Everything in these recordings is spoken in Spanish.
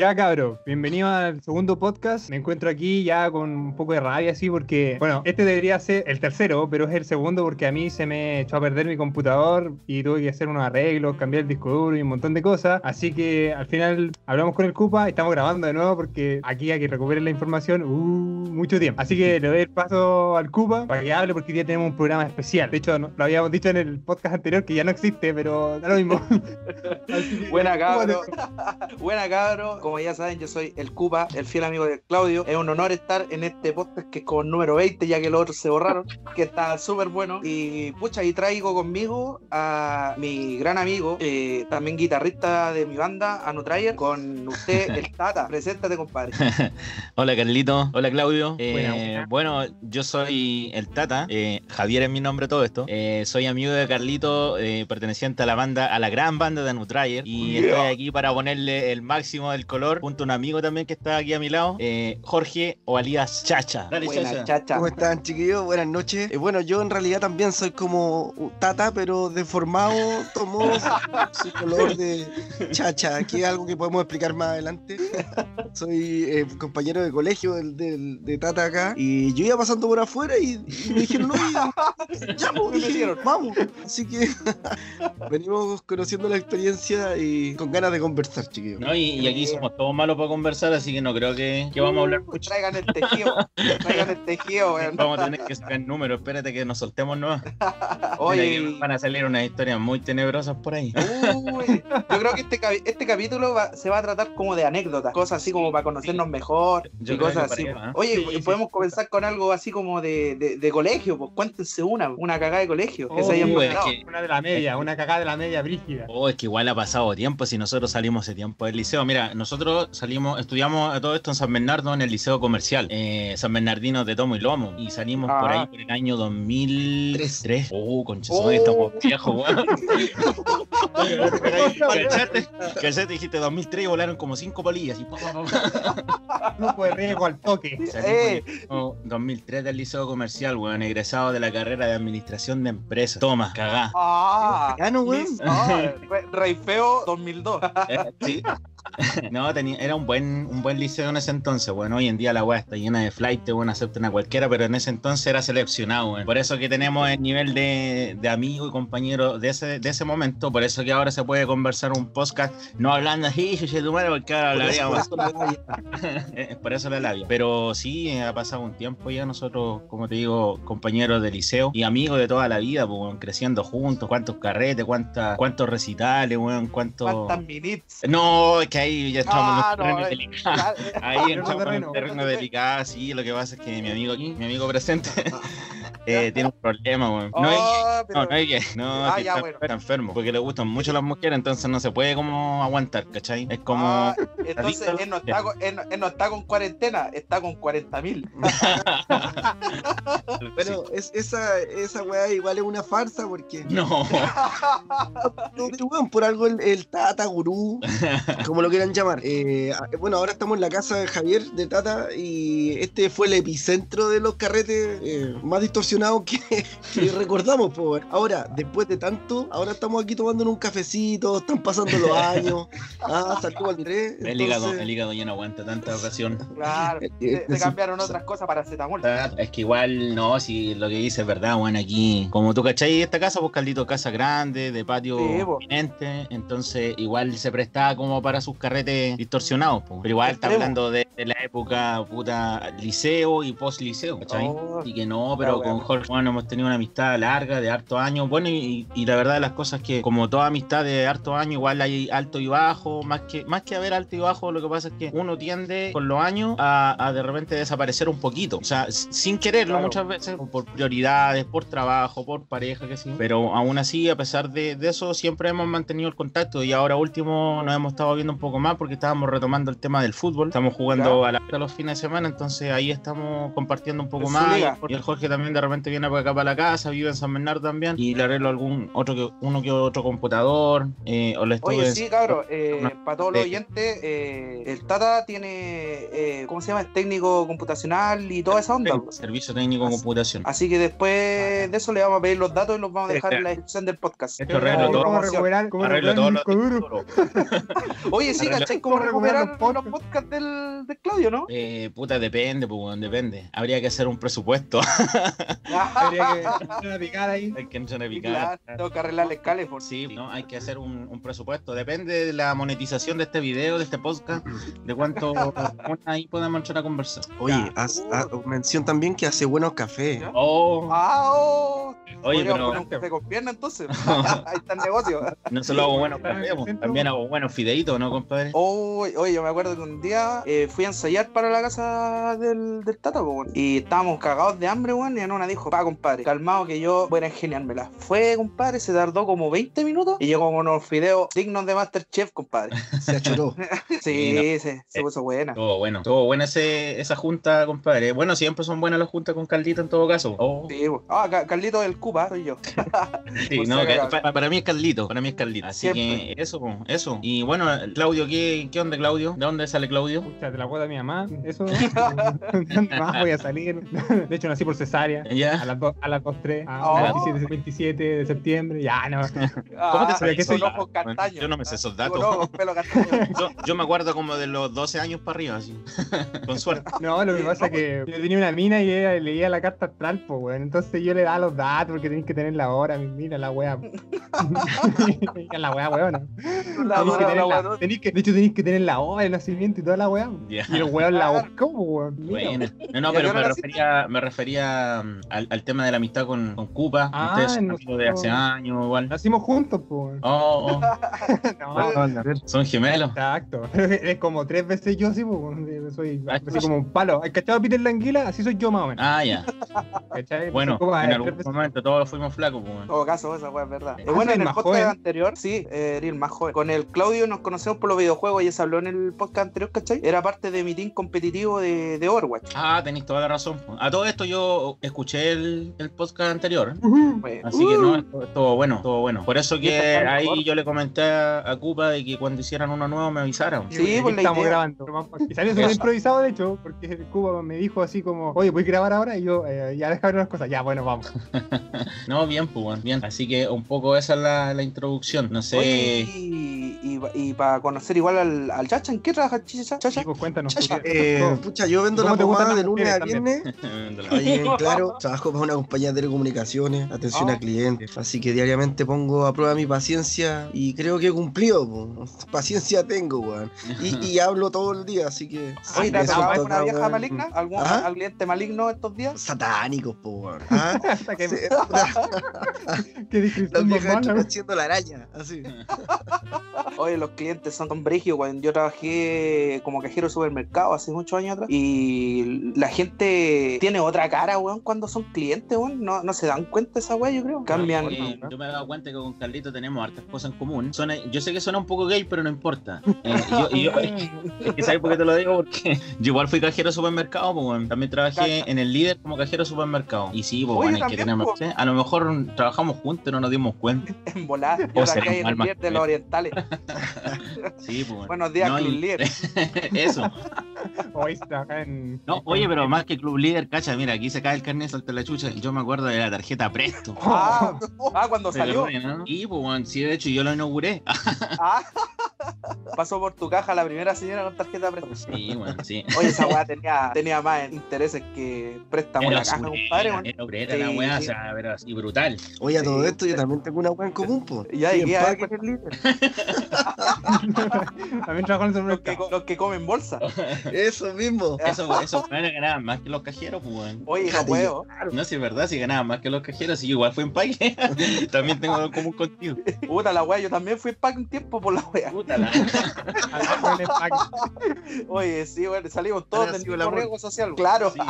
Ya cabro, bienvenido al segundo podcast. Me encuentro aquí ya con un poco de rabia así porque, bueno, este debería ser el tercero, pero es el segundo porque a mí se me echó a perder mi computador y tuve que hacer unos arreglos, cambiar el disco duro y un montón de cosas. Así que al final hablamos con el Cupa y estamos grabando de nuevo porque aquí hay que recuperar la información, uh, mucho tiempo. Así que le doy el paso al Cupa para que hable porque día tenemos un programa especial. De hecho, no- lo habíamos dicho en el podcast anterior que ya no existe, pero da lo mismo. Buena cabro, buena cabro. Como ya saben, yo soy el Cupa, el fiel amigo de Claudio. Es un honor estar en este podcast que es como el número 20, ya que los otros se borraron, que está súper bueno. Y pucha, y traigo conmigo a mi gran amigo, eh, también guitarrista de mi banda, Anutrayer, con usted, el Tata. Preséntate, compadre. Hola Carlito, hola Claudio. Eh, Buena, buena. Bueno, yo soy el Tata, eh, Javier es mi nombre todo esto. Eh, soy amigo de Carlito, eh, perteneciente a la banda, a la gran banda de Nutrayer. Y Yeah. estoy aquí para ponerle el máximo del color, junto a un amigo también que está aquí a mi lado, eh, Jorge o alias Chacha. Dale, Buena chacha. ¿Cómo están, chiquillos? Buenas noches. Eh, bueno, yo en realidad también soy como Tata, pero deformado, tomó su color de chacha, que es algo que podemos explicar más adelante. Soy eh, compañero de colegio del, del- de Tata acá, y yo iba pasando por afuera y, y me dijeron, oye, ya, pues, Me dije, metieron. vamos. Así que venimos conociendo la experiencia y con ganas de conversar, chiquillos. No, y, y aquí somos todos malos para conversar, así que no creo que, que vamos a hablar mucho. Traigan el tejido. Traigan el tejido, weón. Vamos a tener que sacar números, espérate que nos soltemos no. Oye, van a salir unas historias muy tenebrosas por ahí. Uy, yo creo que este, este capítulo va- se va a tratar como de anécdotas, cosas así como para conocernos mejor Yo y cosas así. allá, ¿eh? Oye, Sí, sí. podemos comenzar con algo así como de, de- de colegio, pues cuéntense una, una cagada de colegio que Oh, se hayan uy, es mandado. que- Una de la media, una cagada de la media brígida. Oh, es que igual ha pasado tiempo si nosotros salimos ese tiempo del liceo. Mira, nosotros salimos, estudiamos todo esto en San Bernardo, en el liceo comercial, eh, San Bernardino de Tomo y Lomo, y salimos por Ah. ahí por el año 2003. Tres. Oh, concha, Oh. estamos viejos, weón. ¿Cachaste? ¿Cachaste? Dijiste 2003 y volaron como cinco polillas. Y pa, pa, pa. Grupo de riesgo al toque. Salimos Eh. en el año 2003 del liceo comercial, weón, egresado de la carrera de administración de empresas. Toma, cagá. Ah, Ya no, weón. Liz- ah, Re- Rey Feo 2002. Eh, sí. No, tenía, era un buen, un buen liceo en ese entonces, bueno, hoy en día la weá está llena de flight, bueno, aceptan a cualquiera, pero en ese entonces era seleccionado. Por eso que tenemos el nivel de, de amigo y compañero de ese, de ese momento, por eso que ahora se puede conversar un podcast, no hablando así, porque ahora Por eso- hablaríamos. por eso la labia. Por eso la labia. Pero sí, ha pasado un tiempo ya nosotros, como te digo, compañeros de liceo y amigos de toda la vida, pues, weón, creciendo juntos, cuántos carretes, cuántas, cuántos recitales, weón, cuántos... ¿Cuántas minutes? No, es que ahí ya entramos Ah, en un terreno no, delicado. ya- Ahí entramos en terreno. un terreno delicado, sí, lo que pasa es que mi amigo aquí, mi amigo presente, eh, tiene un problema, weón. No Oh, pero- no, no es gay, no, Ah, que ya, está, bueno. está enfermo, porque le gustan mucho las mujeres, entonces no se puede como aguantar, ¿cachai? Es como... Ah, entonces él no, está con, él, no, él no está con cuarentena, está con 40 mil. Pero es, esa, esa weá igual es una farsa porque No, por algo el, el Tata Gurú, como lo quieran llamar. Eh, ah, bueno, ahora estamos en la casa de Javier de Tata y este fue el epicentro de los carretes eh, más distorsionados que, que recordamos. Ahora, después de tanto, ahora estamos aquí tomando un cafecito, están pasando los años. Ah, salió al 3. el hígado, el hígado ya no aguanta tanta ocasión. Claro, se, eh, se cambiaron otras cosas para cetamol. Es que igual, no, si lo que dice es verdad, bueno, aquí, como tú cachai, esta casa, pues Caldito, casa grande, de patio Sí, entonces igual se prestaba como para sus carretes distorsionados, po. pero igual está hablando de, de la época, puta, liceo y post-liceo, ¿cachai? Oh, Y que no, pero con. Jorge, bueno, hemos tenido una amistad larga, de hartos años, bueno, y, y la verdad de las cosas es que como toda amistad de hartos años, igual hay alto y bajo, más que, más que haber alto y bajo, lo que pasa es que uno tiende con los años a, a de repente desaparecer un poquito, o sea, sin quererlo Claro. muchas veces, por prioridades, por trabajo, por pareja, que sí, pero aún así, a pesar de, de eso, siempre hemos mantenido el contacto y ahora último nos hemos estado viendo un poco más porque estábamos retomando el tema del fútbol, estamos jugando a la a los fines de semana, entonces ahí estamos compartiendo un poco más y liga. y el Jorge también de repente viene para acá para la casa, vive en San Bernardo también, y le arreglo algún otro que, uno que otro computador, eh, o le estoy Oye, sí, cabrón, eh, Una- para todos los oyentes, eh, el Tata tiene, eh, ¿cómo se llama? Es técnico computacional y toda esa onda. pues. servicio técnico Así- computación. Así que después de eso le vamos a pedir los datos y los vamos a dejar en la descripción del podcast. Esto arreglo ¿Cómo, todo. cómo recuperar, cómo Arreglo duro? Oye, sí, ¿cachai? ¿Cómo ¿Cómo recuperar los podcasts del, del Claudio, no? Eh, puta, depende, pues, depende. Habría que hacer un presupuesto. Habría que una picada ahí. hay que entrar a Claro, picar. tengo que arreglar el escala por Sí, no, hay que hacer un, un presupuesto. Depende de la monetización de este video, de este podcast, de cuánto ahí podemos entrar a conversar. Oye, haz- haz- mención también que hace buenos cafés. Oh, Ah, oh. Oye, pero- poner un café con pierna entonces. Ahí está el negocio. no solo hago buenos Claro, cafés, también hago buenos fideitos, ¿no, compadre? Oh, oye, yo me acuerdo que un día eh, fui a ensayar para la casa del, del Tata, po. Y estábamos cagados de hambre, weón. Y en una dijo, pa, compadre, calmado que yo voy a ingeniármela. Fue, compadre, se tardó como 20 minutos y llegó con unos fideos dignos de Masterchef, compadre. Se achoró. Sí, Sí, se, se puso buena. Todo bueno, todo buena ese, esa junta, compadre. Bueno, siempre son buenas las juntas con Caldito en todo caso. Oh, Sí, po. Ah, Ca- Carlito del Cupa, soy yo. sí, no, para mí es Carlito, para mí es Carlito. Así Siempre. que eso, eso. Y bueno, Claudio, ¿qué, qué onda, Claudio? ¿De dónde sale Claudio? Pucha, te la cuota de mi mamá. Eso. ¿Dónde más voy a salir? De hecho, nací por cesárea. A Ya. las 2, a las 2, 3, Oh. a 27, 27 de septiembre. Ya, no. ¿Cómo te Ah, sabes soy- ojos. Yo no me sé esos datos. ojos, pelo castaño. Yo, yo me acuerdo como de los 12 años para arriba, así. Con suerte. No, lo que pasa es que yo tenía una mina y ella leía la carta astral, pues, weón. Entonces yo le daba los datos porque tenéis que tener la hora. Mira la. Mira la weá, weón. La Tenéis que tener la que- de hecho, tenéis que tener la hora de nacimiento y toda la weá. Y el weón la buscó, weón. Bueno, no, no, ¿Y a pero me refería, me refería mm, al, al tema de la amistad con, con Cupa. Ah, Ustedes de hace años, igual. Nacimos juntos, pues, weón. Oh, oh, No, son gemelos. Exacto. Es como tres veces yo, sí, pues, weón. soy Ah, así como un palo. ¿Has cachado a Peter Languila? Así soy yo, más o menos. Ah, ya. Bueno, como, en eh, algún momento todos fuimos flacos, pues. En todo caso, esa weá es verdad. Ah, Eh, bueno, en el podcast anterior, sí, eh, era el más joven. Con el Claudio nos conocemos por los videojuegos, ya se habló en el podcast anterior, ¿cachai? Era parte de mi team competitivo de, de Overwatch. Ah, tenéis toda la razón. A todo esto yo escuché el, el podcast anterior. Pues, Así que uh, no, esto- todo bueno, todo bueno. Por eso que ahí mejor. yo le comenté a, a Cupa de que cuando hicieran uno nuevo me avisaran. Sí, Aquí pues la estamos idea. grabando. Y salió súper improvisado, de hecho, porque Cuba me dijo así como, oye, ¿puedes grabar ahora? Y yo, eh, ya ver unas cosas. Ya, bueno, vamos. No, bien, pues, bien. Así que un poco esa es la, la introducción. No sé. Oye, y, y, para conocer igual al, al Chacha, ¿en qué trabaja Chacha? Chacha? Cuéntanos. Chacha. Eh, pucha, yo vendo ¿Cómo la pomada de lunes a viernes. Ahí en claro, trabajo para una compañía de telecomunicaciones, atención Ah. a clientes. Así que diariamente pongo a prueba mi paciencia y creo que he cumplido. po. Paciencia tengo, weón. Y, y hablo todo el día, así que. Oye, ¿te ha eso tocado toca, alguna vieja maligna? ¿Algún ¿Ah? al cliente maligno estos días? Satánicos, po, weón. ¿Ah? Que, qué descripción más viejas haciendo la araña, así. Oye, los clientes son tan brígidos. Cuando yo trabajé como cajero de supermercado hace muchos años atrás, y la gente tiene otra cara, weón, cuando son clientes, weón. No, no se dan cuenta de esa weá, yo creo. Cambian. Yo me he dado cuenta que con Carlito tenemos hartas cosas en común. Suena- yo sé que suena un poco gay, pero no importa. Eh, yo- yo- es que ¿sabes por qué te lo digo? Porque yo igual fui cajero de supermercado, pues, bueno. también trabajé Cacha. en el líder como cajero de supermercado. Y sí, pues Oye, bueno, hay que po. sí, A lo mejor trabajamos juntos y no nos dimos cuenta. en un el alma líder de los orientales. Sí, pues bueno. Buenos días, No, Club y- Líder. Eso. Hoy está acá en. No, oye, pero más que Club Líder, cacha, mira, aquí se cae el carnet, salta la chucha. Yo me acuerdo de la tarjeta Presto. Ah, ah, cuando salió. ¿no? Y pues, bueno, sí, de hecho yo lo inauguré. Ah, pasó por tu caja la primera señora con tarjeta presta. Sí, bueno, sí. Oye, esa weá tenía, tenía más intereses que préstamo en la caja, compadre. weón. era obrera la Sí, weá, o sí. sea, pero así brutal. Oye, a todo Sí, esto yo también tengo una weá en común, po. Ya, Sí, ¿y en en? También trabajo en el Los que, los que comen bolsa. Eso mismo. Eso, eso, bueno, ganaban más que los cajeros, pues, weón. Oye, no puedo. No, si es verdad, si ganaban más que los cajeros, y igual fue en pague. También tengo algo en común contigo. Puta la weá, yo también fui pack un tiempo por la weá. Puta la. En pack. Oye, sí, bueno, salimos todos del mismo riesgo social. Claro. Sí,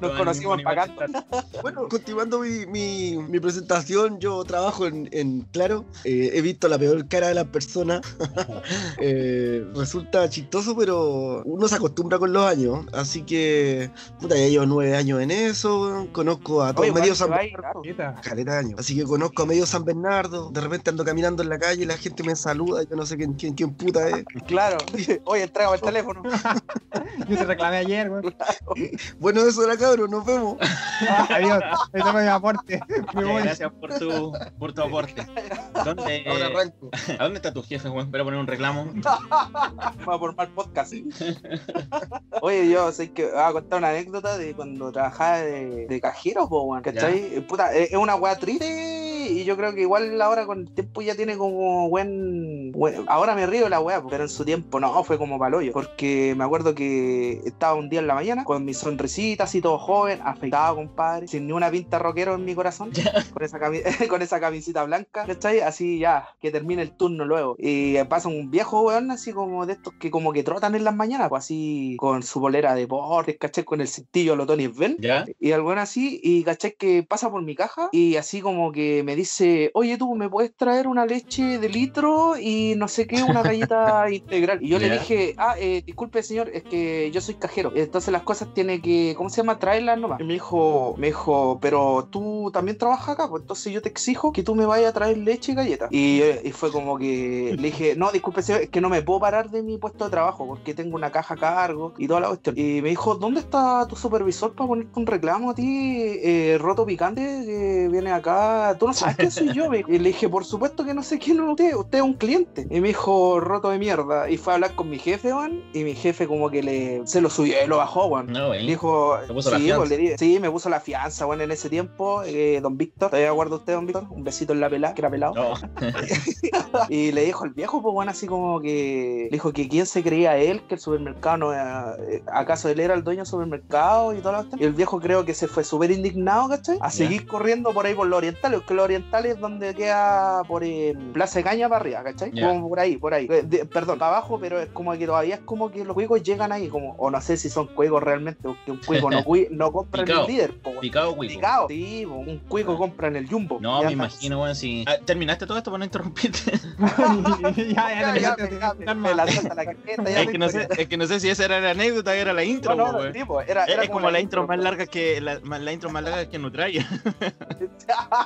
Nos conocimos nivel pagando. Bueno, continuando mi, mi, mi presentación, yo trabajo en, en Claro. Eh, he visto la peor cara de las personas. Eh, resulta chistoso, pero uno se acostumbra con los años. Así que, puta, ya llevo nueve años en eso. Conozco a todos Oye, medio igual San Bernardo. Caleta años. Así que conozco a medio San Bernardo. De repente ando caminando en la calle y la gente me saluda. Yo no sé quién, quién, quién puta es. Claro. Oye, entregame el teléfono. Yo te reclamé ayer, güey. Bueno, eso era cabrón, nos vemos. Adiós. Ese fue mi aporte. Me voy. Gracias por tu, por tu aporte. ¿Dónde, Ahora arranco. ¿A dónde está tu jefe, weón? Voy a poner un reclamo. Vamos por mal podcast. Oye, yo sé que voy a contar una anécdota de cuando trabajaba de, de cajero, po, ¿cachai? Puta, es es una weá triste y yo creo que igual ahora con el tiempo ya tiene como buen... buen- ahora me río de la weá, pero en su tiempo no, fue como palollo. Porque me acuerdo que estaba un día en la mañana con mi sonrisita así todo joven, afeitado, compadre, sin ni una pinta rockero en mi corazón, con esa, con esa camisita blanca, ¿cachai? Así ya, que termine el turno luego. Y pasa un viejo weón así como de estos que como que trotan en las mañanas, pues así con su bolera de deportes, ¿cachai? Con el cintillo lo Tony. ¿Ya? Y algo así, y caché que pasa por mi caja y así como que me dice, oye tú, ¿me puedes traer una leche de litro y no sé qué, una galleta integral? Y yo le dije, ah, eh, disculpe señor, es que yo soy cajero, entonces las cosas tiene que, ¿cómo se llama? Traerlas nomás. Y me dijo, me dijo, pero tú también trabajas acá, pues entonces yo te exijo que tú me vayas a traer leche y galleta. Y, eh, y fue como que le dije, no, disculpe señor, es que no me puedo parar de mi puesto de trabajo porque tengo una caja a cargo y toda la cuestión. Y me dijo, ¿dónde está tu supervisor para ponerte un reclamo a ti, eh, roto picante, que viene acá? Tú no sabes quién soy yo. Me- Y le dije, por supuesto que no sé quién es usted, usted es un cliente. Y me dijo, roto de mierda. Y fue a hablar con mi jefe, weón. Y mi jefe como que le se lo subió y lo bajó, weón. No, güey. Dijo, sí, le sí, me puso la fianza, bueno, en ese tiempo, eh, don Víctor, ¿todavía acuerda usted, don Víctor? Un besito en la pelada, que era pelado. No. Y le dijo al viejo, pues bueno, así como que le dijo que quién se creía él, que el supermercado no era, eh, acaso él era el dueño del supermercado y todo lo Y el viejo creo que se fue súper indignado, ¿cachai? A seguir corriendo por ahí por los orientales, que los orientales es donde queda por eh, Plaza de Caña para arriba, ¿cachai? Ya. Como por ahí, por ahí. Eh, de- perdón, para abajo, pero es como que todavía es como que los cuicos llegan ahí, como, o no sé si son cuicos realmente, porque un cuico no, no compra en el líder, po. Picado, güey. Picao. Sí, po, un cuico compra en el jumbo. No, me imagino, weón, si. Ah, ¿Terminaste todo esto para no interrumpirte? ya, ya, es, que no sé, historia. es que no sé si esa era la anécdota, era la intro, No, no, sí, po, era, Es, era es como la intro más larga que la, intro más larga que Nutraya.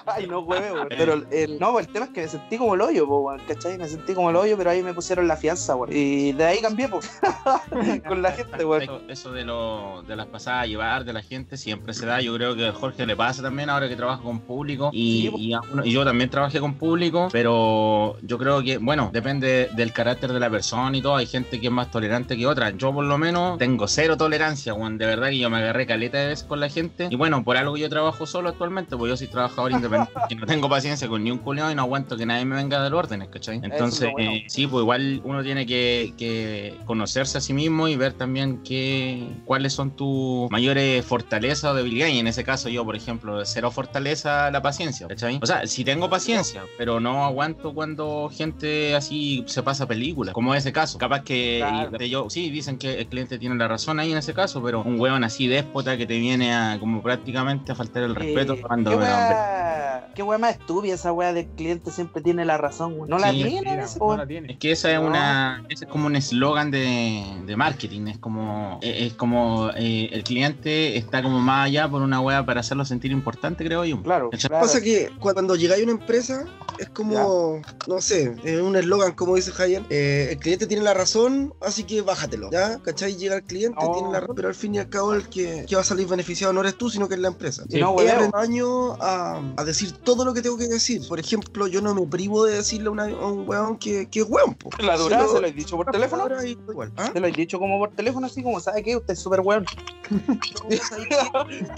Ay, no, hueve, weón. Pero el, no, el tema es que me sentí como el hoyo, weón, ¿cachai? Me sentí como el hoyo, pero ahí me pusieron la fianza, weón. Y de ahí cambié, po. Con la gente, weón. Eso, de, lo, de las pasadas a llevar de la gente siempre se da. Yo creo que a Jorge le pasa también ahora que trabaja con público. Y, Sí, y y yo también trabajé con público, pero yo creo que, bueno, depende del carácter de la persona y todo. Hay gente que es más tolerante que otra. Yo, por lo menos, tengo cero tolerancia, weón. De verdad que yo me agarré caleta de veces con la gente. Y bueno, por algo yo trabajo solo actualmente, porque yo soy trabajador independiente tengo paciencia con ni un culiado y no aguanto que nadie me venga a dar órdenes, ¿cachai? Entonces, bueno. eh, sí, pues igual uno tiene que, que conocerse a sí mismo y ver también qué, cuáles son tus mayores fortalezas o debilidades. Y en ese caso, yo, por ejemplo, cero fortaleza la paciencia, ¿cachai? O sea, sí tengo paciencia, pero no aguanto cuando gente así se pasa películas, como ese caso. Capaz que Claro. yo, sí, dicen que el cliente tiene la razón ahí en ese caso, pero un hueón así déspota que te viene a como prácticamente a faltar el respeto Eh, cuando ¿Qué me da wea, qué wea más estúpida esa wea del cliente siempre tiene la razón. No la Sí, tiene Mira, ese, no weón. la tiene. Es que esa es No. una, ese es como un eslogan de, de marketing, es como, es es como eh, el cliente está como más allá por una wea para hacerlo sentir importante, creo yo. Claro, ¿Cachai? claro. Pasa que cuando llegáis a una empresa es como, no sé, es un eslogan como dice Javier, eh, el cliente tiene la razón, así que bájatelo, ¿ya? ¿Cachai? Llega el cliente, No. tiene la razón, pero al fin y al cabo el que, que va a salir beneficiado no eres tú, sino que es la empresa. No, años a, a decir todo lo que tengo que decir. Por ejemplo, yo no me privo de decirle a, una- a un weón que, que es weón. po. La durada Se se lo he dicho por teléfono. Ahora y igual. ¿Ah? Te lo he dicho como por teléfono, así como, ¿sabe qué? Usted es súper weón.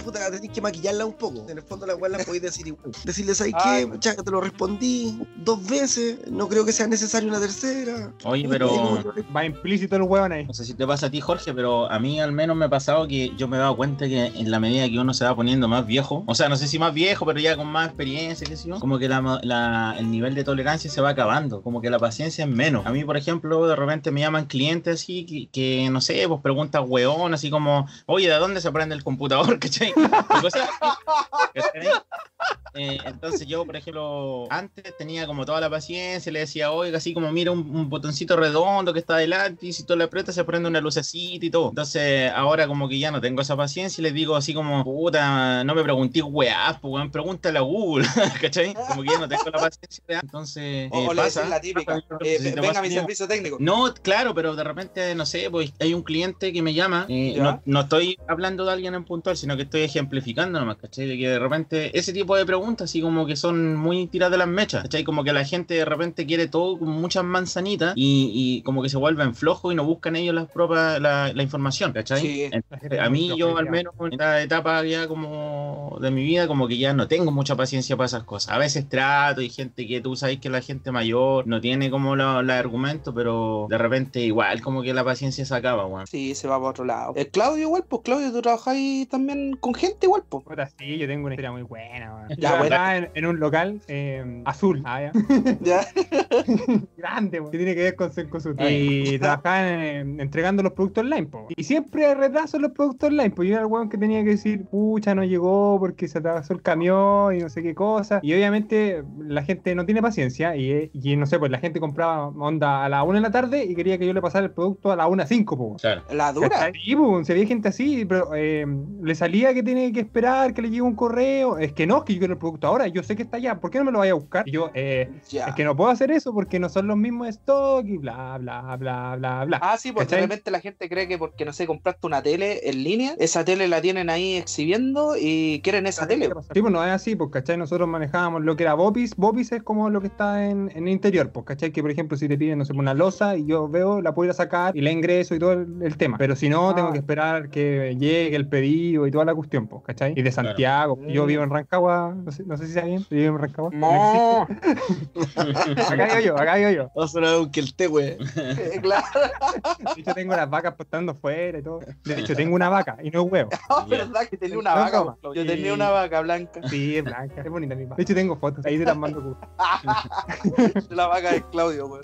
Puta, tenés que maquillarla un poco. En el fondo la weá la podéis decir igual. Decirle, ¿sabes qué? Muchacha, te lo respondí dos veces. No creo que sea necesario una tercera. Oye, pero Va implícito el hueón ahí. no sé si te pasa a ti, Jorge, pero a mí al menos me ha pasado que yo me he dado cuenta que en la medida que uno se va poniendo más viejo, o sea, no sé si más viejo, pero ya con más experiencia, como que la, el nivel de tolerancia se va acabando, como que la paciencia es menos. A mí, por ejemplo, de repente me llaman clientes así que, no sé, pues preguntas weón, así como, oye, ¿de dónde se prende el computador? ¿Cachai? Eh, entonces yo, por ejemplo, antes tenía como toda la paciencia, le decía, oiga, así como mira un, botoncito redondo que está adelante y si tú le aprietas se prende una lucecita y todo. Entonces ahora como que ya no tengo esa paciencia y les digo así como, puta, no me pregunté weá, pues weón, pregúntale a Google, ¿cachai? Como que ya no tengo la paciencia. de. Entonces, O, eh, o pasa, la típica. pasa, eh, si venga mi servicio técnico. no, claro, pero de repente, no sé, pues hay un cliente que me llama, y Ya. no, no estoy hablando de alguien en puntual, sino que estoy ejemplificando nomás, ¿cachai? De que de repente ese tipo de preguntas, así como que son muy tiradas de las mechas, ¿cachai? Como que la gente de repente quiere todo con muchas manzanitas y, y como que se vuelven flojos y no buscan ellos las propias, la, la información, ¿cachai? Sí. Entonces, a mí yo al menos en esta etapa ya como de mi vida como que ya no tengo mucha paciencia para esas cosas. A veces trato y gente que tú sabes que la gente mayor no tiene como los argumentos, pero de repente igual como que la paciencia se acaba, weón. Sí, se va para otro lado. El Claudio igual, pues Claudio, tú trabajáis también con gente igual, pues. Sí, yo tengo una historia muy buena, weón. Ya, trabajaba bueno. en, en un local eh, azul, ah, ya. Ya. grande, weón, que tiene que ver con Cencosud. Y trabajaban en- entregando los productos online, po. Y siempre hay retraso en los productos online, pues yo era el weón que tenía que decir, pucha, no llegó porque se atrasó el camión y no sé qué cosa. Y obviamente la gente no tiene paciencia y, y no sé, pues la gente compraba onda a la una de la tarde y quería que yo le pasara el producto a la una cinco, po. Claro. La dura. Sí, pues, se veía gente así, pero eh, le salía que tiene que esperar que le llegue un correo. Es que no, es que yo quiero el producto ahora, yo sé que está allá, ¿por qué no me lo vaya a buscar? Y yo, eh, Ya. es que no puedo hacer eso porque no son los mismos stock y bla, bla, bla, bla, bla. Ah, sí, pues de repente la gente cree que porque, no sé, compraste una tele en línea, esa tele la tienen ahí exhibiendo y quieren esa tele. Sí, pues no es así, pues, ¿cachai? Nosotros manejábamos lo que era Bopis. Bopis es como lo que está en, en el interior, pues, ¿cachai? Que, por ejemplo, si te piden, no sé, una losa y yo veo, la puedo ir a sacar y la ingreso y todo el, el tema. Pero si no, Ah. tengo que esperar que llegue el pedido y toda la cuestión, pues, ¿cachai? Y de Santiago. Yo vivo en Rancagua, no sé, no sé si saben, yo vivo en Rancagua. No, Acá vivo yo, acá vivo yo. Va a sonar un que el té, güey. claro, De hecho, tengo las vacas postando fuera y todo. De hecho, tengo una vaca y no huevo. es verdad que tenía una No, vaca. pues, Yo tenía una vaca blanca. Sí, es blanca, es bonita De hecho, tengo fotos, ahí te las mando. La vaca de Claudio.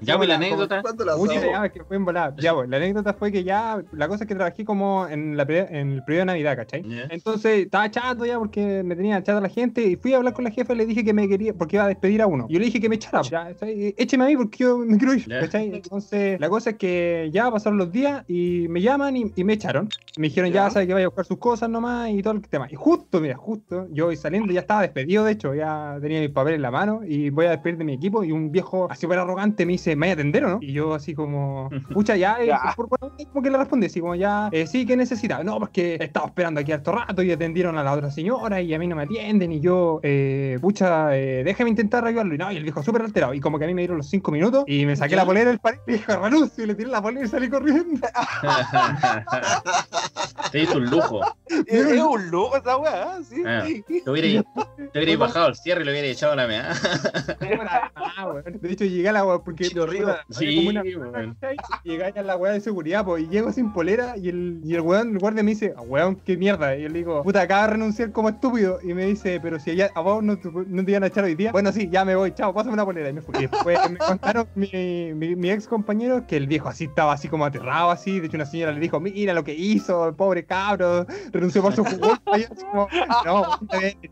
Ya, pues la Como- anécdota. ¿Cuándo la Uy, ya, es que fue en volada. Ya, pues, la anécdota fue que ya, la cosa es que trabajé como en, la, pre- en el periodo de Navidad, ¿cachai? Ya. Entonces estaba chato ya porque me tenía chato la gente y fui a hablar con la jefa y le dije que me quería, porque iba a despedir a uno. Yo le dije que me echara, ya, ¿cachai? écheme a mí porque yo me quiero ir, Ya. ¿cachai? Entonces la cosa es que ya pasaron los días y me llaman y, y me echaron. Me dijeron ya, Ya. sabe que vaya a buscar sus cosas nomás y todo el tema. Y justo, mira, justo, yo voy saliendo, ya estaba despedido de hecho, ya tenía mis papeles en la mano y voy a despedir de mi equipo y un viejo así súper arrogante me dice, ¿me voy a atender o no? Y yo así como, pucha, ya, y Ya. por, como que le respondí así como ya, eh, sí, ¿qué necesita? No, porque estaba esperando aquí harto rato y atendieron a la otra señora y a mí no me atienden y yo, eh, pucha, eh, déjame intentar ayudarlo. Y no, y el viejo súper alterado y como que a mí me dieron los cinco minutos y me saqué ¿Ya? la polera del pared y dije, renuncio y le tiré la polera y salí corriendo. Te diste un lujo. Es, un lujo esa weá, ¿sí? Ah. Te hubiera, te hubiera bajado el cierre y le hubiera echado a la mea. Ah. De hecho, llegué a la weá porque. Sí, como una- weón. ¿cachai? Y Llegué a la weá de seguridad, pues, y llego sin polera, y el, y el weón, el guardia me dice, "Ah, weón, qué mierda. Y yo le digo, puta, acaba de renunciar como estúpido. Y me dice, pero si allá, a vos no te, no te iban a echar hoy día. Bueno, sí, ya me voy, chao, pásame una polera. Y me fui. Y después me contaron mi, mi, mi ex compañero que el viejo así estaba así como aterrado, así. De hecho, una señora le dijo, mira lo que hizo, el pobre cabro, renunció por su jugo. Y yo así como, no,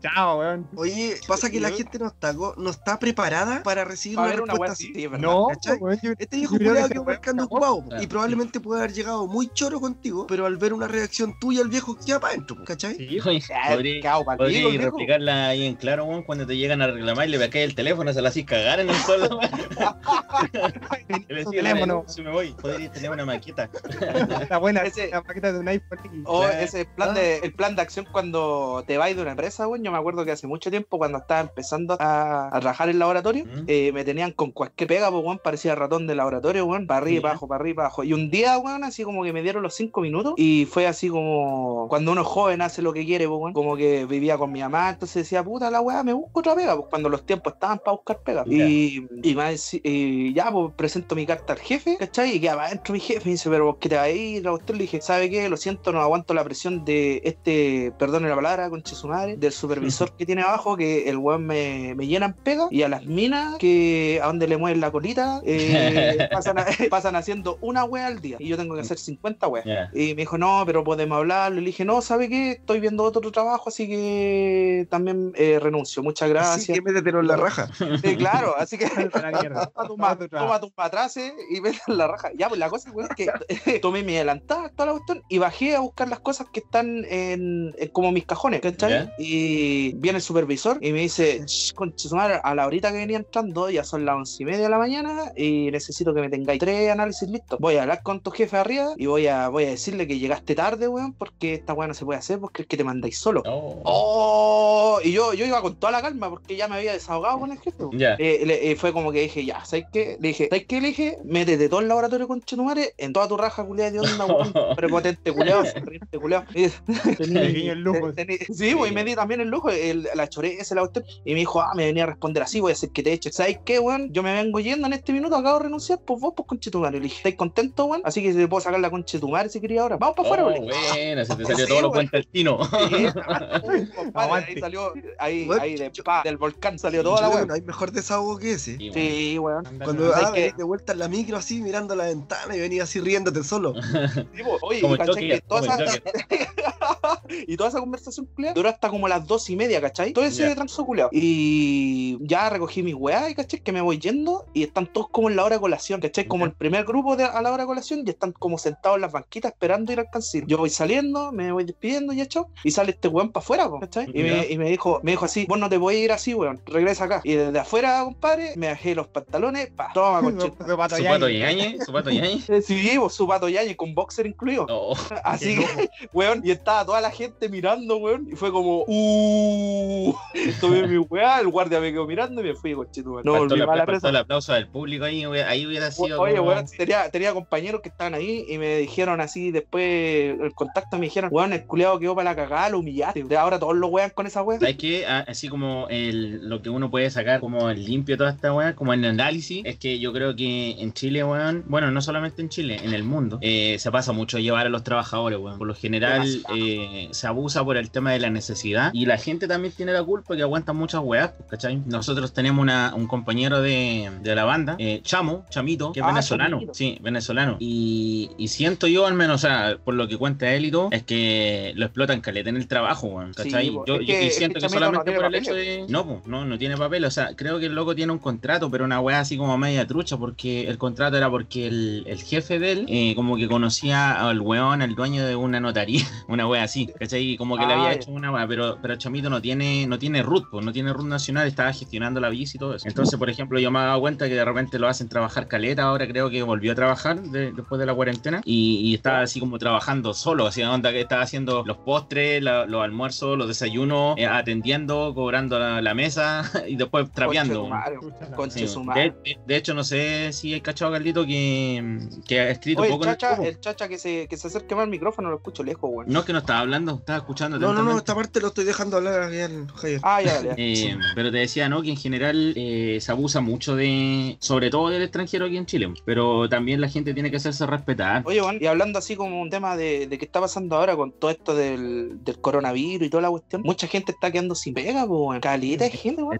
chao, weón. Oye, pasa que la gente no está, no está preparada para recibir una respuesta así. sí. No, weón, yo- Este viejo culiado que marcando ocupado Claro. y probablemente puede haber llegado muy choro contigo, pero al ver una reacción tuya, el viejo queda para adentro, ¿cachai? Sí, podría- viejo. replicarla ahí en claro, weón, cuando te llegan a reclamar y le pegáis el teléfono, se la hacís cagar en el suelo, le teléfono. si me voy, podría tener una maqueta. Está buena, Ese- la maqueta de un iPhone. X. O ese plan de, el plan de acción cuando te vas de una empresa, weón. Yo me acuerdo que hace mucho tiempo, cuando estaba empezando a, a trabajar en laboratorio, ¿Mm? eh, me tenían con cualquier pega, pues, weón. Parecía ratón de laboratorio, weón. Para arriba, abajo, para arriba, abajo. Y un día, weón, así como que me dieron los cinco minutos. Y fue así como cuando uno es joven hace lo que quiere, pues, weón. Como que vivía con mi mamá, entonces decía, puta la weá, me busco otra pega, pues cuando los tiempos estaban para buscar pega. Y, y, más y ya, pues presento mi carta al jefe, ¿cachai? Y queda para adentro mi jefe, me dice, pero ¿por qué te va a ir? Cuestión le dije, ¿sabe qué? Lo siento, no aguanto la presión de este, perdone la palabra, conche su madre, del supervisor que tiene abajo, que el weón me, me llenan pega, y a las minas que a donde le mueven la colita, eh, pasan, a- pasan haciendo una wea al día, y yo tengo que hacer 50 weas. Y me dijo, no, pero podemos hablarlo. Y le dije, no, ¿sabe qué? Estoy viendo otro trabajo, así que también eh, renuncio. Muchas Así gracias. que métetelo en la raja. Sí, claro, así que toma toma tus matraces y vete en la raja. Ya, pues la cosa, weón, es que tomé mi adelantada, toda la cuestión, y bajé a buscar las cosas que están en, en como mis cajones, ¿cachai? Ya. Y viene el supervisor y me dice, "Shh, conche su madre, a la horita que venía entrando, ya son las once y media de la mañana y necesito que me tengáis tres análisis listos. Voy a hablar con tu jefe arriba y voy a, voy a decirle que llegaste tarde, weón, porque esta weá no se puede hacer porque es que te mandáis solo. Oh. Oh, y yo, yo iba con toda la calma porque ya me había desahogado con el jefe. Eh, le- eh, fue como que dije, ya, ¿sabes qué? Le dije, ¿sabes qué? Le dije, métete todo el laboratorio con Chetumare en toda tu raja culiada de onda, weón. Prepotente culiado, sonriente culiado. Pequeño el lujo. Sí, pues, y me di también el lujo, el, la choré, ese la cuestión. Y me dijo, ah, me venía a responder así, voy a hacer que te eche. ¿Sabes qué, weón? Yo me vengo yendo en este minuto, acabo de renunciar, pues vos, pues conchetumare. Le dije, ¿estáis contento, weón? Así que se puedo sacar la conchetumare si quería ahora. Vamos para afuera, Oh, weón. buena, se te Sí, salió todo lo cuenta el. Sí, Aguante. ahí salió, ahí, Bueno, ahí de, yo- pa, del volcán salió toda la weón. no hay mejor desahogo que ese. Sí, weón. Cuando ¿sabes ah, de vuelta en la micro así, mirando la ventana y venía así riéndote solo. Oye, Como y ¿cachai Joker, que toda esa, y toda esa conversación duró hasta como las dos y media, ¿cachai? Todo ese Ya. transo culiado. Y ya recogí mis weas, y ¿cachai? Que me voy yendo y están todos como en la hora de colación, ¿cachai? Como el primer grupo de, a la hora de colación y están como sentados en las banquitas esperando ir al canciller. Yo voy saliendo, me voy despidiendo y hecho, y sale este weón para afuera, ¿cachai? Y me, y me dijo, me dijo así, vos no te voy a ir así, weón, regresa acá. Y desde afuera, compadre, me bajé los pantalones, pa, toma, conche. Su pato yañe, su pato yañe. Sí, vos, su pato yañe con boxer incluido. Oh, Así que, weón, y estaba toda la gente mirando, weón, y fue como, uh, tomé mi weá, el guardia me quedó mirando y me fui, conchito, No faltó, volví la- la faltó el aplauso del público ahí, hubiera- ahí hubiera sido. Oye, como- weón, tenía, tenía compañeros que estaban ahí y me dijeron así, después el contacto me dijeron, weón, el culiado quedó para la cagada, lo humillaste. De ahora todos lo wean con esa weá. ¿Sabes qué? Ah, Así como el, lo que uno puede sacar como el limpio toda esta weá, como el análisis, es que yo creo que en Chile, weón, bueno, no solamente en Chile, en el mundo, eh, se pasa mucho llevar a los trabajadores, weón. Por lo general eh, se abusa por el tema de la necesidad y la gente también tiene la culpa que aguanta muchas weas, pues, ¿cachai? Nosotros tenemos una- un compañero de, de la banda, eh, Chamo, Chamito, que es Ah, venezolano, Chamito. sí, venezolano. Y, y siento yo, al menos, o sea, por lo que cuenta él y todo, es que lo explotan caleta en el trabajo, weón, ¿cachai? yo, Es yo- que- y es que siento que, no solamente tiene por el hecho de. No, no, no tiene papel. O sea, creo que el loco tiene un contrato, pero una weá así como media trucha, porque el contrato era porque el, el jefe de él, eh, como que conocía al weón, al dueño de una notaría, una weá así, ¿cachai? Y Como que le Ah, había ya. hecho una weá, pero, pero Chamito no tiene, no tiene root, pues, no tiene root nacional, estaba gestionando la visa y todo eso. Entonces, por ejemplo, yo me he dado cuenta que de repente lo hacen trabajar caleta, ahora creo que volvió a trabajar de- después de la cuarentena, y, y estaba así como trabajando solo, así onda que estaba haciendo los postres, la- los almuerzos, los desayunos, eh, atendiendo, cobrando la, la mesa y después trapeando. Sí, de, madre. de- de hecho, no sé si hay cachado Carlito que, que ha escrito Oye, poco en el chacha, el chacha que se, que se acerque más al micrófono lo escucho lejos, weón. No es que no estaba hablando, estaba escuchando. No, no, no, esta parte lo estoy dejando hablar aquí Javier. Ah, ya, ya. Eh, pero te decía, ¿no? Que en general eh, se abusa mucho de, sobre todo del extranjero aquí en Chile, pero también la gente tiene que hacerse respetar. Oye, Juan, y hablando así como un tema de, de qué está pasando ahora con todo esto del, del coronavirus y toda la cuestión, mucha gente está quedando sin pega, pues. Caleta de gente, weón.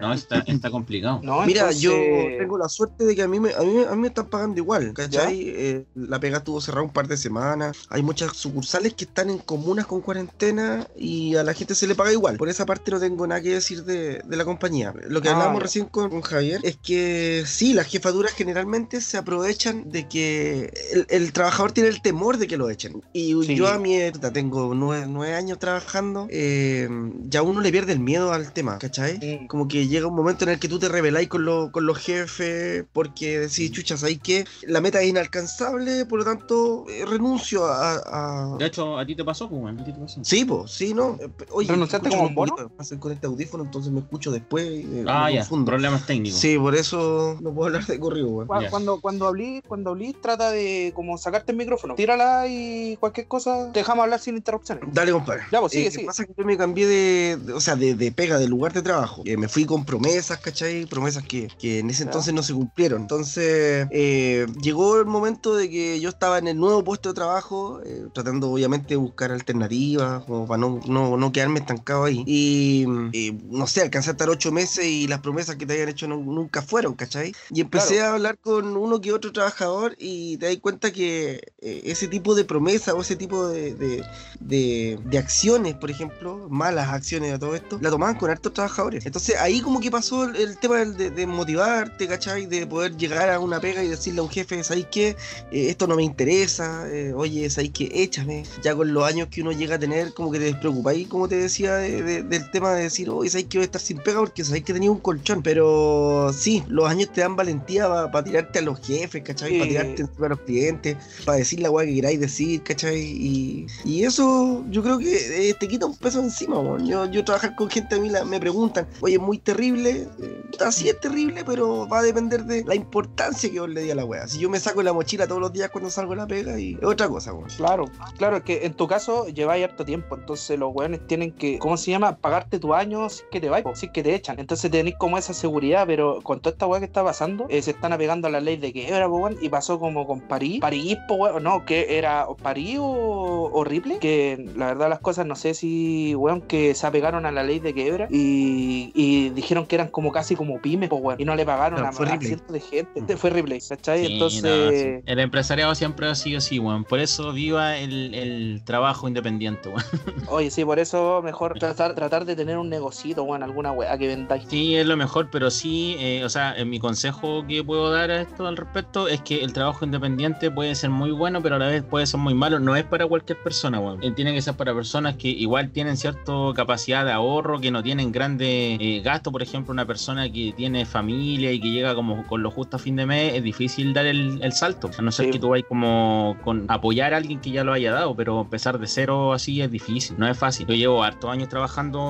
No, está, está complicado. No, Mira, entonces- yo tengo la suerte de que a mí me, a mí, a mí me están pagando igual, ¿cachai? Eh, la pega estuvo cerrada un par de semanas. Hay muchas sucursales que están en comunas con cuarentena y a la gente se le paga igual. Por esa parte no tengo nada que decir de, de la compañía. Lo que Ah, hablábamos recién con, con Javier es que sí, las jefaturas generalmente se aprovechan de que el, el trabajador tiene el temor de que lo echen. Y Sí. yo a mi edad tengo nueve, nueve años trabajando, eh, ya uno le pierde el miedo al tema, ¿cachai? Como que llega un momento en el que tú te rebeláis con, lo- con los jefes porque decís, chucha, ¿sabes qué? La meta es inalcanzable, por lo tanto, eh, renuncio a... a- De hecho, a ti te pasó, pues, weón, a ti te pasó. Sí, pues, sí, ¿no? Oye, ¿Renunciaste como bono? pasa con este audífono, entonces me escucho después y eh, Ah, ya, confundo. problemas técnicos. Sí, por eso no puedo hablar de corrido, weón. Cuando, cuando hablé, cuando hablé, trata de como sacarte el micrófono. Tírala y cualquier cosa, te dejamos hablar sin interrupciones. Dale, compadre. Ya, pues, sigue, Eh, sigue. Pasa que yo me cambié de, de- o sea, de, de pega, de lugar de trabajo. Eh, me fui con promesas, ¿cachai? Promesas que, que en ese entonces no se cumplieron. Entonces, eh, llegó el momento de que yo estaba en el nuevo puesto de trabajo, eh, tratando obviamente de buscar buscar alternativas, como para no, no, no quedarme estancado ahí. Y, y, no sé, alcancé a estar ocho meses y las promesas que te habían hecho no- nunca fueron, ¿cachai? Y empecé a hablar con uno que otro trabajador y te das cuenta que eh, ese tipo de promesas o ese tipo de, de, de- de acciones, por ejemplo, malas acciones de todo esto, la tomaban con hartos trabajadores. Entonces ahí como que pasó el, el tema de, de motivarte, ¿cachai? De poder llegar a una pega y decirle a un jefe, ¿sabes qué? Eh, esto no me interesa, eh, oye, ¿sabes qué? Échame. Ya con los años que uno llega a tener, como que te despreocupáis, como te decía, de- de- del tema de decir, oye, ¿sabes que voy a estar sin pega? Porque sabéis que tenía un colchón. Pero sí, los años te dan valentía para tirarte a los jefes, ¿cachai? Para tirarte encima a los clientes, para decir la weá que queráis decir, ¿cachai? Y, y eso yo creo que eh, te quita un peso encima, weón. Yo, yo trabajar con gente a mí la- me preguntan, oye, es muy terrible, eh, así es terrible, pero va a depender de la importancia que vos le di a la weá. Si yo me saco la mochila todos los días cuando salgo a la pega y es otra cosa, weón. Claro, claro, es que en tu caso lleváis harto tiempo, entonces los weones tienen que, ¿cómo se llama? Pagarte tu año si es que te vais, si es que te echan. Entonces tenéis como esa seguridad, pero con toda esta weá que está pasando, eh, se están apegando a la ley de quiebra, weón, y pasó como con París. París, po, weón, no, que era o París o horrible, que la verdad las cosas no sé si, weón, que se apegaron a la ley de quiebra y, y dijeron que eran como casi como pymes, po, weón, y no le pagaron Claro, a, a cientos de gente. Este fue Ripley, ¿cachai? Sí, Entonces... no, sí. El empresariado siempre ha sido así, weón. Por eso viva el, el trabajo independiente, weón. Oye, sí, por eso mejor tratar, tratar de tener un negocito, weón, alguna weá que vendáis. Sí, es lo mejor, pero sí, eh, o sea, en mi consejo que puedo dar a esto al respecto es que el trabajo independiente puede ser muy bueno, pero a la vez puede ser muy malo. No es para cualquier persona, weón. Eh, Tiene que ser para personas que igual tienen cierta capacidad de ahorro, que no tienen grandes eh, gastos. Por ejemplo, una persona que tiene familia y que llega como con lo justo a fin de mes, es difícil dar el, el salto. A no ser Sí. que tú vayas como con apoyar a alguien que ya lo haya dado, pero empezar de cero así es difícil, no es fácil. Yo llevo hartos años trabajando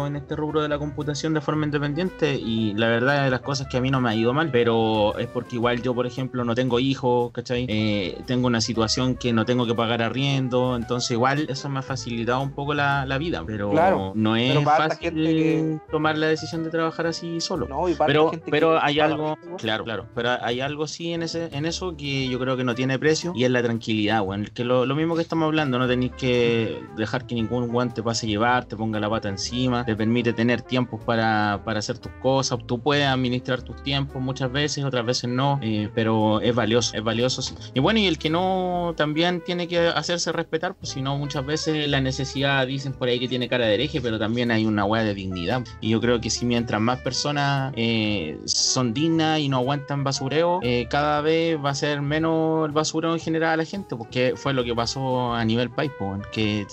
en este rubro de la computación de forma independiente y la verdad de las cosas que a mí no me ha ido mal, pero es porque igual yo, por ejemplo, no tengo hijos, ¿cachai? Eh, tengo una situación que no tengo que pagar arriendo, entonces igual eso me ha facilitado un poco la, la vida, pero Claro, no es pero fácil gente que- tomar la decisión de trabajar así solo. No, y Pero, que pero hay algo, claro, claro, pero hay algo sí en ese, en eso que yo creo que no tiene precio y es la tranquilidad, weón. Que lo, lo mismo que estamos hablando, no tenéis que dejar que ningún guante te pase a llevar, te ponga la pata encima, te permite tener tiempos para, para hacer tus cosas, tú puedes administrar tus tiempos muchas veces, otras veces no, eh, pero es valioso, es valioso. Y bueno, y el que no también tiene que hacerse respetar, pues si no, muchas veces la necesidad dicen por ahí que tiene cara de hereje, pero también hay una hueá de dignidad. Y yo creo que si mientras más personas eh, son dignas y no aguantan basureo, eh, cada vez va a ser menos el basureo en general a la gente, porque fue lo que pasó a nivel país, que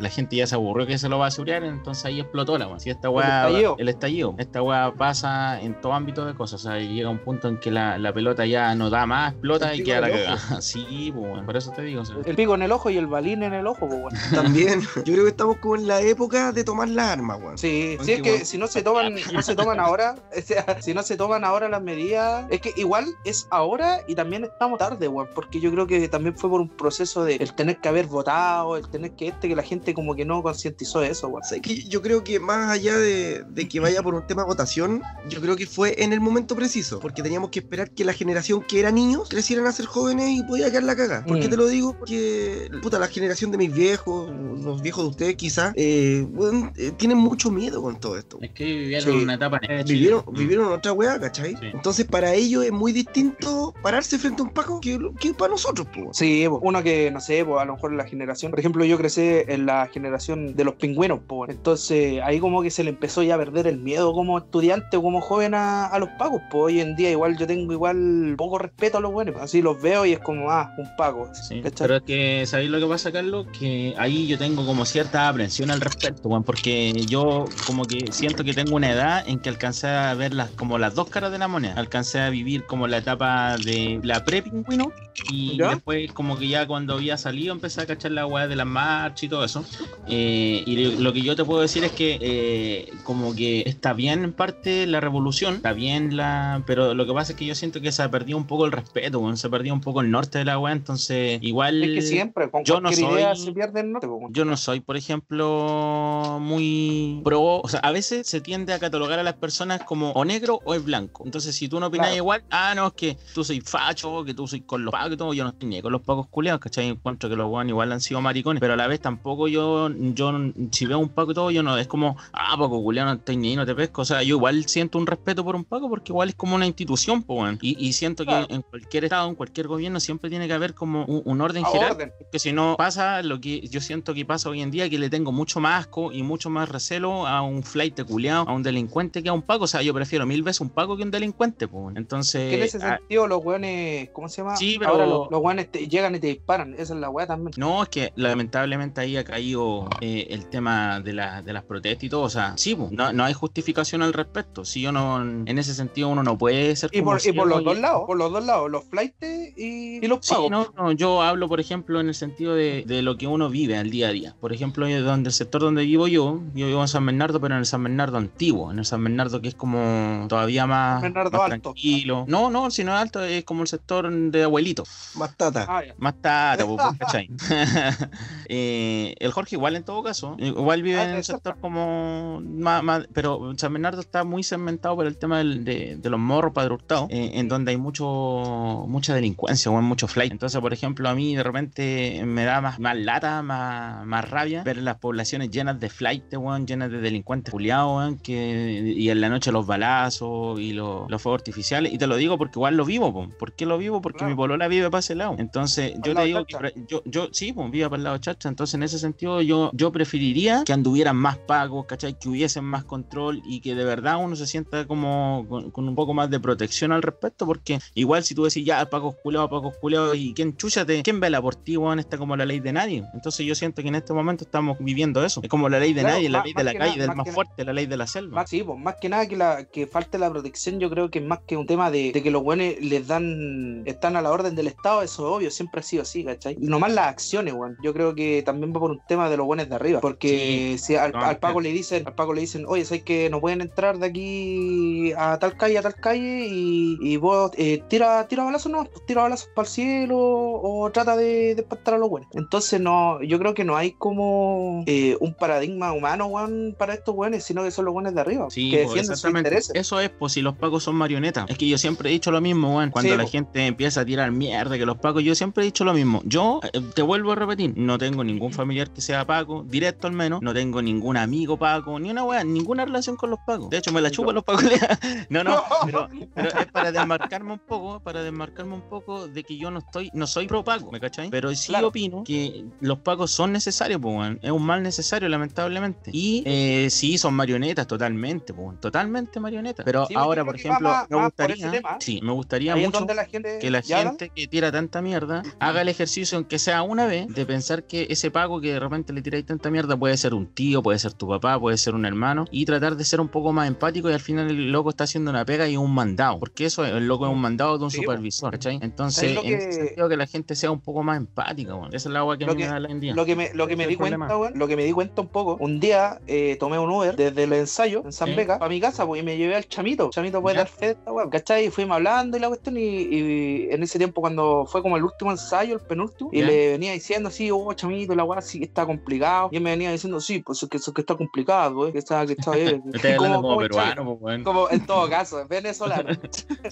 la gente ya se aburrió que se lo basurearan, entonces ahí explotó la weón. Si esta weá, estallido. el estallido, esta weá pasa en todo ámbito de cosas, o sea, llega un punto en que la, la pelota ya no da más, explota El y queda la cagada. Sí, weón, por eso te digo. o sea, El pico en el ojo y el balín en el ojo, pues, weón. También, yo creo que estamos como en la época de tomar las armas, weón. Sí, sí, es que si no se toman, no se toman ahora, o sea, si no se toman ahora las medidas, es que igual es ahora y también estamos tarde, weón, porque yo creo que también fue por un proceso de el tener que haber votado, el tener que este, que la gente como que no concientizó eso, weón. O sea, que yo creo que más allá de, de que vaya por un tema de votación, yo creo que fue en el momento preciso, porque teníamos que esperar que la generación que era niños crecieran a ser jóvenes y podía quedar la caga. ¿Por qué Mm. te lo digo? Porque, puta, la generación de mis viejos, los viejos de ustedes quizás, eh, weón, eh, tienen mucho miedo con todo esto. Es que vivieron Sí. una etapa en Chile. Vivieron, Mm. vivieron otra weá, ¿cachai? Sí. Entonces para ellos es muy distinto pararse frente a un Paco que, que para nosotros, pues. Sí, uno que, no sé, pues a lo mejor la generación, por ejemplo, yo crecí en la generación de los pingüinos, pues, entonces ahí como que se le empezó ya a perder el miedo como estudiante o como joven a, a los pagos, pues hoy en día igual yo tengo igual poco respeto a los buenos, así los veo y es como, ah, un pago. Pero es que, ¿sabéis lo que pasa, Carlos? Que ahí yo tengo como cierta aprensión al respecto, porque yo como que siento que tengo una edad en que alcancé a ver las, como las dos caras de la moneda. Alcancé a vivir como la etapa de la pre-pingüino y ¿Ya? después como que ya cuando había salido empecé a cachar la weá de las marchas y todo eso. Eh, y lo que yo te puedo decir es que eh, como que está bien en parte la revolución, está bien la... Pero lo que pasa es que yo siento que se ha perdido un poco el respeto, weón, se ha perdido un poco el norte de la weá, entonces igual... Es que siempre, con yo no cualquier idea soy- se pierde el norte, weón. Yo no soy, por ejemplo, muy pro. O sea, a veces se tiende a catalogar a las personas como o negro o es blanco. Entonces, si tú no opinas Claro. igual, ah, no, es que tú soy facho, que tú soy con los pagos y todo. Yo no estoy ni con los pagos culiados, ¿cachai? Encuentro que los guanes igual han sido maricones. pero a la vez tampoco yo, yo si veo un Paco y todo, yo no, es como, ah, Paco Julián, no estoy ni no te pesco. O sea, yo igual siento un respeto por un Paco porque igual es como una institución, pues. Y, y siento Claro. que en cualquier estado, en cualquier gobierno, siempre tiene que haber como un, un orden orden. Que si no pasa lo que yo siento que pasa hoy en día, que le tengo mucho más asco y mucho más recelo a un flight de culiao, a un delincuente que a un Paco. O sea, yo prefiero mil veces un Paco que un delincuente, pues. Entonces. En ese ah, sentido los weones, ¿cómo se llama? Sí, pero- Ahora los, los weones te- llegan y te disparan, esa es la weá también. No, es que lamentablemente ahí ha caído eh, el tema de, la- de las protestas y todo. O sea, sí, no, no hay justificación al respecto. Si yo no, en ese sentido, uno no puede ser Y como por, y por los y- dos lados, por los dos lados, los flights y, y los Sí, pagos. no, no, yo hablo, por ejemplo, en el sentido de, de lo que uno vive al día a día. Por ejemplo, donde el sector donde vivo yo, yo vivo en San Bernardo, pero en el San Bernardo antiguo, en el San Bernardo que es como todavía más, Bernardo más alto. tranquilo. No, no, si no es alto, es como el sector de abuelito. Más tata. Ah. Más tata, pues, cachai. Eh, el Jorge igual en todo caso, igual vive Ah, en un sector como más, más- pero San Bernardo está muy segmentado por el tema del- de, de los morros padre Hurtado, eh, en donde hay mucho mucha delincuencia, o mucho flight. Entonces, por ejemplo, a mí de repente me da más, más lata, más, más rabia ver las poblaciones llenas de flight, weón, llenas de delincuentes culiados, weón, que, y en la noche los balazos y los, los fuegos artificiales. Y te lo digo porque igual lo vivo, po. ¿por qué lo vivo? Porque Claro. mi polola vive para ese lado. Entonces, yo te digo que chacha. yo, yo sí, pues viva para el lado chacha. Entonces, en ese sentido, yo, yo preferiría que más pagos, ¿cachai? Que hubiesen más control y que de verdad uno se sienta como con, con un poco más de protección al respecto, porque igual si tú decís ya, pagos culeados, pagos culeados, y quién chúchate, quién vela por ti, weón, está como la ley de nadie. Entonces, yo siento que en este momento estamos viviendo eso. Es como la ley de Claro, nadie, la más- ley de la calle, nada- del más más fuerte, la ley de la selva. Más, sí, pues, más que nada que, la, que falte la protección, yo creo que es más que un tema de, de que los buenos les dan, están a la orden del Estado, eso es obvio, siempre ha sido así, ¿cachai? Y nomás las acciones, weón. Yo creo que también va por un tema de los buenos de arriba, porque si al, no, al Paco le dicen, al Paco le dicen, oye, ¿sabes que no pueden entrar de aquí a tal calle, a tal calle? Y, y vos eh, tira, tira balazos, no, pues, tira balazos para el cielo o trata de, de espantar a los buenos. Entonces, no, yo creo que no hay como eh, un paradigma humano, weón, para estos buenos, sino que son los buenos de arriba, Sí, que defienden sus intereses. Eso es, pues si los pacos son marionetas. Es que yo siempre he dicho lo mismo, weón. Cuando Sí, la po. gente empieza a tirar mierda, que los pacos, yo siempre he dicho lo mismo. Yo eh, te vuelvo a repetir, no tengo ningún familiar que sea paco, directo al menos, no tengo ningún amigo paco, ni una weá, ninguna relación con los pacos. De hecho, me la chupan los pacos. no, no, pero, pero es para desmarcarme un poco, para desmarcarme un poco de que yo no estoy, no soy pro paco, ¿me cachai? Pero sí Claro. opino que los pacos son necesarios. Es un mal necesario, lamentablemente. Y eh, sí, son marionetas totalmente, totalmente marionetas. Pero Sí, ahora, por ejemplo, va me gustaría, tema. sí, me gustaría mucho donde la gente que la gente que tira tanta mierda haga el ejercicio, aunque sea una vez, de pensar que ese pago que de repente le tiráis tanta mierda puede ser un tío, puede ser tu papá, puede ser un hermano, y tratar de ser un poco más empático y al final el loco está haciendo una pega y un mandado, porque eso es, el loco es un mandado de un Sí, supervisor, ¿cachai? Entonces, ¿Sabes lo en ese que- sentido que la gente sea un poco más empática, weón. esa es la agua que a que- me da la envidia. Lo que me, lo que me Ese di problema. cuenta, weón, lo que me di cuenta un poco, un día eh, tomé un Uber desde el ensayo en San. Vega para mi casa, pues, y me llevé al chamito. Chamito puede Ya. dar fe de esta weón, ¿cachai? Y fuimos hablando y la cuestión, y, y en ese tiempo, cuando fue como el último ensayo, el penúltimo, y le venía diciendo así, oh, chamito, la weá sí está complicado. Y él me venía diciendo, sí, pues es que, es que está complicado, eh, que está, que está bien. Estás hablando como, el peruano, pues, weón. Como en todo caso, venezolano.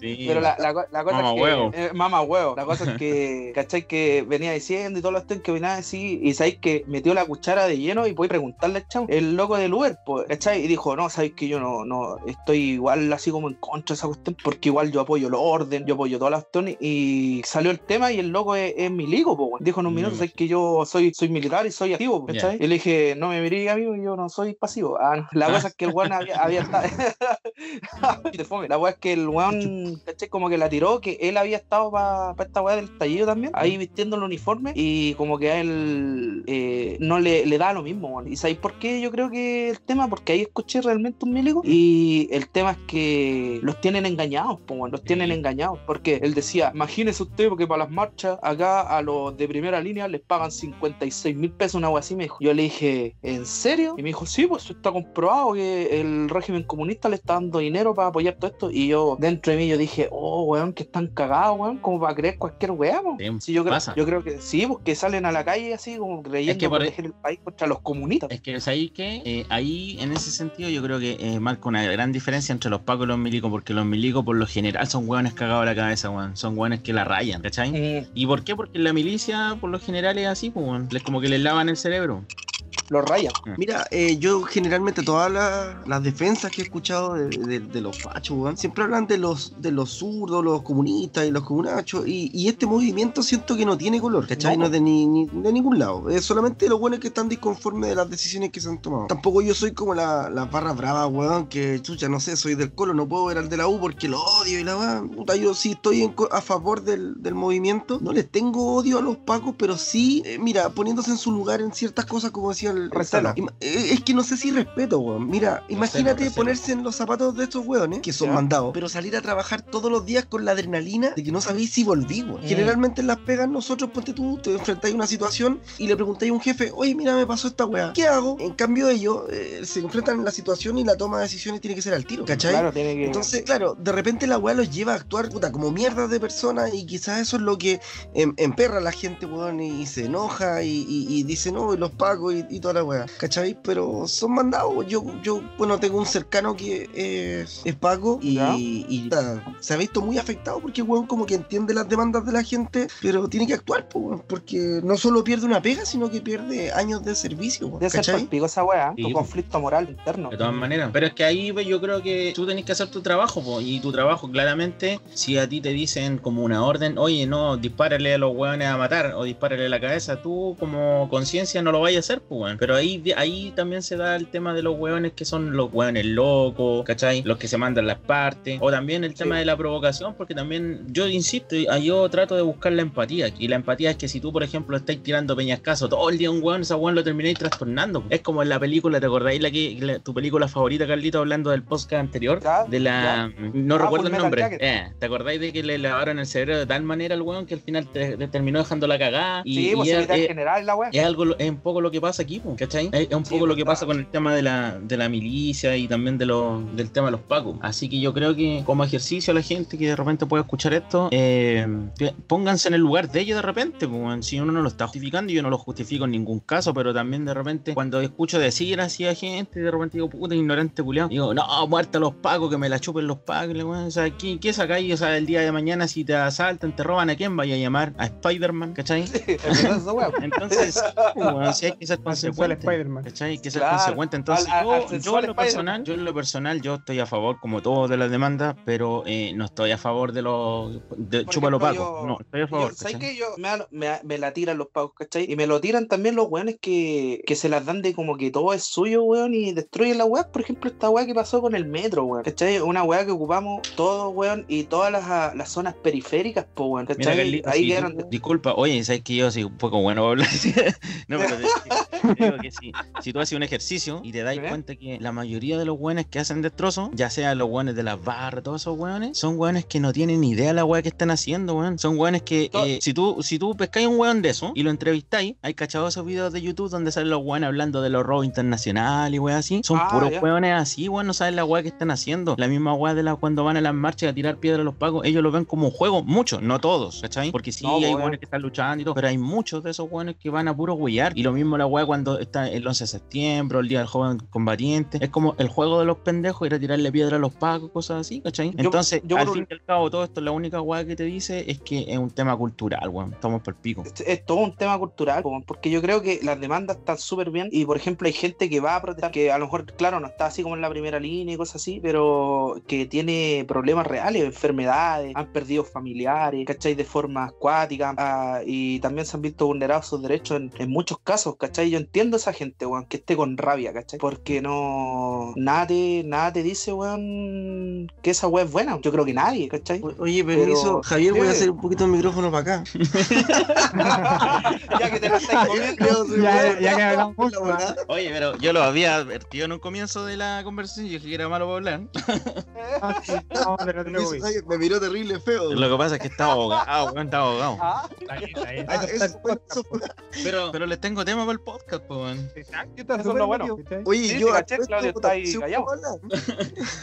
Sí, Pero la, la, la cosa Mama es que. huevo. eh, mama huevo. La cosa es que, ¿cachai? Que venía diciendo y todo lo que venía a decir. Y sabéis que metió la cuchara de lleno y a preguntarle al chavo, el loco del Uber, pues, ¿cachai? Y dijo, no, sabéis que yo no, no estoy igual así como en contra de esa cuestión, porque igual yo apoyo el orden, yo apoyo todas las cuestiones. Y salió el tema y el loco es, es milico, pues. Dijo en un minuto, sabéis que yo soy, soy militar y soy activo. ¿cachai? Y le dije, no me miré, amigo, yo no soy pasivo. Ah, no. La Ah. cosa es que el weón había, había estado. La weá es que el weón. Como que la tiró, que él había estado para esta weá del estallido también, ahí vistiendo el uniforme, y como que a él eh, no le, le da lo mismo, weón. ¿Y sabéis por qué yo creo que el tema? Porque ahí escuché realmente un milico, y el tema es que los tienen engañados, po, weón, los tienen engañados, porque él decía, imagínese usted, porque para las marchas, acá a los de primera línea les pagan 56 mil pesos, una weá así, me dijo. Yo le dije, ¿en serio? Y me dijo, sí, pues está comprobado que el régimen comunista le está dando dinero para apoyar todo esto. Y yo, dentro de mí, yo dije, oh, weón, que están cagados, weón, como para creer cualquier po. Sí, Sí, yo creo, yo creo que sí, porque salen a la calle así como creyendo que por- proteger el país contra los comunistas. Es que es ahí que, eh, ahí en ese sentido yo creo que eh, marca una gran diferencia entre los pacos y los milicos, porque los milicos por lo general son hueones cagados a la cabeza, weón. Son hueones que la rayan, ¿cachai? ¿Y por qué? Porque la milicia por lo general es así, pues, weón. Les como que les lavan el cerebro. Los rayan. Mira, eh, yo generalmente todas la- las defensas que he escuchado de, de- de los fachos, weón, siempre hablan de los de los zurdos, los comunistas y los comunachos. Y, y este movimiento siento que no tiene color, ¿cachai? No. No, es de, ni, ni- de ningún lado. Es solamente los buenos que están disconformes de las decisiones que se han tomado. Tampoco yo soy como la- las barras bravas, weón, que chucha, no sé, soy del colo, no puedo ver al de la U porque lo odio y la weón. Puta, yo sí estoy en a favor del, del movimiento. No les tengo odio a los pacos, pero sí, eh, mira, poniéndose en su lugar en ciertas cosas, como decía el, Recelo. Eh, Es que no sé si respeto, weón. Mira, imagínate recelo. ponerse en los zapatos de estos weones, que son Ya. mandados, pero salir a trabajar todos los días con la adrenalina de que no sabéis si volví, weón. Mm. Generalmente en las pegas nosotros, ponte tú, te enfrentáis a una situación y le preguntáis a un jefe, oye, mira, me pasó esta weá, ¿qué hago? En cambio ellos eh, se enfrentan en la situación y la toma de decisiones tiene que ser al tiro, ¿cachai? Claro, tiene que. Entonces, claro, de repente la weá los lleva a actuar puta, como mierdas de personas y quizás eso es lo que em- emperra a la gente, weón, y, y se enoja y, y- y dice, no, y los pagos y, y toda la weá, ¿cachai? Pero son mandados. Yo, yo bueno, tengo un cercano que es, es Paco y, se ha visto muy afectado porque, weón, como que entiende las demandas de la gente, pero tiene que actuar, po, weón, porque no solo pierde una pega, sino que pierde años de servicio, weón, Debe ser ¿cachai? palpico esa weá. Sí, tu conflicto moral interno. De todas maneras. Pero es que ahí pues, yo creo que tú tenés que hacer tu trabajo, po, y tu trabajo claramente, si a ti te dicen como una orden, oye, no, dispárale a los hueones a matar o dispárale a la cabeza, tú como conciencia no lo vayas a hacer, pues, weón. Pero ahí, ahí también se da el tema de los hueones que son los hueones locos, ¿cachai? Los que se mandan las partes. O también el tema Sí. de la provocación, porque también yo insisto, y- yo trato de buscar la empatía. Y la empatía es que si tú, por ejemplo, estáis tirando peñascaso todo el día un hueón, ese hueón lo termináis trastornando. Es como en la película, ¿te acordáis la que la- tu película favorita, Carlito, hablando del podcast anterior? De la. No Ah, recuerdo Full el nombre. Eh, ¿Te acordáis de que le lavaron el cerebro de tal manera al weón que al final te, te terminó dejando la cagada? Y, Sí, y pues es, militar es- general la es algo, es un poco lo que pasa aquí, ¿cachai? Es, es un Sí, poco lo que pasa con el tema de la, de la milicia y también de lo, del tema de los pacos. Así que yo creo que como ejercicio a la gente que de repente pueda escuchar esto, eh, pónganse en el lugar de ellos de repente, weón. si uno no lo está justificando, yo no lo justifico en ningún caso, pero también de repente cuando escucho decir así a gente, de repente digo, puta ignorante culiao, digo, no, muerta los pacos, que me la chupen los pacos, o sea, ¿qué, qué sacáis? O sea, el día de mañana si te asaltan, te roban, ¿a quién vaya a llamar? ¿A Spider-Man? ¿Cachai? Entonces, weón, sí hay que ser consecuente. Spider-Man. ¿Cachai? Que ser Claro, consecuente. Entonces, al- al- yo, al yo sensual en lo personal, yo en lo personal, yo estoy a favor, como todos, de las demandas, pero eh, no estoy a favor de los de ejemplo, paco. yo- No, estoy a favor. Yo, ¿Sabes qué? Yo, me, me, me la tiran los pagos, ¿cachai? Y me lo tiran también los weones que, que se las dan de como que todo es suyo, weón, y destruyen la weá. Por ejemplo, esta weá que pasó con el metro, weón. ¿Cachai? Una weá que ocupamos todos, weón, y todas las, ah, las zonas periféricas, po, weón. Mira, ¿Cachai? Carlito, Ahí si quedaron. tú- disculpa, oye, sabes que yo soy un poco bueno para hablar. no, pero digo que si, si tú haces un ejercicio y te das ¿Eh? cuenta que la mayoría de los weones que hacen destrozos, ya sea los weones de las barras, todos esos weones, son weones que no tienen ni idea de la weá que están haciendo, weón. Son weones que eh, si tú si tú pescáis un weón de eso y lo entrevistáis, hay cachado esos videos de YouTube donde salen los weones hablando de los robos internacionales y weas así. Son Ah, puros ya. weones así, weón, no saben la weá que están haciendo. La misma weá de la cuando van a las marchas a tirar piedra a los pagos, ellos lo ven como un juego, muchos, no todos, ¿cachai? Porque sí, No, hay weones que están luchando y todo, pero hay muchos de esos weones que van a puro huellar. Y lo mismo la weá cuando está el 11 de septiembre, el día del joven combatiente. Es como el juego de los pendejos, ir a tirarle piedra a los pagos, cosas así, ¿cachai? Entonces, yo al fin y al cabo, todo esto, la única weá que te dice es que es un tema cultural, weón. Estamos por el pico. Es, es todo un tema cultural, po, porque yo creo que las demandas están súper bien y por ejemplo hay gente que va a protestar, que a lo mejor, claro, no está así como en la primera línea y cosas así, pero que tiene problemas reales, enfermedades, han perdido familiares, ¿cachai? De forma acuática ah, y también se han visto vulnerados sus derechos en, en muchos casos, ¿cachai? Yo entiendo a esa gente, weón, que esté con rabia, ¿cachai? Porque no, nada te, nada te dice, weón, que esa weá es buena, yo creo que nadie, ¿cachai? O- Oye, permiso, Pero- Javier, voy a hacer un poquito el micrófono para acá. ya que te la estáis comiendo. Ya, ya que hablamos. Oye, pero yo lo había advertido en un comienzo de la conversación y dije que era malo para hablar. Ah, sí, no, pero no Me miró terrible feo. Lo que pasa es que estaba ahogado, weón, estaba ahogado. Ah, está bien. Ah, eso, eso fue- Pero, pero les tengo tema para el podcast. Weón. Exacto, yo estaba Eso es lo bueno. Oye, Sí, yo caché, Claudio, esto, está ahí ¿sí callado.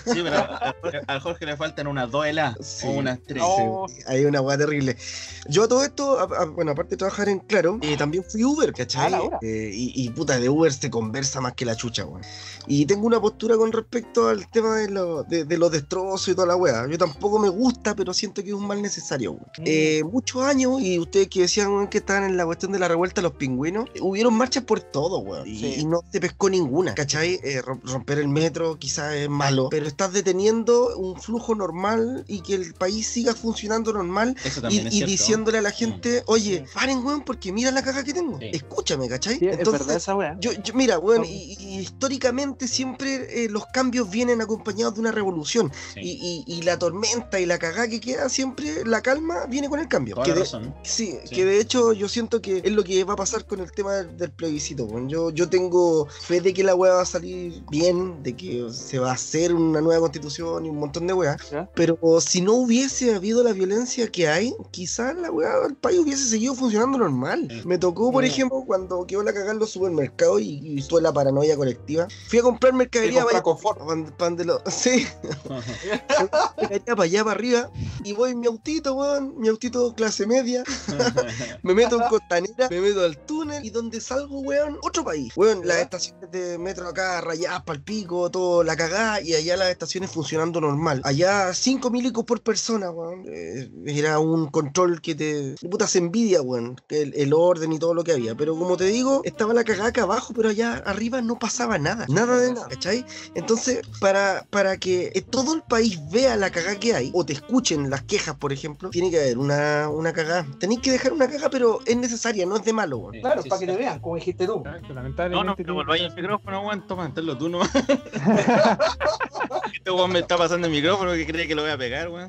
pero a- Jorge le faltan unas dos heladas Sí. o unas tres. No. Sí, hay una weá terrible. Yo a todo esto, a- a- bueno, aparte de trabajar en Claro, eh, también fui Uber, ¿cachai? Ah, la hora. Eh, y, y puta, de Uber se conversa más que la chucha, weón. Y tengo una postura con respecto al tema de, lo- de, de los destrozos y toda la weá. Yo tampoco me gusta, pero siento que es un mal necesario, weón. Mm. Eh, muchos años, y ustedes que decían que estaban en la cuestión de la revuelta de los pingüinos, hubieron marchas por todo, weón. Y, Sí. y no se pescó ninguna, ¿cachai? Eh, rom- romper el metro quizás es malo, pero estás deteniendo un flujo normal y que el país siga funcionando normal Eso y, también es y cierto. diciéndole a la gente, oye, Sí. paren, weón, porque mira la caga que tengo. Sí. Escúchame, ¿cachai? Sí, es verdad esa weá. yo, yo- mira, weón, No. y, y históricamente siempre eh, los cambios vienen acompañados de una revolución. Sí. Y, y- y la tormenta y la cagada que queda siempre, la calma viene con el cambio. Toda Que la de- razón. Sí, Sí. que de hecho yo siento que es lo que va a pasar con el tema del, del weón. Yo, yo tengo fe de que la weá va a salir bien, de que se va a hacer una nueva constitución y un montón de weá. Pero si no hubiese habido la violencia que hay, quizás la weá, el país hubiese seguido funcionando normal. Me tocó, por Mm. ejemplo, cuando quedó la cagada en los supermercados y, y toda la paranoia colectiva. Fui a comprar mercadería para confort. pan, pan de los. Sí, mercadería para allá, para arriba. Y voy en mi autito, weón. Mi autito clase media. Me meto en Costanera, me meto al túnel y donde salgo, weón, otro país. Weón, las estaciones de metro acá rayadas para el pico, todo la cagada y allá las estaciones funcionando normal. Allá 5 milicos por persona, weón. Eh, era un control que te... Puta, se envidia, weón, el, el orden y todo lo que había. Pero como te digo, estaba la cagada acá abajo, pero allá arriba no pasaba nada. Nada de nada, ¿cachai? Entonces, para, para que todo el país vea la cagada que hay, o te escuchen las quejas, por ejemplo, tiene que haber una, una cagada. Tenéis que dejar una cagada, pero es necesaria, no es de malo, weón. Claro, Sí, para sí. que te vean, como dijiste tú. Exacto, No, lamentablemente. no, que tiene- volváis el micrófono, weón. Toma, tenlo tú nomás. este weón me está pasando el micrófono que cree que lo voy a pegar, weón.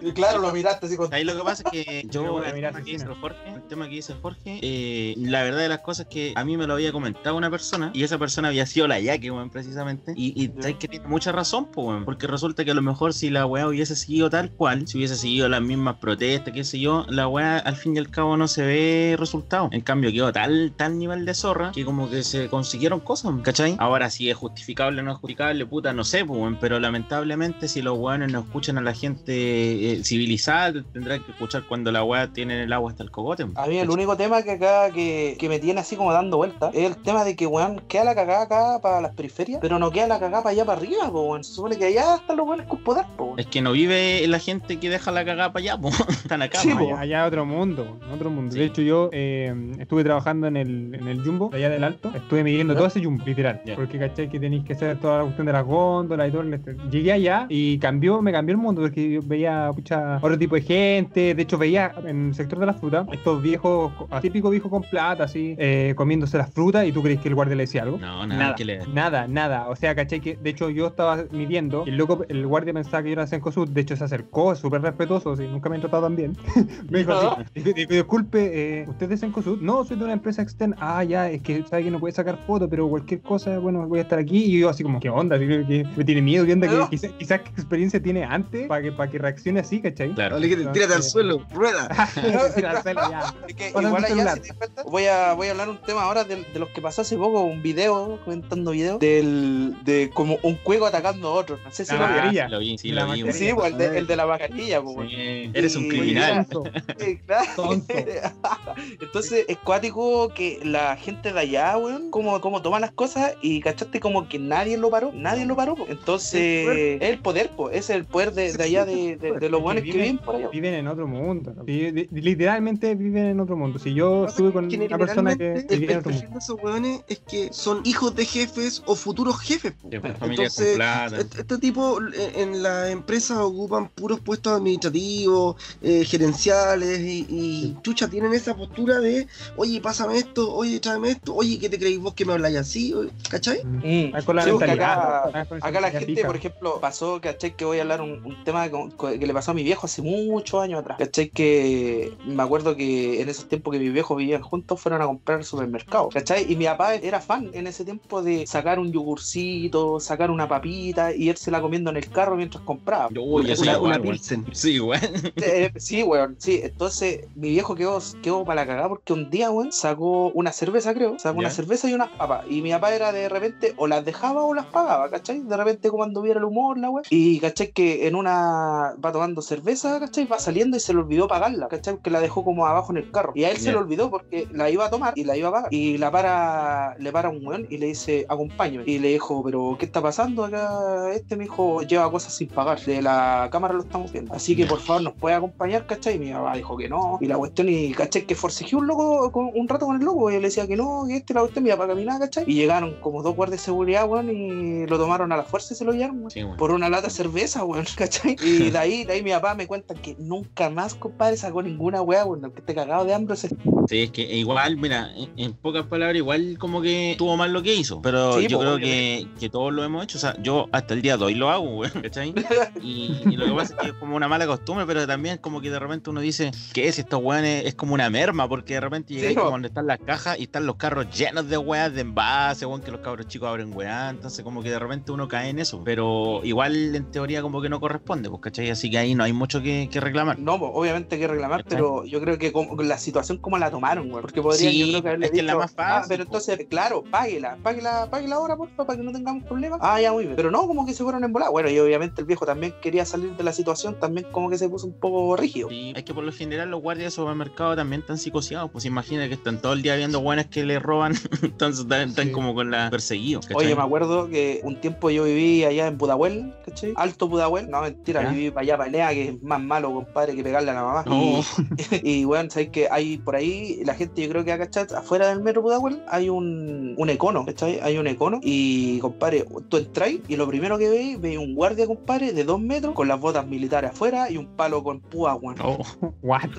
Y claro, lo miraste así con. Ahí lo que pasa es que yo, Pero, el mira, tema que asesina. dice el Jorge, el tema que dice Jorge, eh, la verdad de las cosas es que a mí me lo había comentado una persona y esa persona había sido la Yaque, weón, precisamente. Y, y que tiene mucha razón, pues, weón, porque resulta que a lo mejor si la weá hubiese seguido tal cual, si hubiese seguido las mismas protestas, qué sé yo, la weá al fin y al cabo no se ve resultado. En cambio, quedó tal, tal nivel de zorra que como que se consiguieron cosas, ¿cachai? Ahora, si es justificable o no es justificable, puta, no sé, pues, weón, pero lamentablemente si los weones no escuchan a la gente eh, civilizada, tendrán que escuchar cuando la weá tiene el agua hasta el cogote. A mí el único tema que acá que, que me tiene así como dando vuelta es el tema de que, weón, queda la cagada acá para las periferias, pero no queda la cagada para allá para arriba, po, weón. Se supone que allá están los weones con poder, po, weón. Es que no vive la gente que deja la cagada para allá, po. están acá. Sí, po. Allá, allá otro mundo, otro mundo. Sí. De hecho, yo eh, estuve trabajando en el, en el Jumbo, de allá del Alto. Estuve midiendo todo ese Jumbo, literal. Porque caché que tenéis que hacer toda la cuestión de las góndolas y todo. el este. Llegué allá y cambió, me cambió el mundo porque yo veía pucha, otro tipo de gente. De hecho, veía en el sector de las frutas estos viejos, típicos viejos con plata, así, eh, comiéndose las frutas. ¿Y tú crees que el guardia le decía algo? No, nada, Nada, que le. nada, nada. O sea, caché que de hecho yo estaba midiendo y el loco, el guardia pensaba que yo era Sencosud. De hecho, se acercó, súper respetuoso, así, nunca me han tratado tan bien. me dijo así: "Dijo, dijo, Disculpe, eh, ¿usted es de Sencosud? No, soy de una empresa externa. Ah, ya, es que sabe que no puede sacar fotos, pero cualquier cosa, bueno, voy a estar aquí. Y yo, así como, ¿qué onda? Así, que me tiene miedo, ¿qué onda? No. Quizás qué experiencia tiene antes para que, para que reaccione así, ¿cachai? Claro. Que tírate al suelo, rueda. Tira al suelo, ya. Es que Pásame igual tu allá, celular. si te das cuenta, voy a, voy a hablar un tema ahora de, de los que pasó hace poco, un video, comentando video, del, de como un juego atacando a otro. No sé si La lo mascarilla. vi, sí La lo vi. mascarilla. Sí, pues, el, de, el de la mascarilla, pues. Sí, Eres un criminal. Tonto. Sí, claro. Tonto. Entonces es cuático que la gente de allá, weón, como, como toma las cosas y cachaste como que nadie lo paró, nadie lo paró. Entonces El es el poder, po, es el poder de, de allá, de, de, de los buenos que viven- viven por allá. Viven en otro mundo. literalmente viven en otro mundo. Si yo estuve con una persona que vivía en el otro mundo. perfil de esos weones es que son hijos de jefes o futuros jefes. pues, Entonces. Este, este tipo eh, en las empresas ocupan puros puestos administrativos, eh, gerenciales y, y chucha tienen esa postura de oye, pásame esto, oye, tráeme esto, oye, ¿qué te creéis vos que me habláis así? ¿Cachai? Mm. Con la Sí, acá- Acá la gente, por ejemplo, pasó, ¿cachai? Que voy a hablar un, un tema con- que le pasó a mi viejo hace muchos años atrás. ¿Cachai? Que me acuerdo que que en esos tiempos que mis viejos vivían juntos fueron a comprar al supermercado, ¿cachai? Y mi papá era fan en ese tiempo de sacar un yogurcito, sacar una papita y irse la comiendo en el carro mientras compraba. Uy, yo soy Una, igual, una. Sí, weón. Eh, sí, weón, sí. Entonces, mi viejo quedó, quedó para la cagada porque un día, weón, sacó una cerveza, creo. Sacó una Ya. cerveza y unas papas. Y mi papá era de repente, o las dejaba o las pagaba, ¿cachai? De repente, como anduviera el humor, la weón. Y, ¿cachai? Que en una va tomando cerveza, ¿cachai? Va saliendo y se le olvidó pagarla, ¿cachai? Que la dejó como abajo en el carro. Y a él se le olvidó porque la iba a tomar y la iba a pagar. Y la para, le para un weón y le dice, acompáñame. Y le dijo, pero ¿qué está pasando acá? Este me dijo, lleva cosas sin pagar. De la cámara lo estamos viendo. Así que por favor nos puede acompañar, ¿cachai? Y mi papá dijo que no. Y la cuestión, y ¿cachai? Que forcejeó un loco con, un rato con el loco. Y él le decía que no, que este la cuestión, mi papá caminaba, ¿cachai? Y llegaron como dos guardias de seguridad, weón, y lo tomaron a la fuerza y se lo llevaron, weón. Sí, weón. Por una lata de cerveza, weón, ¿cachai? Y de ahí, de ahí mi papá me cuenta que nunca más, compadre, sacó ninguna weá, weón. Que esté cagado de hambre. Se... Sí, es que igual, mira, en, en pocas palabras, igual como que tuvo mal lo que hizo. Pero Sí, yo po, creo que, que todos lo hemos hecho. O sea, yo hasta el día de hoy lo hago, weón, ¿cachai? Y, y lo que pasa es que es como una mala costumbre, pero también como que de repente uno dice que es estos weones es como una merma, porque de repente llegáis po. como donde están las cajas y están los carros llenos de weas de envase, weón, que los cabros chicos abren weá, entonces como que de repente uno cae en eso. Pero igual en teoría como que no corresponde, pues, ¿cachai? Así que ahí no hay mucho que, que reclamar. No, pues, obviamente hay que reclamar, ¿Cachai? pero yo creo que como- la situación como la tomaron, güey. Porque podrían, Sí, yo creo que haberle es que la más "Ah, fácil, pero po". entonces, claro, páguela, páguela, páguela ahora, porfa, para que no tengamos problemas. Ah, ya, muy bien. Pero no, como que se fueron en volar. Bueno, y obviamente el viejo también quería salir de la situación, también como que se puso un poco rígido. Sí, es que por lo general los guardias de supermercado también están psicoseados. Pues imagina que están todo el día viendo buenas que le roban, entonces están, están Sí. como con la perseguidos. ¿cachai? Oye, me acuerdo que un tiempo yo viví allá en Pudahuel, ¿cachai? Alto Pudahuel. No, mentira, ¿Ya? viví para allá, para que es más malo, compadre, que pegarle a la mamá. No. Y, y bueno, que hay por ahí, la gente yo creo que acá, afuera del metro Pudahuel hay un, un econo, ¿cachai? Hay un econo. Y, compadre, tú entras y lo primero que veis, veis un guardia, compadre, de dos metros, con las botas militares afuera y un palo con púa, weón. Oh, What?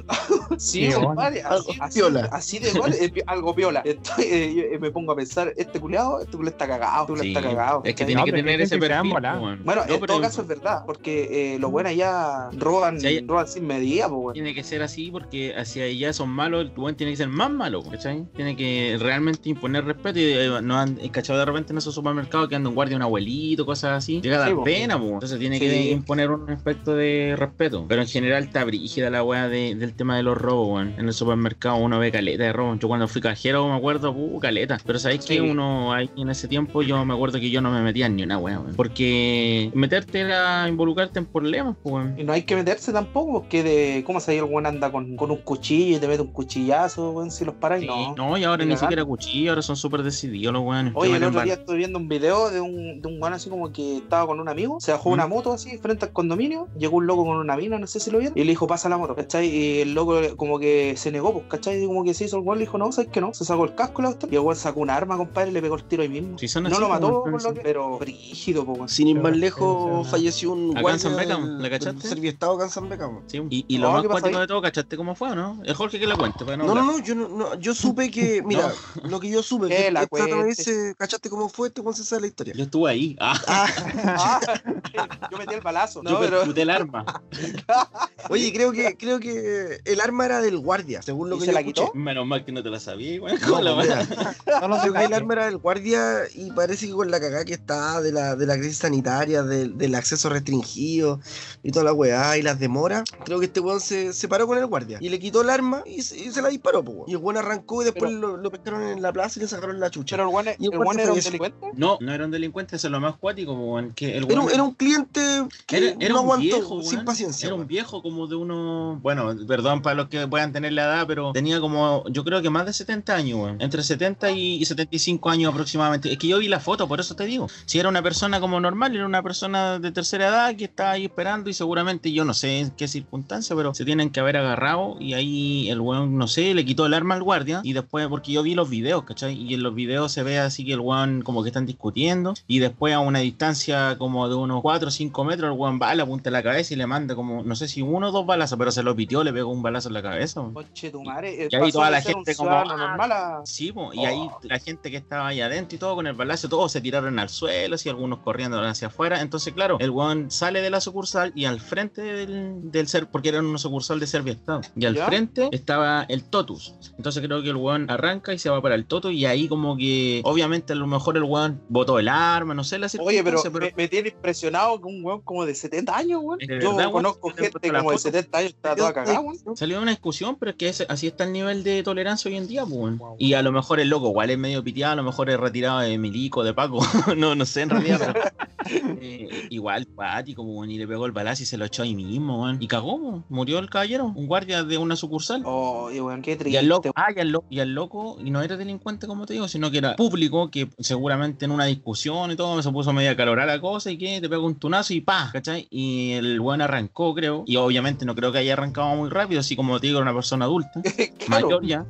Sí, compadre, Algo así, así, piola. así de pi- algo piola. Estoy, eh, yo, eh, me pongo a pensar, este culiado, este culiado está cagado, este sí. está cagado. Es que ¿cachai? tiene No, que tener ese perfil. pues. Bueno, No, en pero todo caso es verdad, porque eh, los buenos ya roban, hay- roban sin medida, pues. Tiene que ser así porque hacia allá son malos, el buen tiene que ser más malo, ¿cachai? Tiene que realmente imponer respeto y eh, no han cachado de repente en esos supermercados que anda un guardia, un abuelito, cosas así. Llega a dar Sí, pena, po. entonces tiene que imponer un aspecto de respeto. Pero en general está brígida la weá de- del tema de los robos, weón. En el supermercado uno ve caleta de robos. Yo cuando fui cajero me acuerdo, uh, caleta. Pero sabéis Sí. que uno ahí en ese tiempo yo me acuerdo que yo no me metía en ni una weá, weón. Porque meterte era involucrarte en problemas, weón. Y no hay que meterse tampoco, porque de, ¿cómo se el weón anda con, con un cuchillo y te mete un cuchillazo, weón, si los paráis? Sí, no. no, y ahora Ni siquiera cuchillo, ahora son súper decididos los weones. Oye, el otro día estuve viendo un video de un, de un weón así como que estaba con un amigo, se bajó ¿Mm? una moto así frente al condominio, llegó un loco con una mina, no sé si lo vieron, y le dijo, pasa la moto, ¿cachai? Y el loco como que se negó, pues, ¿cachai? Y como que se hizo el weón, le dijo, no, ¿sabes que no? Se sacó el casco y la cuestión, y el weón sacó un arma, compadre, y le pegó el tiro ahí mismo. Sí, son no así, lo pues, mató, weón, por lo que- pero brígido, pues, weón. Sin ir más lejos, falleció un guardia Beckham, ¿la cachaste? Serviestado acá en San Beckham. Sí, y, y lo Oh, más ¿qué pasó cuático de todo, ¿cachaste cómo fue no? Jorge que la cuente, para no No, no, yo no, no, yo supe que, mira, lo que yo supe, Que la esta cuente. vez, eh, ¿cachaste cómo fue? Este Juan se sabe la historia. Yo estuve ahí. Ah, Ah, yo metí el balazo, yo no, pero... el arma. oye, creo que, creo que el arma era del guardia, según lo ¿Y que se yo la escuché. quitó? Menos mal que no te la sabía, güey. No, la No creo que el arma era del guardia y parece que con la cagada que está de la, de la crisis sanitaria, del- del acceso restringido y toda la weá y las demoras, creo que este weón se, se paró con el guardia y le quitó el arma y se, y se la disparó, po, weón. Y el weón arrancó y después lo, lo pescaron en la plaza y le sacaron la chucha. Pero el weón, el weón weón era un delincuente. No, no era un delincuente, eso es lo más cuático. Que el Era era un cliente que Era, era no un aguantó viejo, sin weón. paciencia. Era un weón. viejo como de unos. Bueno, perdón para los que puedan tener la edad, pero tenía como. Yo creo que más de 70 años, weón. Entre 70 y y 75 años aproximadamente. Es que yo vi la foto, por eso te digo. Si era una persona como normal, era una persona de tercera edad que estaba ahí esperando y seguramente yo no sé en qué circunstancia, pero se tienen que haber agarrado y ahí el weón, no sé, le quitó el arma al guardia y después, porque yo vi los videos, ¿cachai? Y en los videos se ve así que el weón como que están discutiendo y después a una distancia como de unos 4 o 5 metros el weón va, le apunta en la cabeza y le manda como, no sé si uno o dos balazos, pero se lo pitió, le pegó un balazo en la cabeza. po. Conche tu madre. eh, Y ahí pasó toda la gente como, ah, Sí, po, y ahí Oh. la gente que estaba ahí adentro y todo con el balazo, todos se tiraron al suelo, y algunos corriendo hacia afuera. Entonces, claro, el weón sale de la sucursal y al frente del, del ser, porque era una sucursal de Serbia Estado, y al ¿Ya? frente estaba el Totus. Entonces creo que el weón arranca y se va para el Totus, y ahí como que, obviamente, a lo mejor el weón botó el arma, no sé la Oye, pero, circunstancia, me, me tiene impresionado que un weón como de 70 años, weón. ¿De Yo verdad, conozco ¿Te han puesto gente como de foto? 70 años, está toda cagada, weón. Salió una discusión, pero es que ese- así está el nivel de tolerancia hoy en día, pues. weón. Wow. Y a lo mejor el loco igual es medio piteado, a lo mejor es retirado de milico, de Paco, no, no sé en realidad, pero eh, igual pático, pues, weón, y le pegó el balazo y se lo echó ahí mismo, weón. Y cagó, weón. murió el caballero, un guardia de una sucursal. Qué Y triste. al, loco, ah, y, al loco, y al loco, y no era delincuente como te digo, sino que era público, que seguramente en una discusión y todo se puso media calorada la cosa y que te pegó un tunazo y pa, ¿cachai? Y el weón arrancó, creo, y obviamente no creo que haya arrancado muy rápido, así como te digo, era una persona adulta, Claro, mayor ya,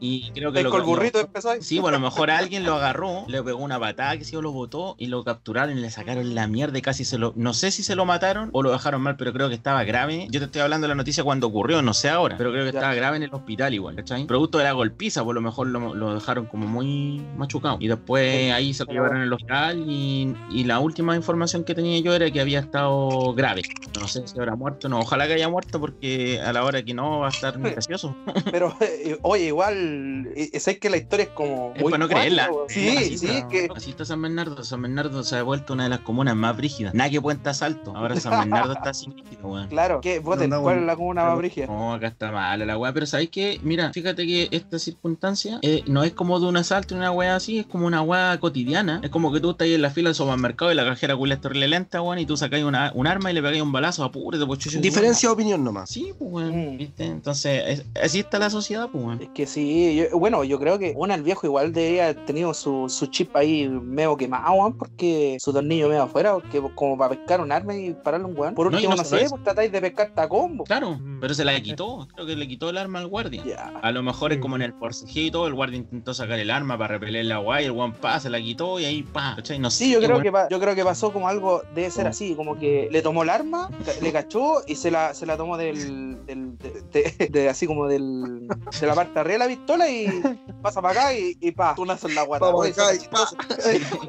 y creo que el lo con el burrito lo- empezó ahí. Sí, pues a lo mejor alguien lo agarró, le pegó una patada, que sí, o lo botó y lo capturaron y le sacaron la mierda y casi se lo. No sé si se lo mataron o lo dejaron mal, pero creo que estaba grave. Yo te estoy hablando de la noticia cuando ocurrió, no sé ahora, pero creo que Ya. Estaba grave en el hospital igual, ¿cachai? Producto de la golpiza, por lo mejor lo, lo dejaron como muy machucado. Y después ahí se lo llevaron al hospital y, y la última información que tenía yo era que había estado grave. No sé si habrá muerto, no, ojalá que haya muerto porque a la hora que no va a estar muy gracioso. Pero, eh, oye, igual, eh, sé que la historia es como. Es muy para no creerla. Así Sí, sí, está. es que. Así está San Bernardo. San Bernardo se ha vuelto una de las comunas más brígidas. Nada que Puente Asalto. Ahora San Bernardo está sin rígido, weón. Claro, que voten, No, no, ¿cuál es la comuna más brígida? No, acá está mala la weá. Pero ¿sabéis qué? Mira, fíjate que esta circunstancia eh, no es como de un asalto una weá así, es como una weá cotidiana. Es como que tú estás ahí en la fila del supermercado y la cajera culia es terrible lenta, weón, y tú sacáis una, un arma y le pegáis un balazo, apúrate, pues. Diferencia de opinión nomás. Sí, pues weón. Mm. ¿Viste? Entonces, es- así está la sociedad, pues weón. Es que sí, yo- bueno, yo creo que bueno, el viejo igual debería haber tenido su, su chip ahí medio quemado, weón, porque su tornillo medio afuera, porque como para pescar un arma y pararle un weón. Por último, no sé, pues tratáis de pescar tacombo. Claro, Mm. pero se la quitó. Creo que le quitó el arma al guardia. A lo mejor es como en el forcejeo y todo, el guardia intentó sacar el arma para repeler la guay, el one pa, se la quitó y ahí pa, ¿cachai? No sé. Sí, yo creo, que pa- yo creo que pasó como algo, debe ser así, como que le tomó el arma, le cachó y se la, se la tomó del, del de, de- de- así como del, de la parte de arriba de la pistola y pasa para acá y, y pa, tú naces en la guata. Vamos acá y.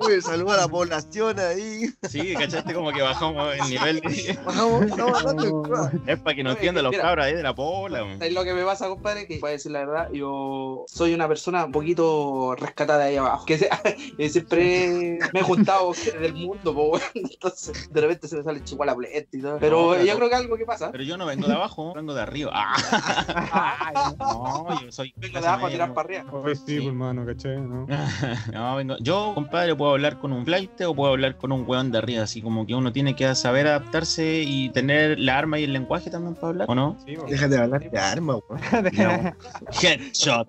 Uy, saluda a la población ahí. Sí, ¿cachaste? Como que bajamos el nivel. de- Bajamos, estamos hablando. Es para que no Oye, entiendan los cabros ahí de la pola. weón. ¿Sabes lo que me pasa, compadre? Que, para decir la verdad, yo soy una persona un poquito rescatada ahí abajo. Que siempre me he juntado del mundo, po. Entonces, de repente se me sale chihuahua y todo. Pero No, yo creo que algo que pasa. Pero yo no vengo de abajo, vengo de arriba. Ah, no, yo soy. Vengo de abajo a tirar para arriba. Oye, sí, pues, hermano, ¿cachai? ¿No? No, vengo. Yo, compadre, puedo hablar con un flight o puedo hablar con un weón de arriba. Así como que uno tiene que saber adaptarse y tener la arma y el lenguaje también para hablar, ¿o no? Sí, pues. Déjate de hablar de armas, weón. Headshot.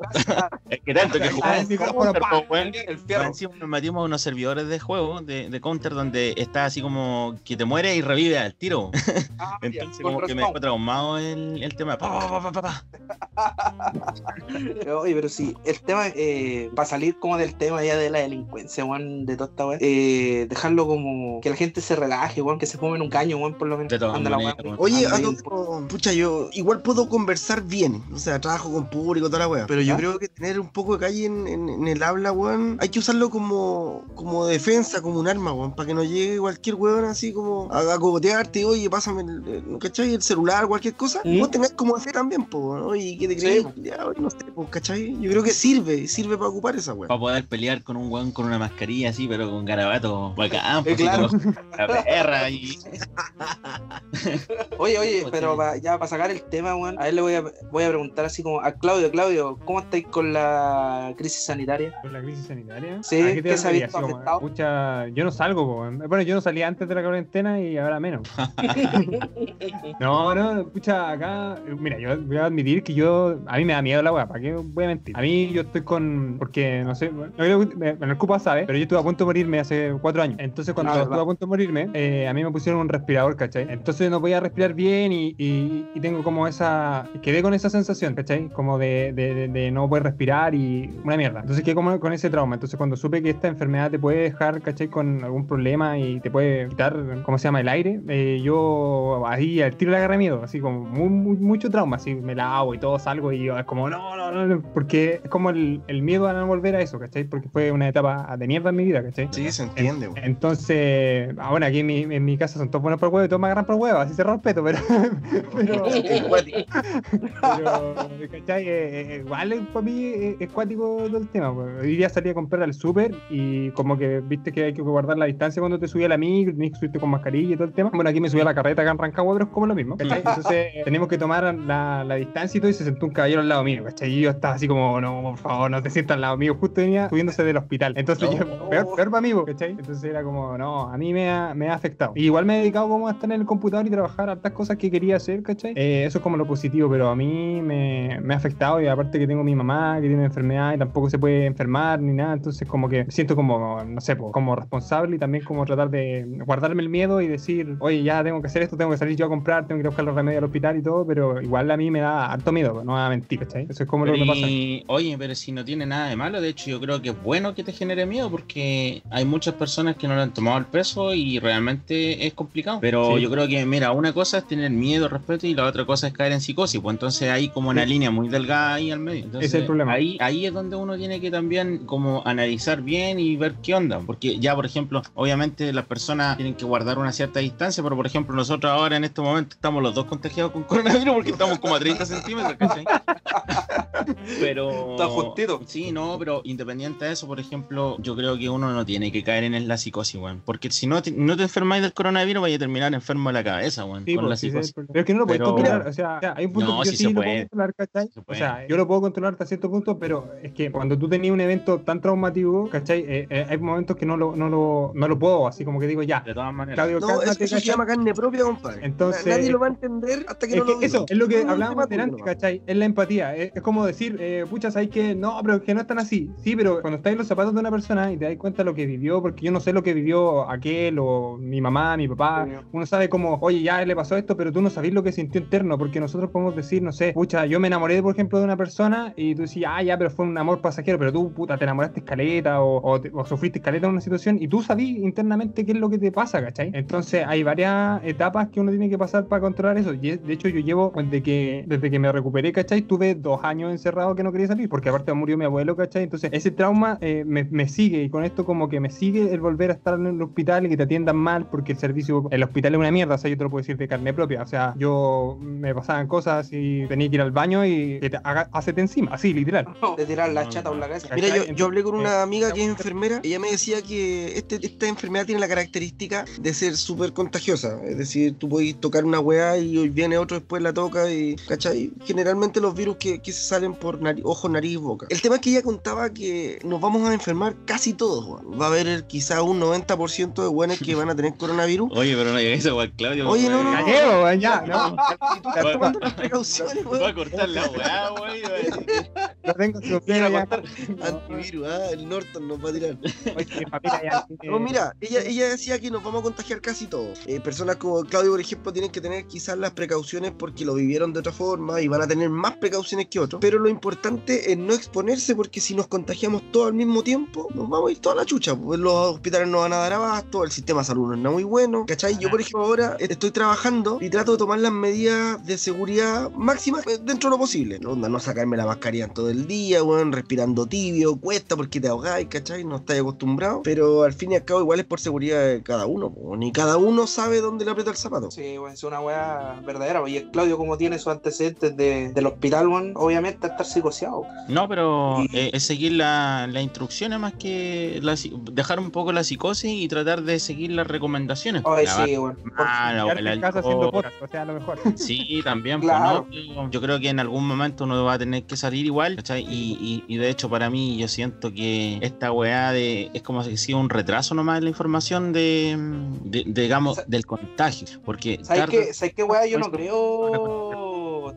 es que tanto que Ah, jugamos el Counter, weón. El Más fierro. Encima nos metimos a unos servidores de juego de, de Counter donde está así como que te muere y revive al tiro. Ah, Entonces como que me dejó traumado el, el tema. Pa, pa, pa, pa, pa, pa. Oye, pero sí, el tema, eh, para salir como del tema ya de la delincuencia, weón, de toda esta weón, eh, dejarlo como que la gente se relaje, weón, que se fumen un caño, weón, por lo menos. De todas Anda la maneras, weón. Oye, Anda a bien. todo- pucha, yo igual puedo conversar bien, o sea, trabajo con público, toda la weá, pero yo creo que tener un poco de calle en, en- en el habla, weón, hay que usarlo como, como defensa, como un arma, weón, para que no llegue cualquier weón así como a, a cogotearte, oye, pásame el, el- ¿cachai? el celular, cualquier cosa, ¿Mm? vos tenés como hacer también, po, weón, oye, ¿qué te Sí, crees? Ya, no sé, po, ¿cachai? Yo creo que sirve, sirve para ocupar esa weá. Para poder pelear con un weón con una mascarilla así, pero con garabato bacán, pues, Eh, claro. así como la perra y. Oye, oye, Pues, pero sí. pa- ya para sacar el tema, weón, a él le voy a, voy a preguntar así como a Claudio, Claudio, ¿cómo estáis con la crisis sanitaria? ¿Con la crisis sanitaria? Sí, ¿A te ¿qué se ha visto afectado? pucha, yo no salgo, po, bueno, yo no salía antes de la cuarentena y ahora menos. No, no, escucha, acá, mira, yo voy a admitir que yo, a mí me da miedo la weá, ¿para qué voy a mentir? A mí yo estoy con, porque, no sé, no creo que- me- bueno, el Cupa sabe, pero yo estuve a punto de morirme hace cuatro años. Entonces cuando Ah, estuve a punto de morirme, eh, a mí me pusieron un respirador, ¿cachai? Entonces no podía respirar bien y, y, y tengo tengo como esa, quedé con esa sensación, ¿cachai? Como de, de, de no poder respirar y una mierda. Entonces quedé como con ese trauma. Entonces cuando supe que esta enfermedad te puede dejar, ¿cachai? Con algún problema y te puede quitar, ¿cómo se llama? El aire, eh, yo ahí al tiro le agarré miedo, así como muy, muy- mucho trauma, así me la hago y todo salgo y yo es como, no, no, no, no, porque es como el, el miedo a no volver a eso, ¿cachai? Porque fue una etapa de mierda en mi vida, ¿cachai? Sí, se entiende. Entonces, ah, bueno, aquí en mi, en mi casa son todos buenos por huevo y todos me agarran por huevo, así se respeto, pero. pero. pero, ¿cachai? Eh, eh, igual eh, para mí es, es cuático todo el tema. pues. Hoy día salí a comprar al súper y como que viste que hay que guardar la distancia cuando te subí a la micro, tenías que subirte con mascarilla y todo el tema. Bueno, aquí me subí a la carreta acá en Rancagua, pero es como lo mismo, ¿cachai? Entonces tenemos que tomar la, la distancia y todo y se sentó un caballero al lado mío, ¿cachai? Y yo estaba así como, no, por favor, no te sientas al lado mío. Justo venía subiéndose del hospital. Entonces No. yo, peor, peor para mí, ¿cachai? Entonces era como, no, a mí me ha, me ha afectado. Y igual me he dedicado como a estar en el computador y trabajar hartas cosas que quería hacer, ¿cachai? Eh, eso es como lo positivo, pero a mí me, me ha afectado y aparte que tengo mi mamá que tiene enfermedad y tampoco se puede enfermar ni nada, entonces como que siento como, no sé, como responsable y también como tratar de guardarme el miedo y decir, oye, ya tengo que hacer esto, tengo que salir yo a comprar, tengo que ir a buscar los remedios al hospital y todo, pero igual a mí me da harto miedo, no a mentir, ¿cachai? Eso es como lo que me pasa. y- oye, pero si no tiene nada de malo, de hecho yo creo que es bueno que te genere miedo porque hay muchas personas que no le han tomado el peso y realmente es complicado. Pero Sí. yo creo que, mira, una cosa es tener miedo, respeto y la otra cosa es caer en psicosis. Pues entonces hay como una Sí. línea muy delgada ahí al medio. Entonces, es el problema. Ahí, ahí es donde uno tiene que también como analizar bien y ver qué onda. Porque ya, por ejemplo, obviamente las personas tienen que guardar una cierta distancia, pero por ejemplo nosotros ahora en este momento estamos los dos contagiados con coronavirus porque estamos como a 30 centímetros, ¿cachai? Pero. Está justito. Sí, no, pero independiente de eso, por ejemplo, yo creo que uno no tiene que caer en la psicosis, weón. Porque si no te, no te enfermáis del coronavirus, vaya a terminar enfermo de la cabeza, weón. Sí, con pues, la es psicosis. Pero es que no lo puedes Pero- controlar. O sea, hay un punto No, que yo sí sí, se lo puede. puedo controlar, ¿cachai? Se O sea, yo lo puedo controlar hasta cierto punto, pero es que cuando tú tenías un evento tan traumático, ¿cachai? Eh, eh, hay momentos que no lo, no, lo, no lo puedo, así como que digo, ya, De todas maneras. Claudio, No, eso, cálmate, eso se ¿cachai? llama carne propia, compadre. Entonces- Na- Nadie lo va a entender hasta que Es no que lo eso es lo que No, hablábamos tuyo, ¿cachai? Es la empatía. Es, es como decir, eh, pucha, ¿sabes que No, pero es que no están así. Sí, pero cuando estás en los zapatos de una persona y te das cuenta de lo que vivió, porque yo no sé lo que vivió aquel o mi mamá, mi papá, Sí. uno sabe como, oye, ya le pasó esto, pero tú no sabes lo que sintió interno, porque nosotros podemos decir, no sé, pucha, yo me enamoré, por ejemplo, de una persona y tú decís, ah, ya, pero fue un amor pasajero, pero tú, puta, te enamoraste escaleta o, te- o sufriste escaleta en una situación y tú sabís internamente qué es lo que te pasa, ¿cachai? Entonces hay varias etapas que uno tiene que pasar para controlar eso. Y de hecho yo llevo, desde que, desde que me recuperé, ¿cachai? Tuve dos años encerrado que no quería salir, porque aparte murió mi abuelo, ¿cachai? Entonces ese trauma eh, me, me sigue y con esto como que me sigue el volver a estar en el hospital y que te atiendan mal, porque el servicio, el hospital es una mierda, o sea, yo te lo puedo decir de carne propia. O sea, yo me pasaban cosas y tenía que ir al baño y que te haga, hacete encima, así, literal. De tirar la No, chata no. por la cabeza. Mira, yo, yo hablé con Eh, una amiga que es enfermera. Ella me decía que este, esta enfermedad tiene la característica de ser súper contagiosa. Es decir, tú puedes tocar una weá y hoy viene otro después la toca y, ¿cachai? Generalmente los virus que, que se salen por nari- ojos, nariz, boca. El tema es que ella contaba que nos vamos a enfermar casi todos, weón. Va a haber quizá un 90% de weones que van a tener coronavirus. Oye, pero no llegues a igual, Claudio. Oye, no, no, no. weón, ya, no. Y tú estás tomando las precauciones, Voy a weón. cortar la weá, weón. Lo tengo ya. cortar. Antivirus, ah, el Norton nos va a tirar. Oye, familia ya No, mira, ella, ella decía que nos vamos a contagiar casi todos. Eh, personas como Claudio, por ejemplo, tienen que tener quizás las precauciones porque lo vivieron de otra forma y van a tener más precauciones que otros. Pero lo importante es no exponerse porque si nos contagiamos todos al mismo tiempo, nos vamos a ir toda la chucha. Pues los hospitales no van a dar abasto, el sistema de salud no es nada muy bueno. ¿Cachai? Yo, por ejemplo, ahora estoy trabajando y trato de tomar las medidas de seguridad máximas eh, dentro de lo posible. No, Onda, no sacarme la mascarilla todo el día, weón, respirando tibio, cuesta porque te ahogáis, ¿cachai? No estáis acostumbrados. Pero al fin y al cabo, igual es por seguridad de cada uno. po. Ni cada uno sabe dónde le aprieta el zapato. Sí, bueno, es una weá verdadera. Y el Claudio, como tiene sus antecedentes de, del hospital, weón, obviamente estar psicoseado. No, pero Y- eh, es seguir la- las instrucciones más que la dejar un poco la psicosis y tratar de seguir las recomendaciones. Sí, weón. mano, quedarte el en casa alcohol. haciendo podcast, o sea, a lo mejor. Sí, también, pues, Claro. ¿no? Yo creo que en algún momento uno va a tener que salir igual, ¿cachai? Y, y- y de hecho para mí yo siento que esta weá de, es como si fuera un retraso nomás en la información de, de- digamos, del contagio. Porque ¿Sabes qué, ¿Sabes qué, weá? Yo no creo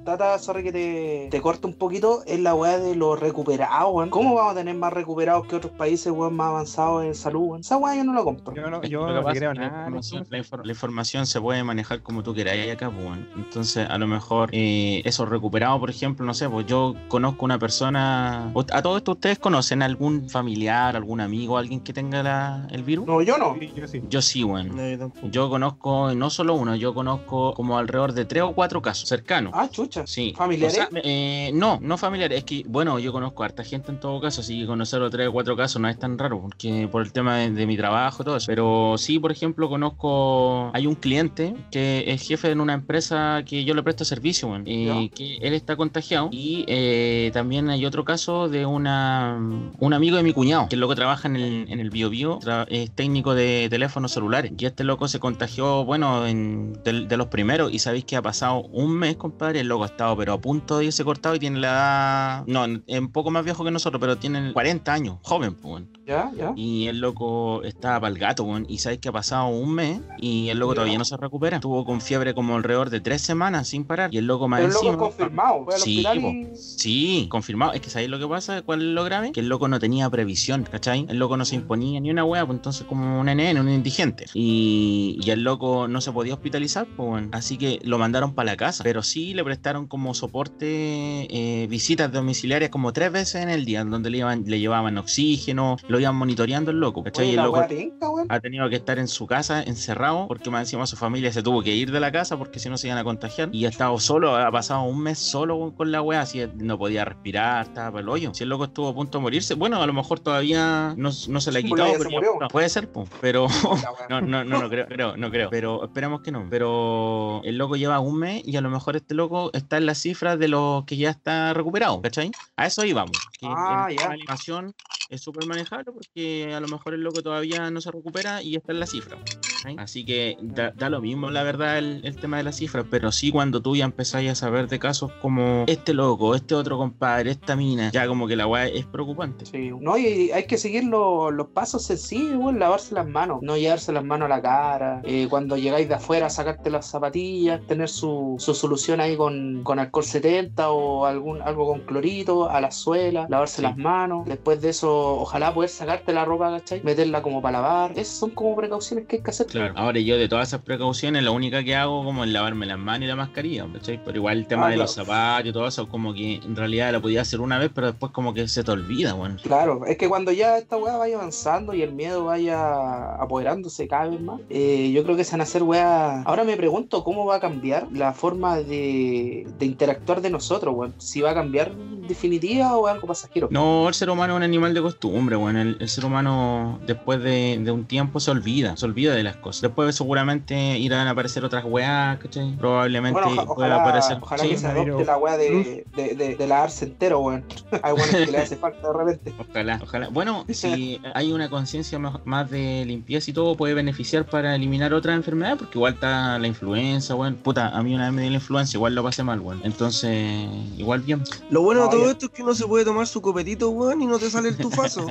Tata, sorry que te, te corto un poquito, es la weá de los recuperados, weón. ¿Cómo vamos a tener más recuperados que otros países, weón, más avanzados en salud, weón? Esa weá yo no la compro. Yo no, Lo yo no creo la nada. información, la infor- la información se puede manejar como tú queráis acá, pues, bueno. Entonces, a lo mejor eh, eso recuperado, por ejemplo, no sé, pues yo conozco una persona. A todo esto, ¿ustedes conocen algún familiar, algún amigo, alguien que tenga la- el virus? No, yo no. Sí, yo sí. Yo sí, bueno. No, yo. Yo conozco no solo uno, yo conozco como alrededor de tres o cuatro casos cercanos. Ah, chucha. Sí. ¿Familiares? O sea, eh, no, no familiares. Es que, bueno, yo conozco a harta gente en todo caso, así que conocer tres o cuatro casos no es tan raro, porque por el tema de, de mi trabajo y todo eso. Pero sí, por ejemplo, conozco. Hay un cliente que es jefe en una empresa que yo le presto servicio, y que él está contagiado. Y eh, también hay otro caso de una un amigo de mi cuñado, que el loco trabaja en el, en el Bio Bio, es técnico de teléfonos celulares. Y este loco se contagió, bueno, en, del- de, los primeros. Y sabéis que ha pasado un mes, compadre. El loco ha estado, pero a punto de irse cortado y tiene la edad. No, es un poco más viejo que nosotros, pero tiene 40 años, joven, pues. Ya, ya. Y el loco está para el gato, weón. Y sabéis que ha pasado un mes y el loco Ya. todavía no se recupera. Estuvo con fiebre como alrededor de tres semanas sin parar. Y el loco más Pero el loco confirmado. Fue al Sí, y... Sí, confirmado. Es que ¿sabéis lo que pasa? ¿Cuál es lo grave? Que el loco no tenía previsión, ¿cachai? El loco no se imponía ni una wea, pues entonces como un NN, un indigente. Y, y el loco no se podía hospitalizar, pues bueno. Así que lo mandaron para la casa. Pero sí le prestaron como soporte eh, visitas domiciliarias como tres veces en el día, donde le, iban, le llevaban oxígeno, lo iban monitoreando el loco, ¿cachai? Oye, Y el loco weón. ha tenido que estar en su casa encerrado porque más encima su familia se tuvo que ir de la casa porque si no se iban a contagiar y ha estado solo, ha pasado un mes solo con la wea, así no podía respirar, estaba para el hoyo. Si el loco estuvo a punto de morirse, bueno, a lo mejor todavía no, no se le ha quitado, pero no, puede ser, po, pero no, no, no, no creo, creo, no creo, pero esperemos que no. Pero el loco lleva un mes y a lo mejor este loco está en las cifras de los que ya está recuperado, ¿cachai? A eso íbamos. Que Ah, en ya. la animación es súper manejable porque a lo mejor el loco todavía no se recupera y está en la cifra. ¿cachai? Así que da, da lo mismo, la verdad, el, el tema de las cifras, pero sí cuando tú ya empezáis a saber de casos como este loco, este otro compadre, esta mina, ya como que la weá es preocupante. Sí, no, y hay que seguir los, los pasos sencillos, lavarse las manos, no llevarse las manos a la cara, eh, cuando llegáis de afuera sacarte las zapatillas, tener su, su solución ahí con, con alcohol 70 o algún algo con clorito a la suela, lavarse Sí. las manos, después de eso ojalá poder sacarte la ropa, ¿cachai? Meterla como para lavar, esas son como precauciones que hay que hacer. Claro. Ahora yo de todas esas precauciones, la única que hago como es lavarme las manos y la mascarilla, ¿cachai? Pero igual el tema Ah, de los zapatos y todo eso, como que en realidad lo podía hacer una vez, pero después como que se te olvida, bueno. Claro, es que cuando ya esta weá vaya avanzando y el miedo vaya apoderándose cada vez más, eh, yo creo que se van a hacer weá. Ahora me pregunto cómo va a cambiar la forma de, de interactuar de nosotros, weón. Si va a cambiar definitiva o algo pasajero. No, el ser humano es un animal de costumbre, bueno. El, el ser humano después de, de un tiempo se olvida, se olvida de las cosas. Después seguramente irán a aparecer otras weas, ¿cachai? Probablemente Bueno, oja- pueda ojalá, aparecer. ojalá Sí, que se adopte pero- la weá de, de, de, de lavarse entero, weón. Hay weones que le hace falta de repente. Ojalá, ojalá. Bueno, si hay una conciencia más más de limpieza y todo, puede beneficiar para eliminar otras enfermedades, porque igual está la influenza, weón. Puta, a mí una vez me dio la influenza, igual lo pasé mal, weón. Entonces, igual bien. Lo bueno de todo ya. esto es que uno se puede tomar su copetito, weón, y no te sale el tufazo.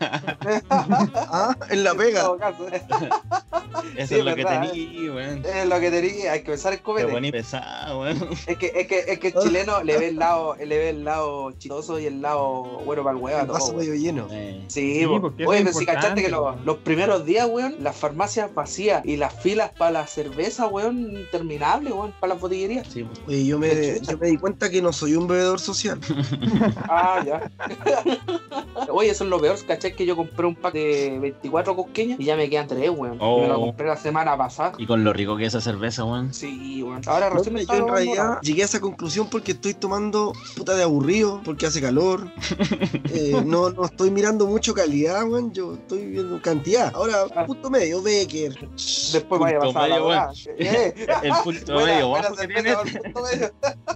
ah, en la pega. Eso Sí, es lo que tenía, weón. es lo que tenía, hay que pensar en Te copete. pesado, weón. Es que, es que, es que el chileno le ve el lado, le ve el lado chistoso y el lado bueno para el a El todo, vaso weón. medio lleno. Eh, Sí, oye, pero si cachaste que los, primeros días, weón, las farmacias vacías y las filas para la cerveza, weón, interminables, weón, para las botillerías. sí. Oye, yo me, yo me di cuenta que no soy un bebedor social. Ah, ya. Oye, eso es lo peor, ¿cachai? Que yo compré un pack de 24 cosqueñas y ya me quedan 3, weón. Oh. Y me lo compré la semana pasada. Y con lo rico que es esa cerveza, weón. Sí, weón. Ahora No, recién me yo en realidad llegué a esa conclusión porque estoy tomando puta de aburrido, porque hace calor. Eh, no, no estoy mirando mucho calidad, weón. Yo estoy viendo cantidad. Ahora, Ah. punto medio, Becker. Después vaya a pasar la. Eh, El punto buena- medio buena bajo que cerveza tiene. por punto medio.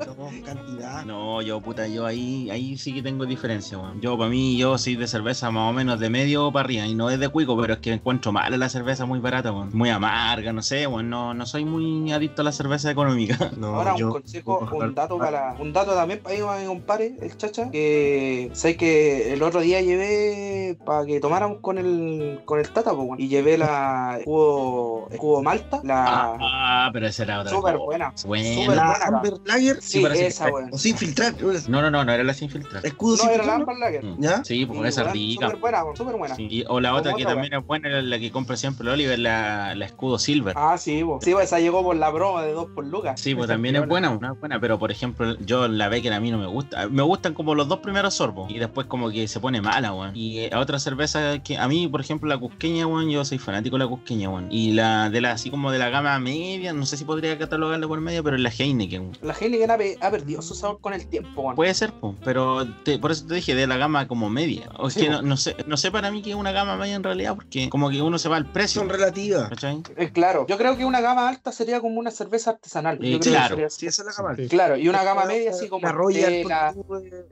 No, cantidad. No, yo puta, yo ahí ahí, sí que tengo diferencia, weón. Yo, para mí, yo soy de cerveza más o menos de medio para arriba. Y no es de cuico, pero es que encuentro mala la cerveza muy barata, weón. Muy amarga, no sé, weón. No, no soy muy adicto a la cerveza económica. No, Ahora yo- un consejo, un dato para un dato también para ir a mi compadre, el chacha, que sé que el otro día llevé para que tomáramos con el con el tata, y llevé la el cubo, el cubo Malta, la Ah, pero esa era otra súper buena. Buena. Súper La buena, Lager Sí, que esa, weón. o sin filtrar. ¿no? No, no, no, era la sin filtrar. Escudo No, sin era la filtrar. Amber Lager. Mm. ¿Ya? Sí, porque esa es rica. Súper buena, súper buena. Sí, y- o la otra que otra, también es buena, la, la que compra siempre el Oliver, la, la escudo silver. Ah, sí, pues. Sí, pues esa llegó por la broma de dos por lucas. Sí, pues también es buena, una buena, pero por ejemplo, yo la Becker a mí no me gusta. Me gustan como los dos primeros sorbos y después como que se pone mala, weón. Y eh, otra cerveza que a mí, por ejemplo, la cusqueña, weón, yo soy fanático de la cusqueña, weón. Y la de la así como de la gama media, no sé si podría catalogarla por media, pero es la Heineken. weón. La Heineken ha, pe- ha perdido su sabor con el tiempo, weón. Puede ser, po, pero te- por eso te dije de la gama como media. O es Sí, que no, no sé, no sé para mí que es una gama media en realidad, porque como que uno se va al precio. Son relativas. ¿Cachai? Eh, claro, yo creo que una gama alta sería como una cerveza artesanal. Eh, Yo creo que claro. sería- Sí, esa es la gama. Sí. Claro, y una gama media así como La Royal Estela,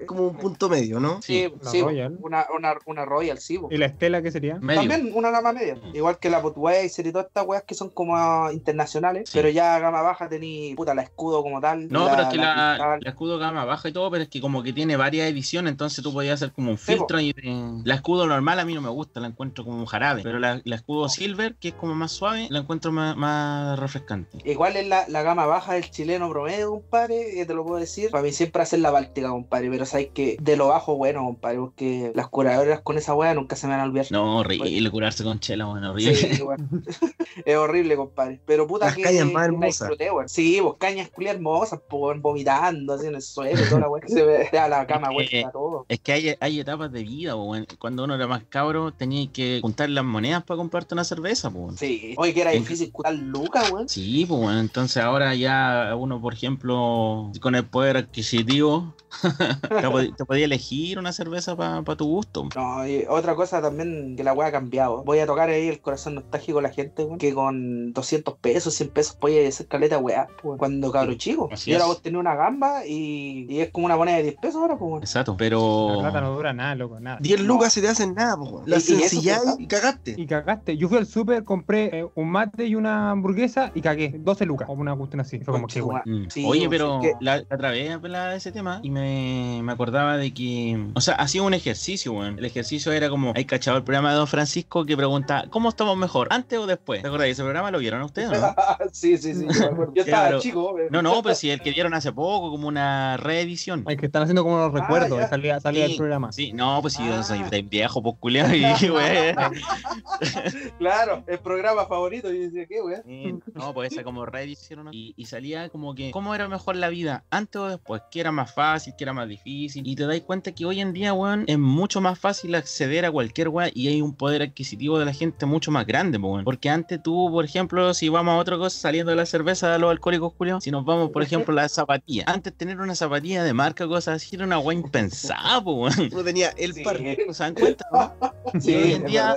como un punto medio, ¿no? sí, La sí, Royal. Una, una, una Royal, sí. po. ¿Y la estela qué sería? Medio. También una gama media, Mm. igual que la Budweiser y todas estas weas que son como ah, internacionales, Sí. pero ya gama baja tení puta la escudo como tal. No, la- pero es que la, escudo gama baja y todo, pero es que como que tiene varias ediciones, entonces tú podías hacer como un Sí, po. filtro y te- la escudo normal a mí no me gusta, la encuentro como un jarabe, pero la, la escudo silver, que es como más suave, la encuentro más, más refrescante. Igual es la, la gama baja del chileno promedio, compadre, que te lo puedo decir. Para mí siempre hacer la báltica, compadre, pero sabes que de lo bajo, bueno, compadre, porque las curadoras con esa wea nunca se me van a olvidar. No, horrible curarse con chela, bueno, horrible. Sí, es horrible, compadre. Pero puta Las que. cañas más hermosas. Sí, pues cañas culias pues, vomitando así en el suelo toda la weá. Se me da la cama Es que- vuelta todo. Es que hay, hay etapas de vida, cuando uno era más cabro tenía que juntar las monedas para comprarte una cerveza, pues. Sí. Oye, que era En- difícil curar lucas, weón. Sí, pues entonces ahora ya uno, por ejemplo, con el poder adquisitivo, te, pod- te podía elegir una cerveza para tu gusto. No, y otra cosa también que la weá ha cambiado. Voy a tocar ahí el corazón nostálgico de la gente, weón. Que con 200 pesos, 100 pesos, puede hacer caleta weá, pues, cuando cabro chico. Así y ahora es. vos tenés una gamba y, y es como una moneda de 10 pesos ahora, pues. Exacto, La pero... plata no dura nada, loco, nada. 10 lucas se te hacen nada, po. La sencillez y cagaste. Y cagaste. Yo fui al súper, compré eh, un mate y una hamburguesa y cagué. 12 lucas. O una cuestión así. Fue como que, bueno. Mm. Sí, Oye, pues, pero la, la otra vez hablaba de ese tema y me, me acordaba de que, o sea, hacía un ejercicio, weón. El ejercicio era como, hay cachado el programa de Don Francisco que pregunta, ¿cómo estamos mejor, antes o después? ¿Te acordáis? ¿Ese programa lo vieron ustedes no? sí, sí, sí. Yo, estaba chico, weón. No, no, pero si el que dieron hace poco, como una reedición. Ay, que están haciendo como los Ah, recuerdos. ya. de salida, salida Sí, del programa. Sí, no, pues soy Ah. de viejo, pues weón. Claro, el programa favorito. Y yo decía, ¿qué, weón? Sí, No, pues esa como reedición ¿no? y, y salía como que cómo era mejor la vida antes o después, que era más fácil, que era más difícil y te das cuenta que hoy en día, weón, es mucho más fácil acceder a cualquier weón y hay un poder adquisitivo de la gente mucho más grande, po, weón. porque antes tú, por ejemplo, si vamos a otra cosa saliendo de la cerveza de los alcohólicos, Julio, si nos vamos, por ejemplo, a la zapatilla, antes tener una zapatilla de marca, cosas así, era una weá impensada, weón. Uno tenía el Sí. par. ¿No se dan cuenta? no? Sí, hoy es en día,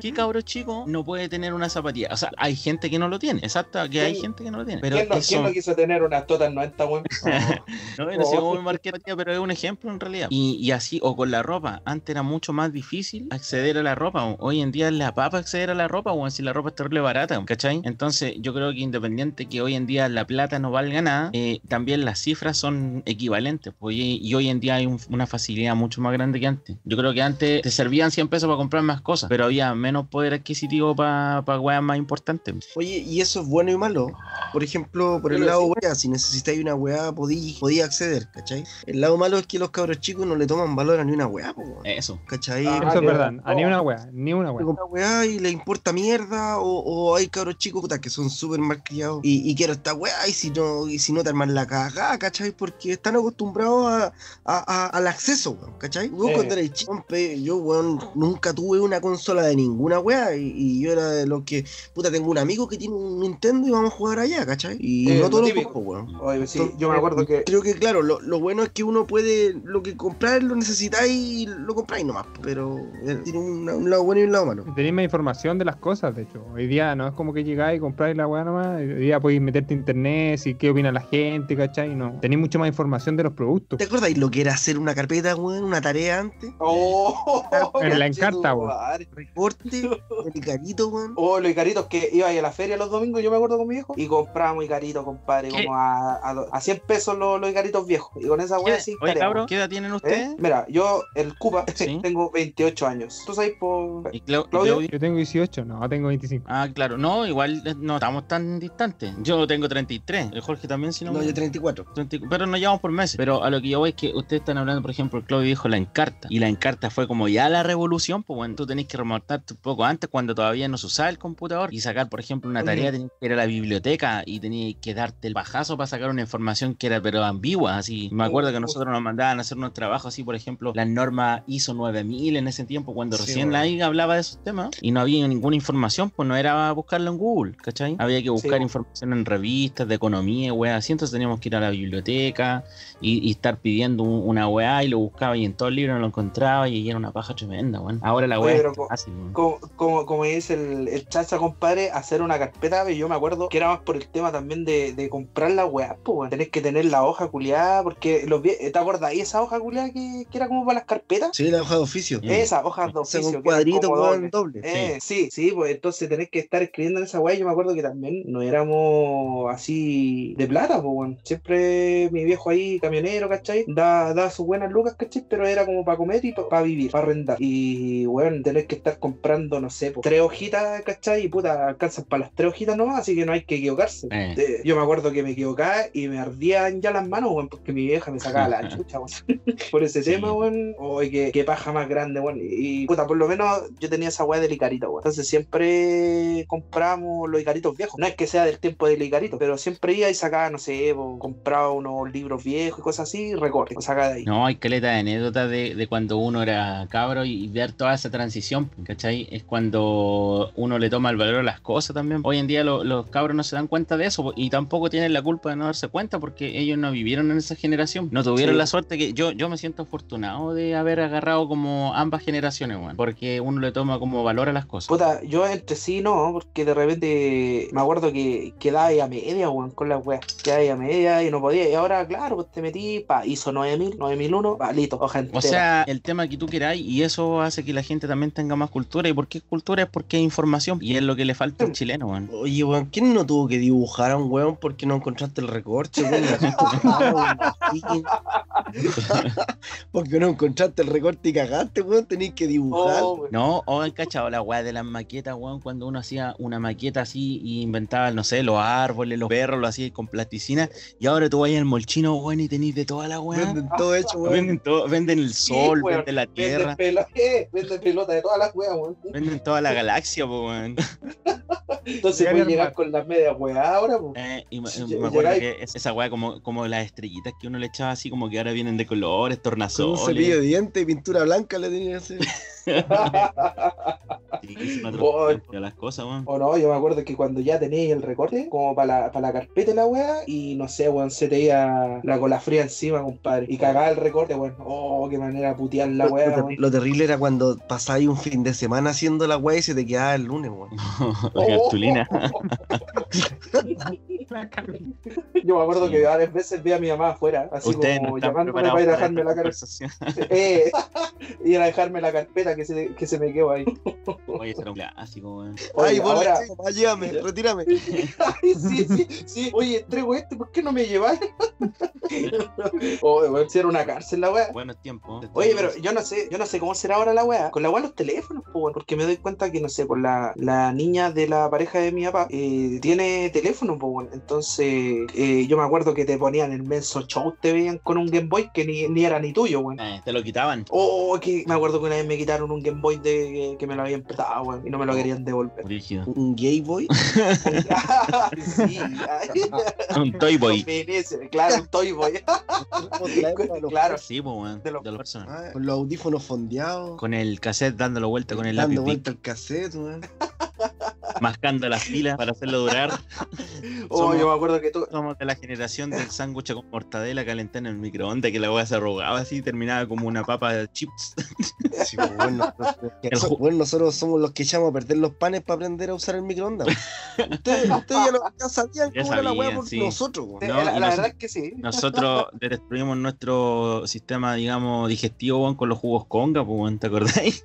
¿qué cabro chico no puede tener una zapatilla? O sea, hay gente que no lo tiene, exacto, que hay Sí. gente que no lo tiene. Pero ¿Quién no, eso, quién no quiso tener unas totas 90, weón? no, no sé cómo Oh. me marqué la tía, pero es un ejemplo en realidad. Y, y así, o con la ropa. Antes era mucho más difícil acceder a la ropa. Hoy en día es la papa acceder a la ropa, o si la ropa es terrible barata, ¿cachai? Entonces, yo creo que independiente que hoy en día la plata no valga eh, también las cifras son equivalentes. pues, y, y hoy en día hay un- una facilidad mucho más grande que antes. Yo creo que antes te servían 100 pesos para comprar más cosas, pero había menos poder adquisitivo para pa weas más importantes. Oye, ¿y eso es bueno y malo? Por ejemplo, por el lado sí. weá, si necesitáis una weá, podí, podí acceder, ¿cachai? El lado malo es que los cabros chicos no le toman valor a ni una weá, po, Eso. ¿cachai? Ah, Eso es verdad. A ni una wea. Ni una wea. compra weá y le importa mierda, o, o hay cabros chicos puta, que son súper mal criados y, y quiero esta weá, y si no, y si no te arman la cagada, ¿cachai? Porque están acostumbrados a, a- a- al acceso, weón, ¿cachai? Vos Sí. cuando eres chico, yo, weón, nunca tuve una consola de ninguna weá. Y, y yo era de los que, puta, tengo un amigo que tiene un Nintendo y vamos a jugar allá, ¿cachai? Y Eh, no todos los juegos, weón. Oye, sí, Entonces, yo me acuerdo que. Creo que, claro, lo, lo bueno es que uno puede, lo que comprar lo necesitáis y lo compráis nomás. Pero eh, tiene un, un lado bueno y un lado malo. Tenéis más información de las cosas, de hecho. Hoy día no es como que llegáis y compráis la weá nomás. Hoy día podéis meterte a internet, si qué opina la gente, ¿cachai? No. Tenéis mucha más información de los productos. ¿Te acordáis lo que era hacer una carpeta, weón? Una tarea antes. ¡Oh! En la encarta, weón. madre. Recorte, el carito, weón. Oh, los icaritos que iba a la feria los domingos, yo me acuerdo con mi hijo, y comprábamos icaritos, compadre, ¿Qué? como a, a, a 100 pesos los, los icaritos viejos. Y con esa ¿Qué- weá sí. Oye, tarea, weón. ¿qué edad tienen ¿Eh? ustedes? Mira, yo, el Cupa, Sí. tengo 28 años. ¿Tú sabes por.? ¿Y Claudio? Yo tengo 18, no, tengo 25. Ah, claro, no, igual eh, no estamos tan distantes. Yo tengo 33, el Jorge también, si no, No, yo 34. 30 pero nos llevamos por meses. Pero a lo que yo voy es que ustedes están hablando, por ejemplo, el Claudio dijo la encarta. Y la encarta fue como ya la revolución, pues bueno, tú tenés que remontarte un poco antes cuando todavía no se usaba el computador y sacar, por ejemplo, una tarea, tenías que ir a la biblioteca y tenías que darte el bajazo para sacar una información que era pero ambigua, así. Me acuerdo que nosotros nos mandaban a hacer unos trabajos así, por ejemplo, la norma ISO 9000 en ese tiempo, cuando Sí, recién bueno. la IA hablaba de esos temas y no había ninguna información, pues no era buscarla en Google, ¿cachai? Había que buscar información en revistas de economía, weá, así, entonces teníamos que ir a la biblioteca y, y estar pidiendo un- una weá y lo buscaba y en todo el libro no lo encontraba y era una paja tremenda, weón. Ahora la weá pero es co- fácil, weón. Como, como, como dice el, el chacha, compadre, hacer una carpeta, yo me acuerdo que era más por el tema también de, de comprar la weá, pues, weón. Tenés que tener la hoja culiada, porque los ¿te acuerdas? ¿Y esa hoja culiada que, que era como para las carpetas? Sí, la hoja de oficio. Sí. Esas hojas de O sea, oficio. eran cuadrito, como weón, doble. Eh, sí, sí, pues entonces tenés que estar escribiendo en esa weá. Yo me acuerdo que también no éramos así de plata, pues, weón. Siempre mi viejo ahí, camionero, ¿cachai? Da, da sus buenas lucas, ¿cachai? Pero era como para comer y para vivir, para arrendar. Y, weón, tenés que estar comprando, no sé, pues, tres hojitas, ¿cachai? Y puta, alcanzan para las tres hojitas nomás, así que no hay que equivocarse. Eh. De- Yo me acuerdo que me equivocaba y me ardían ya las manos, weón, porque mi vieja me sacaba la chucha. Por ese Sí. tema, weón. Oye, qué, qué paja más grande, weón. Y, puta, por lo menos yo tenía esa weá del Icarito, weón. Entonces siempre compramos los Icaritos viejos. No es que sea del tiempo del Icarito, pero siempre iba y sacaba, no sé, compraba unos libros viejos y cosas así, recorte, lo sacaba de ahí. No, hay caleta de anécdotas de, de cuando uno era cabro y, y ver toda esa transición, ¿cachai? Es cuando uno le toma el valor a las cosas también. Hoy en día lo- los cabros no se dan cuenta de eso y tampoco tienen la culpa de no darse cuenta porque ellos no vivieron en esa generación. No tuvieron Sí. la suerte que yo, yo me siento afortunado de haber agarrado como ambas generaciones, weón. Porque uno le toma como valor a las cosas. Puta, yo entre sí no, porque de repente me acuerdo que quedaba ahí a media, weón, con las weas. Quedaba ahí a media y no podía. Y ahora, claro, pues te metí, pa, hizo 9000, 9001, pa, listo, hoja entera. O sea, el tema que tú queráis, y eso hace que la gente también tenga más cultura. ¿Y por qué cultura? Es porque es información. Y es lo que le falta al chileno, weón. Oye, weón, ¿quién no tuvo que dibujar a un weón porque no encontraste el recorte, weón? Porque no encontraste el recorte y cagaste, weón, tenéis que dibujar. Oh, weón. No, o han cachado la weá de las maquetas, weón, cuando uno hacía una maqueta así y inventaba, no sé, los árboles, los perros, lo hacía con plasticina, y ahora tú vas al molchino, weón, y tenés de toda la weá. Venden todo hecho, weón. Venden todo, venden el Sí, sol, weón. venden la tierra, pelota, eh, vende pelota de todas las weas, weón. venden toda la galaxia, po, weón. Entonces puedes al llegar con las medias weas ahora. Eh, y me, Sí, acuerdo que es- esa weá como, como las estrellitas que uno le echaba así, como que ahora vienen de colores, Con un tornasoles. cepillo de dientes y pintura blanca le tenía que hacer. Sí, es una Boy. atrocidad de las cosas, weón. O no, yo me acuerdo que cuando ya tenéis el recorte, como para la, para la carpeta y la wea, y no sé, weón, se te iba la cola fría encima, compadre. Y cagaba el recorte, weón. Oh, qué manera de putear la wea, lo lo terrible era cuando pasáis un fin de semana haciendo la weá y se te quedaba el lunes, weón. La cartulina. Yo me acuerdo Sí. que varias veces vi a mi mamá afuera, así Ustedes no como están llamándome para ir a dejarme la carpeta. Eh, ir a dejarme la carpeta que se, que se me quedó ahí. Oye, eso era un clásico, weón. Ay, vos ahora- mamá, llévame, retírame. Ay, sí, sí, sí. Oye, entrego este, ¿por qué no me lleváis? Oye, weón, si era una cárcel la wea. Buenos tiempos. Oye, pero yo no sé, yo no sé cómo será ahora la weá. Con la weá los teléfonos, po, porque me doy cuenta que, no sé, por la, la niña de la pareja de mi papá eh, tiene teléfono, po. Entonces, eh, yo me acuerdo que te ponían el menso show, te veían con un Game Boy que ni, ni era ni tuyo, weón. Eh, te lo quitaban. Oh, que me acuerdo que una vez me quitaron un Game Boy de que me lo habían prestado, weón, y no me lo querían devolver. Rígido. Un gay boy. sí. Un Toy Boy. Claro, un Toy Boy. claro. Sí, pues, weón. De los- De los personas. Ah, con los audífonos fondeados. Con el cassette dándolo vuelta con el lápiz dando vuelta el cassette, weón. Mascando las pilas para hacerlo durar. Oh, Somos- yo me acuerdo que tú. Somos de la generación del sándwich con mortadela calentada en el microondas que la weá se arrugaba así y terminaba como una papa de chips. Sí, pues, weón, nosotros, somos los que echamos a perder los panes para aprender a usar el microondas. Ustedes, ustedes ya, lo- ya sabían Ya cómo era la weá sabían, por sí. nosotros. Eh, No, la y la nos- verdad es que sí. Nosotros destruimos nuestro sistema, digamos, digestivo con los jugos conga, pues, ¿te acordáis?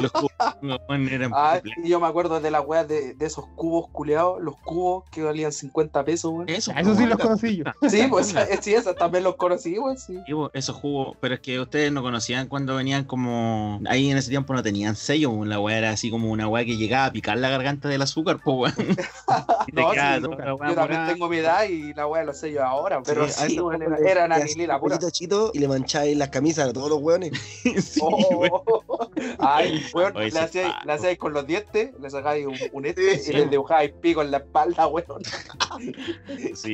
Los jugos conga eran Ah, yo me acuerdo de la weá de, de esos cubos culeados, los cubos que valían 50 pesos, weón. Eso, Eso sí los conocí yo. Sí, pues sí, esas también los conocí, weón, sí. Esos jugos, pero es que ustedes no conocían cuando venían como. Ahí en ese tiempo no tenían sello, la weá era así como una weá que llegaba a picar la garganta del azúcar, pues weón. Y te No, quedaba sí, la Yo también tengo mi edad y la weá lo sé yo ahora, pero Sí, sí, esos era, era hacían la pura. poquito chito y le mancháis las camisas a todos los weones. Sí, weón. Oh, ay, weón, le ese hacíais con los dientes, le sacáis un, un este Sí, y le dibujáis pico en la espalda, weón. Sí,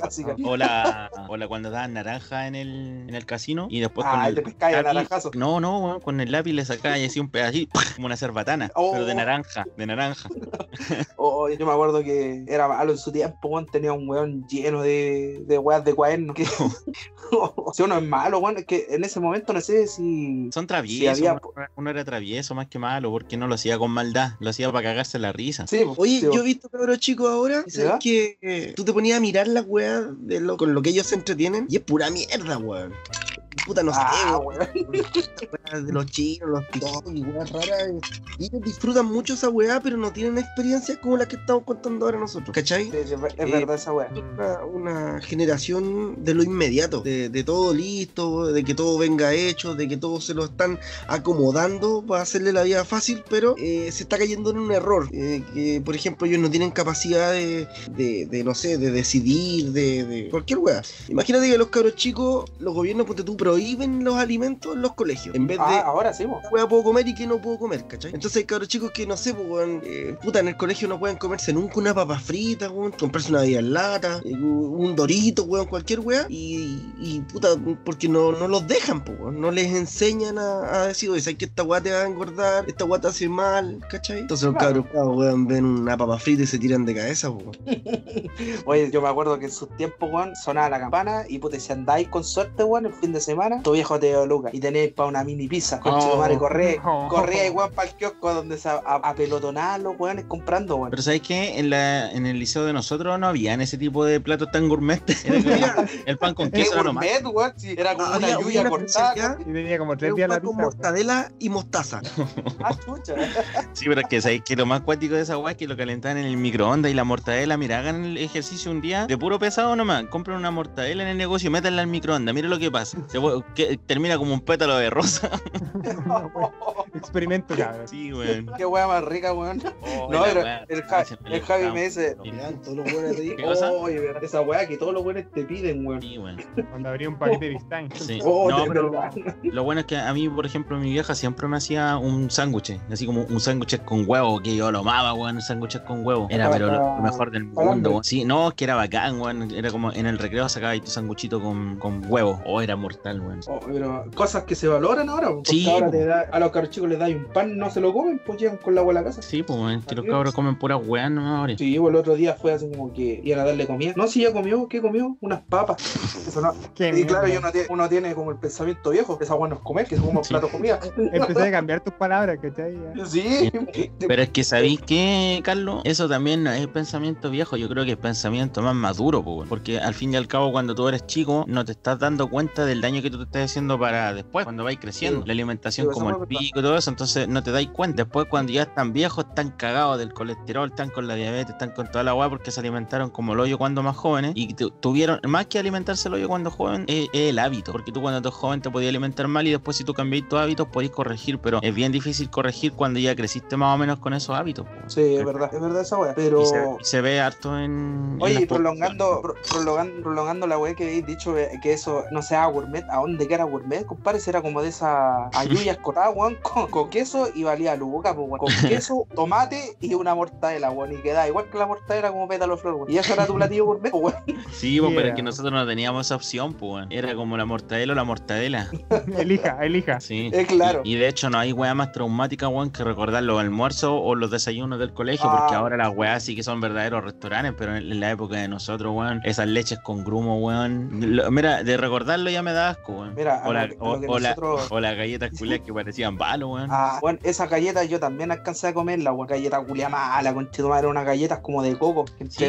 pasaba. o, la, o la cuando daban naranja en el, en el casino y después con Ah, el pescáis a lápiz- naranjazo. No, no, weón, con el lápiz le sacáis así un pedacito, como una cerbatana, pero de Oh. naranja, de naranja. Oh, yo me acuerdo que era malo en su tiempo, weón, tenía un weón lleno de, de weas de cuadernos. Que... si uno es malo, weón, es que en ese momento no sé si. Son traviesos, había- uno, uno era travieso más que malo, porque no lo hacía con maldad, lo hacía para cagarse la risa. Sí, pues, Oye, sí, yo he visto cabros chicos ahora, y ¿sabes que eh, tú te ponías a mirar las weas de lo, con lo que ellos se entretienen y es pura mierda, weón. Puta, no sé, Ah, weón. de los chinos, los TikTok y weas raras. Y ellos disfrutan mucho esa weá, pero no tienen experiencias como las que estamos contando ahora nosotros. ¿Cachai? Sí, sí, es Eh, verdad esa wea. Una, una generación de lo inmediato, de, de todo listo, de que todo venga hecho, de que todo se lo están acomodando para hacerle la vida fácil, pero eh, se está cayendo en un error. eh, que, por ejemplo, ellos no tienen capacidad de, de, de, no sé, de decidir, de, cualquier weá. Imagínate que los cabros chicos, los gobiernos, ponte tú, prohíben los alimentos en los colegios, en vez de Ah, ahora sí, hueá puedo comer y qué no puedo comer, ¿cachai? Entonces hay cabros chicos que no sé, pues, weón, eh, puta, en el colegio no pueden comerse nunca una papa frita, weón, comprarse una vida en lata, eh, un dorito, weón, cualquier weá, y, y puta, porque no, no los dejan, pues, weón, no les enseñan a, a decir, oye, sabes que esta weá te va a engordar, esta weá te hace mal, ¿cachai? Entonces los Claro. cabros, cabros, weón, ven una papa frita y se tiran de cabeza, weón. Oye, yo me acuerdo que en sus tiempos, weón, sonaba la campana y puta, si andáis con suerte, weón, el fin de semana, tu viejo te dio lucas y tenéis para una mini pizza. Conche tu madre, corre, No. corría igual para el kiosco donde se apelotonaban los weones comprando, weón. Pero ¿sabes qué? En, la, en el liceo de nosotros no habían ese tipo de platos tan gourmet. Era el pan con ¿Qué queso era lo más. gourmet, weón? Si era como había- una lluvia cortada. Y tenía como tres días la pizza. mortadela y mostaza. Ah, chucha. Sí, pero es que sabéis que lo más cuático de esa weá es que lo calentaban en el microondas y la mortadela, mira, hagan el ejercicio un día de puro pesado nomás, compren una mortadela en el negocio y métanla al microondas, mira lo que pasa. Se que- termina como un pétalo de rosa. Experimento, cabrón. Sí, weón. Qué weá más rica, weón. Oh, No, pero el, Ja- Javi me dice. Mirá, todos los buenos te. ¿Qué cosa? Oye, esa weá que todos los weones te piden, weón. Sí, weón. Cuando abrí un paquete de Vistain. Sí. Oh, No, pero lo bueno es que a mí, por ejemplo, mi vieja siempre me hacía un sándwich, así como un sándwich con huevo, que yo lo amaba, weón, sándwiches con huevo. Era pero lo, lo mejor del mundo, weón. Sí, no, es que era bacán, weón. Era como en el recreo sacaba tu sanguchito con, con huevo. Oh, era mortal, weón. Oh, pero cosas que se valoran ahora, porque Sí, ahora po. te da- a los caros chicos les dais un pan, no se lo comen, pues llegan con la agua a la casa. Sí, pues, que los cabros comen pura weá, no ahora. Sí, pues el otro día fue así como que iban a darle comida. No, si ya comió, ¿qué comió? Unas papas. Eso no. Qué Y claro, mierda. uno tiene, uno tiene como el pensamiento viejo, que esa agua no es comer, que es como un Sí. plato de comida. Empecé a cambiar tus palabras, ¿cachai? Ya. Sí. Pero es que sabéis que, Carlos, eso también no es pensamiento viejo, yo creo que es pensamiento más maduro, po, porque al fin y al cabo cuando tú eres chico no te estás dando cuenta del daño que tú te estás haciendo para después, cuando vais creciendo. Sí. La alimentación Sí, como el pico y todo eso, entonces no te dais cuenta. Después cuando ya están viejos, están cagados del colesterol, están con la diabetes, están con toda la weá porque se alimentaron como el hoyo cuando más jóvenes y tu- tuvieron, más que alimentarse el hoyo cuando joven, es, es el hábito. Porque tú cuando eres joven te podías alimentar mal y después si tú cambiáis tus hábitos podéis corregir, pero es bien difícil corregir cuando ya creciste más o menos con esos hábitos. po. Sí, es verdad, es verdad esa weá. Pero. Y se, y se ve harto en. Oye, y prolongando, pro- prolongan- prolongando la weá que habéis dicho eh, que eso no sea gourmet, ¿a dónde que era gourmet? Compadre, era como de esa ayuyas cortadas, weón, con, con queso y valía luca, pues, weón. Con queso, tomate y una mortadela, weón. Y quedaba igual que la mortadela como pétalo flor, weón. Y eso era tu platillo gourmet, pues, weón. Sí, po, pero es que nosotros no teníamos esa opción, pues. weón. Era como la mortadela o la mortadela. elija, elija. Sí. Eh, claro. Y, y de hecho no hay weá más traumática, weón, que recordar los almuerzos o los desayunos del colegio, Ah. porque ahora las weas sí que son verdaderos restaurantes, pero en, en la época de nosotros, weón, esas leches con grumo, weón. lo- mira, de recordarlo ya me da asco, weón. Mira, a o, la- o- o la- nosotros- o las galletas culias que parecían balos, weón. Ah, bueno, esas galletas yo también alcancé a comerlas, weón. Galleta culia mala, con eran unas galletas como de coco que Sí, no,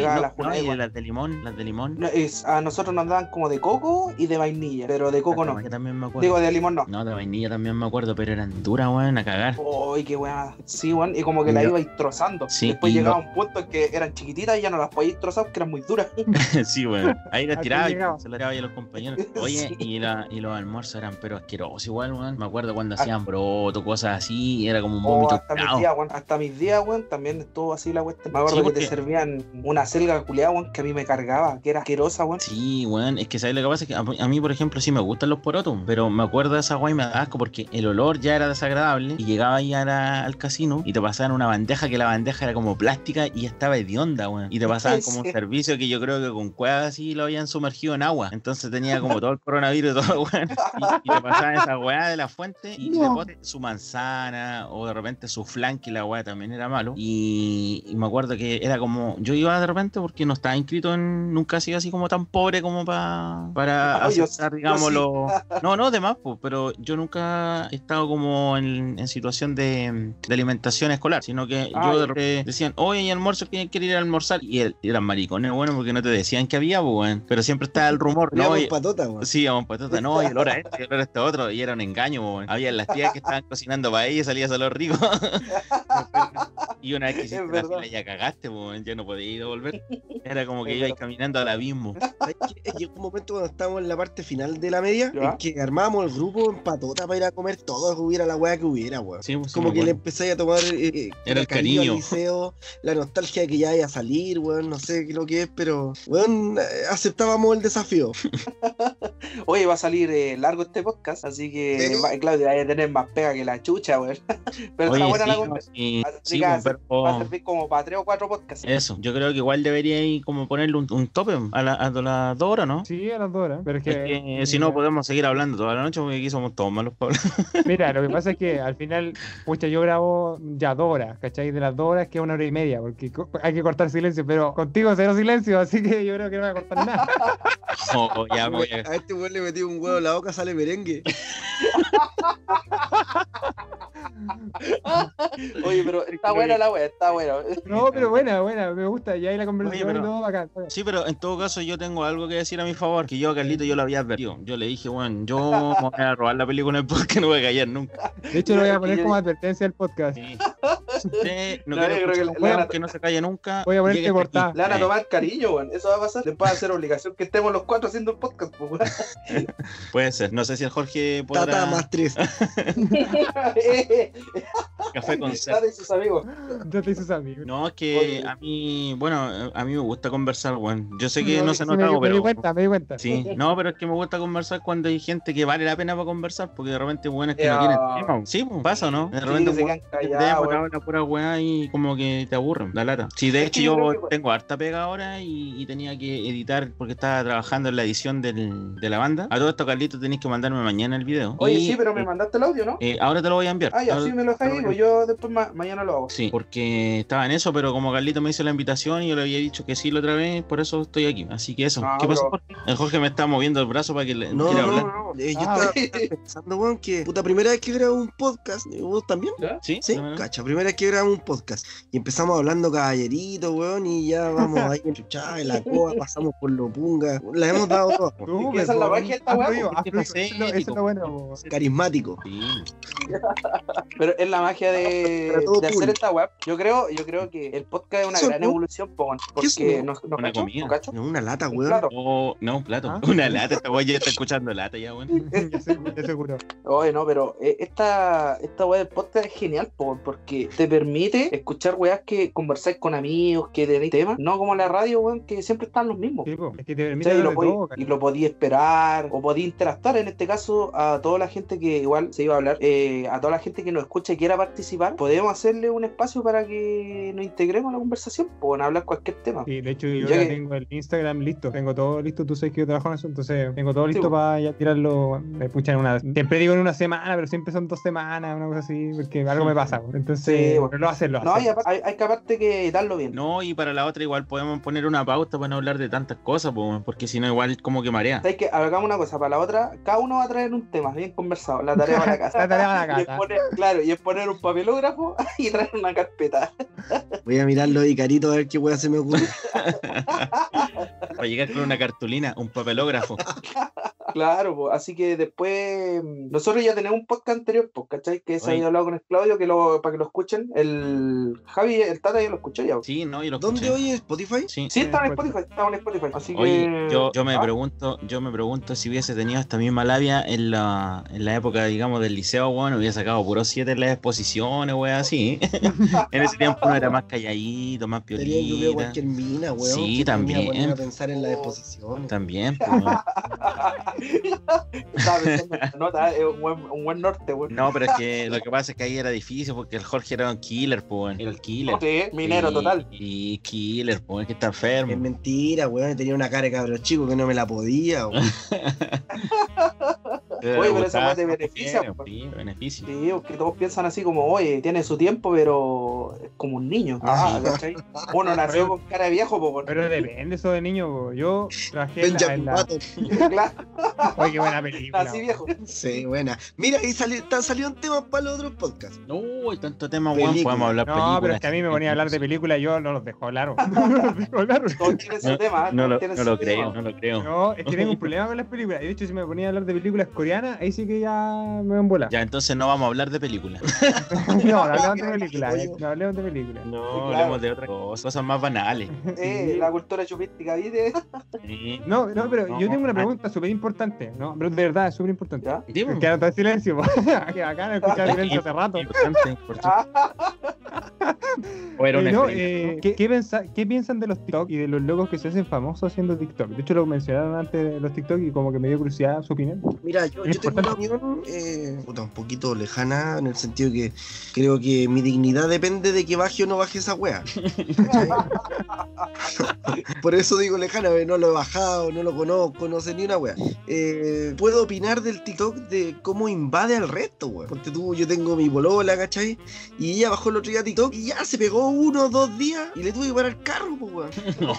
y weón. las de limón, las de limón. No, es- a nosotros nos daban como de coco y de vainilla, pero de coco no. Que también me acuerdo. Digo, de limón no. No, de vainilla también me acuerdo, pero eran duras, weón, a cagar. Uy, qué buena. Sí, weón. Y como que la iba trozando. Sí, Después llegaba un punto en que eran chiquititas y ya no las podíais trozar porque eran muy duras. sí, weón. Ahí las tiraba y se las tiraba a los compañeros. Oye, Sí. y, la, y los almuerzos eran pero asquerosos igual, weón. Me acuerdo cuando hacían broto, cosas así, y era como un O vómito. Oh, hasta mis días, weón. Hasta mis días, weón, también estuvo así la cuestión. Me acuerdo Sí, que porque- te servían una selga culiada, weón, que a mí me cargaba, que era asquerosa, weón. Sí, weón, es que sabes lo que pasa es que a, mí, por ejemplo, sí me gustan los porotos, pero me acuerdo de esa guay me da asco porque el olor ya era desagradable y llegaba ahí la- al casino y te pasaban una bandeja que la bandeja era como plástica y estaba hedionda, weón. Y te pasaban como un servicio que yo creo que con cuevas así lo habían sumergido en agua. Entonces tenía como todo el coronavirus y weón. Y, y te pasaban esa weá de la fuente y No. después su manzana o de repente su flan que la weá también era malo. Y, y me acuerdo que era como, yo iba de repente porque no estaba inscrito en, nunca he sido así como tan pobre como pa- para Ah, yo- aceptar, yo digamos, sí. lo... No, no, de más, pues, pero yo nunca he estado como en, en situación de, de alimentación escolar, sino que Ah, yo de repente decían, oye, ¿y almuerzo? ¿Quién quiere ir a almorzar? Y el- eran maricones, bueno, porque no te decían que había, pues, weón. pero siempre estaba el rumor, ¿no? Y- patota. Sí, a un patata, no, y el hora este, y este otro, y era un engaño, weón. Había las tías que estaban cocinando para ella y salía solo rico. y una vez que hiciste la verdad. fila ya cagaste, weón, ya no podías ir a volver. Era como que verdad. caminando al abismo. Llegó un momento cuando estábamos en la parte final de la media Ya. en que armábamos el grupo en patota para ir a comer todo, que hubiera la weá que hubiera, weón. Sí, pues, Como que le acuerdo. empezáis a tomar eh, eh, Era el cariño al liceo, la nostalgia de que ya vaya a salir, weón, no sé qué es lo que es, pero weón, eh, aceptábamos el desafío. Oye, va a salir eh, largo este podcast, así que ¿Serio? va- Claudio, vaya a tener más pega que la chucha, weón. Pero Oye, está buena sí, la no, conversa. sí, Así sí, que pues, va a pero- Va a servir como para tres o cuatro podcasts. Eso, yo creo que igual debería ir como ponerle un, un tope a, la- a las dos horas, ¿no? Sí, a las dos horas. Pero es que, Es que si no podemos seguir hablando toda la noche porque aquí somos todos malos para hablar. Mira, lo que pasa es que al final, pucha, yo grabo ya dos horas, ¿cachai? De las dos horas que una hora y media, porque hay que cortar silencio, pero contigo cero silencio, así que yo creo que no voy a cortar nada. O- o ya voy a- A este weón le metí un huevo en la boca, sale merengue. Oye, pero está buena la wea, está buena. No, pero buena, buena, me gusta. Y ahí la conversación Oye, y pero- todo bacán. Sí, pero en todo caso yo tengo algo que decir a mi favor, que yo a Carlito yo lo había advertido. Yo le dije, bueno, yo me voy a robar la película porque no voy a callar nunca. De hecho, lo voy a poner como advertencia del podcast. Sí. Usted no No, quiere yo creo que la- no se calle nunca. Voy a ponerte cortada. Le van a tomar cariño, weón. Eso va a pasar. Después va a ser obligación que estemos los cuatro haciendo el podcast, pues. Puede ser. No sé si el Jorge podrá Tata más tres. café con sal. Dale sus amigos. Ya te sus amigos. No, es que Oye. a mí, bueno, a mí me gusta conversar, weón. Yo sé que No, no se sí, nota, me, me di pero... cuenta, me di cuenta. Sí, no, pero es que me gusta conversar cuando hay gente que vale la pena para conversar, porque de repente buenas que Ya. no tienen tema. Sí, pues, pasa, ¿no? De Sí, repente que se weón, que te weón. la pura weá y como que te aburren, la lata. Sí, de Es hecho que yo que- tengo harta pega ahora y, y tenía que editar porque estaba trabajando en la edición del- de la banda. A todo Carlito, tenéis que mandarme mañana el video. Oye, Y, sí, pero me eh, mandaste el audio, ¿no? eh, ahora te lo voy a enviar. Ah, ya, Ahora- sí, me lo dejáis ahí, pues yo después ma- mañana lo hago. Sí, porque estaba en eso, pero como Carlito me hizo la invitación y yo le había dicho que sí la otra vez, por eso estoy aquí. Así que eso. Ah, ¿Qué pasó, Jorge? El Jorge me está moviendo el brazo para que le No, quiera no, hablar. no, no. Eh, yo Ah, estaba, pensando, weón, que puta primera vez que grabo un podcast, ¿y ¿vos también? ¿Sí? Sí, cacha, primera vez que grabamos un podcast. Y empezamos hablando caballerito, weón, y ya vamos ahí enchuchados en la coa, pasamos por lo punga. La hemos dado todo. Esa es la magia esta fluido, haz fluido, no Eso es lo- eso es lo bueno. Carismático. Sí. Pero es la magia de, de hacer esta web. Yo creo, yo creo que el podcast es una gran no- evolución, po, ¿Qué porque no? nos, nos Una cacho, comida. nos cacho. Es una lata, weón. Oh, no, un plato. ¿Ah? Una lata. Esta weá ya está escuchando lata ya, weón. Seguro. Oye, no, pero eh, esta, esta web del podcast es genial, po, porque te permite escuchar weas que conversáis con amigos, que tenéis temas, no como la radio, weón, que siempre están los mismos. Sí, po, es que te permite ¿cachai? Y hablar lo, podí- todo. y lo podía esperar o podía interactuar en este caso a toda la gente que igual se iba a hablar eh, a toda la gente que nos escucha y quiera participar podemos hacerle un espacio para que nos integremos a la conversación pueden hablar cualquier tema Sí, de hecho, yo Ya ya que- tengo el Instagram listo. Tengo todo listo. Tú sabes que yo trabajo en eso, entonces tengo todo listo para ya tirarlo. Me pucha en una. Siempre digo en una semana, pero siempre son dos semanas, una cosa así, porque algo me pasa. Entonces, Sí, po. pero lo hacer, lo no hay, hay, hay que aparte que darlo bien No, y para la otra igual podemos poner una pauta para no hablar de tantas cosas, po, porque si no igual como que marea. ¿Sabes qué? hagamos una cosa para la otra cada uno va a traer un tema bien conversado la tarea para la casa La tarea para la Y es casa. poner, claro, y es poner un papelógrafo y traer una carpeta. Voy a mirarlo y carito a ver qué weá se me ocurre. Para llegar con una cartulina, un papelógrafo. Claro, po. así que después mm, nosotros ya tenemos un podcast anterior, pues, ¿cachai? Que se había hablado con el Claudio, que lo, para que lo escuchen. El Javi, el Tata ya lo escuchó ya. Sí, no, y lo ¿Dónde escuché. oye Spotify? Sí. Sí, estaba en Spotify. Spotify, estaba en Spotify. Así Oye, que. yo, yo me Ah, pregunto, yo me pregunto si hubiese tenido esta misma labia en la, en la época, digamos, del liceo, bueno, hubiera sacado puro 7 en las exposiciones, wey, así. en ese tiempo uno era más calladito, más piolita. cualquier mina, weón. Sí, también. A pensar en la exposición. También, pues, weón. Estaba pensando en la nota, es un buen, un buen norte. No, pero es que lo que pasa es que ahí era difícil porque el Jorge era un killer, pues, weón. era el killer. Sí, minero Y- total. Y killer, pues, que está Es enfermo. mentira, weón. Tenía una cara de cabro chico que no me la podía, weón. Pero Oye, pero esa beneficia, mujeres, pues. Sí, beneficia. Sí, porque todos piensan así como, oye, tiene su tiempo, pero es como un niño. Ah, Ah, ¿cachai? Uno nació con cara de viejo, pues. Pero depende eso de niño. po. Yo trabajé en la. La... Oye, qué buena película. así viejo. Sí, buena. Mira, ahí sali- ta- salieron temas para los otros podcasts. No, hay tanto tema, weón, podemos hablar No, películas. pero es que a mí me ponía a hablar de películas y yo no los dejo hablar. po. No los dejo hablar. Todos tienen su No, tema. No lo, no lo creo, no lo creo. No, es que tengo un problema con las películas. Y de hecho, si me ponía a hablar de películas coreanas, ahí sí que ya me ven bola. Ya, entonces no vamos a hablar de películas. no, no hablemos de películas. No hablemos de películas. No, claro. hablemos de otras cosas, cosas más banales. Eh, Sí. la cultura chupística, ¿viste? Sí. No, no, pero No, yo tengo una ah. pregunta súper importante, ¿no? Pero de verdad, es súper importante. Que está en silencio, que acá no escuchaba silencio hace rato. Importante, importante. O era una Eh, no, eh, ¿qué, qué pensa- qué piensan de los TikTok y de los locos que se hacen famosos haciendo TikTok? De hecho, lo mencionaron antes de los TikTok y como que me dio curiosidad su opinión. Mira, yo, tengo una opinión eh, puta, un poquito lejana en el sentido que creo que mi dignidad depende de que baje o no baje esa wea. Por eso digo lejana, porque no lo he bajado, no lo conozco, no sé ni una wea. Eh, puedo opinar del TikTok de cómo invade al resto, wea. Porque tú, yo tengo mi bolola, ¿cachai? Y ella bajó el otro día a TikTok y ya se pegó uno o dos días y le tuve que parar el carro, pues, weón. No.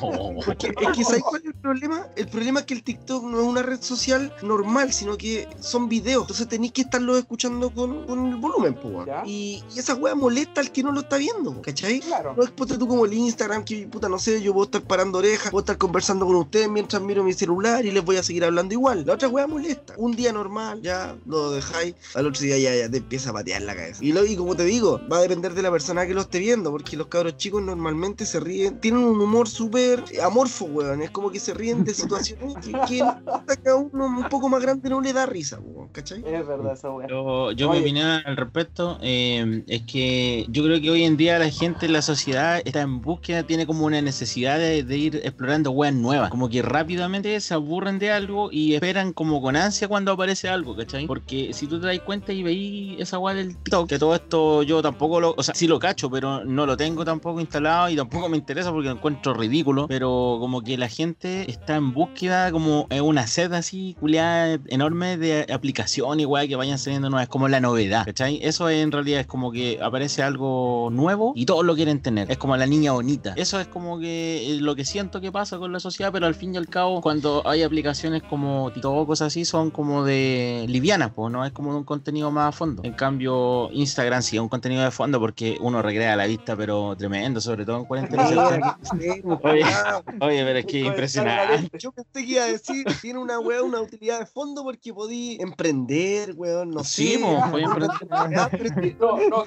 Porque es que ¿sabes cuál es el problema? El problema es que el TikTok no es una red social normal, sino que son videos. Entonces tenéis que estarlo escuchando con, con el volumen, pues. Y, y esa weá molesta al que no lo está viendo, ¿cachai? Claro. No es ponte tú como el Instagram, que puta, no sé, yo puedo estar parando orejas, puedo estar conversando con ustedes mientras miro mi celular y les voy a seguir hablando igual. La otra weá molesta. Un día normal, ya lo dejáis, al otro día ya, ya te empieza a patear la cabeza. Y, lo, y como te digo, va a depender de la persona que lo esté viendo, porque los cabros chicos normalmente se ríen, tienen un humor súper amorfo, weón. Es como que se ríen de situaciones que, que a uno un poco más grande no le da risa, ¿cachai? Es verdad esa weá. Yo, yo mi opinión al respecto eh, es que yo creo que hoy en día la gente, la sociedad está en búsqueda, tiene como una necesidad de, de ir explorando weas nuevas. Como que rápidamente se aburren de algo y esperan como con ansia cuando aparece algo, ¿cachai? Porque si tú te das cuenta y veis esa wea del TikTok, que todo esto yo tampoco lo, o sea, sí lo cacho, pero no lo tengo tampoco instalado y tampoco me interesa porque lo encuentro ridículo. Pero como que la gente está en búsqueda, como en una sed así, culiada enorme de aplicación y weá que vayan saliendo nuevas, como la novedad, ¿cachai? Eso en realidad es como que aparece algo nuevo y todos lo quieren tener. Es como la niña bonita. Eso es como que eh, lo que siento que pasa con la sociedad, pero al fin y al cabo, cuando hay aplicaciones como TikTok o cosas así, son como de livianas, pues no es como de un contenido más a fondo. En cambio, Instagram sí es un contenido de fondo porque uno recrea la vista, pero tremendo, sobre todo en cuarentena. Mira, qué extremo, Oye. pero es que impresionante. Yo pensé que iba a decir, tiene una weá, una utilidad de fondo porque podí emprender, weón, no Sí, sé. podía emprender. Que No, no.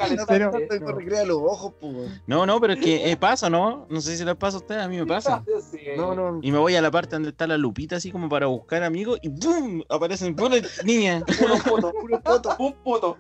No, no, pero es que eh, pasa, ¿no? No sé si les pasa a ustedes, a mí me pasa. Sí. No, no. Y me voy a la parte donde está la lupita, así como para buscar amigos, y ¡boom! Aparecen puras niñas. Puro foto, Puro poto. un foto.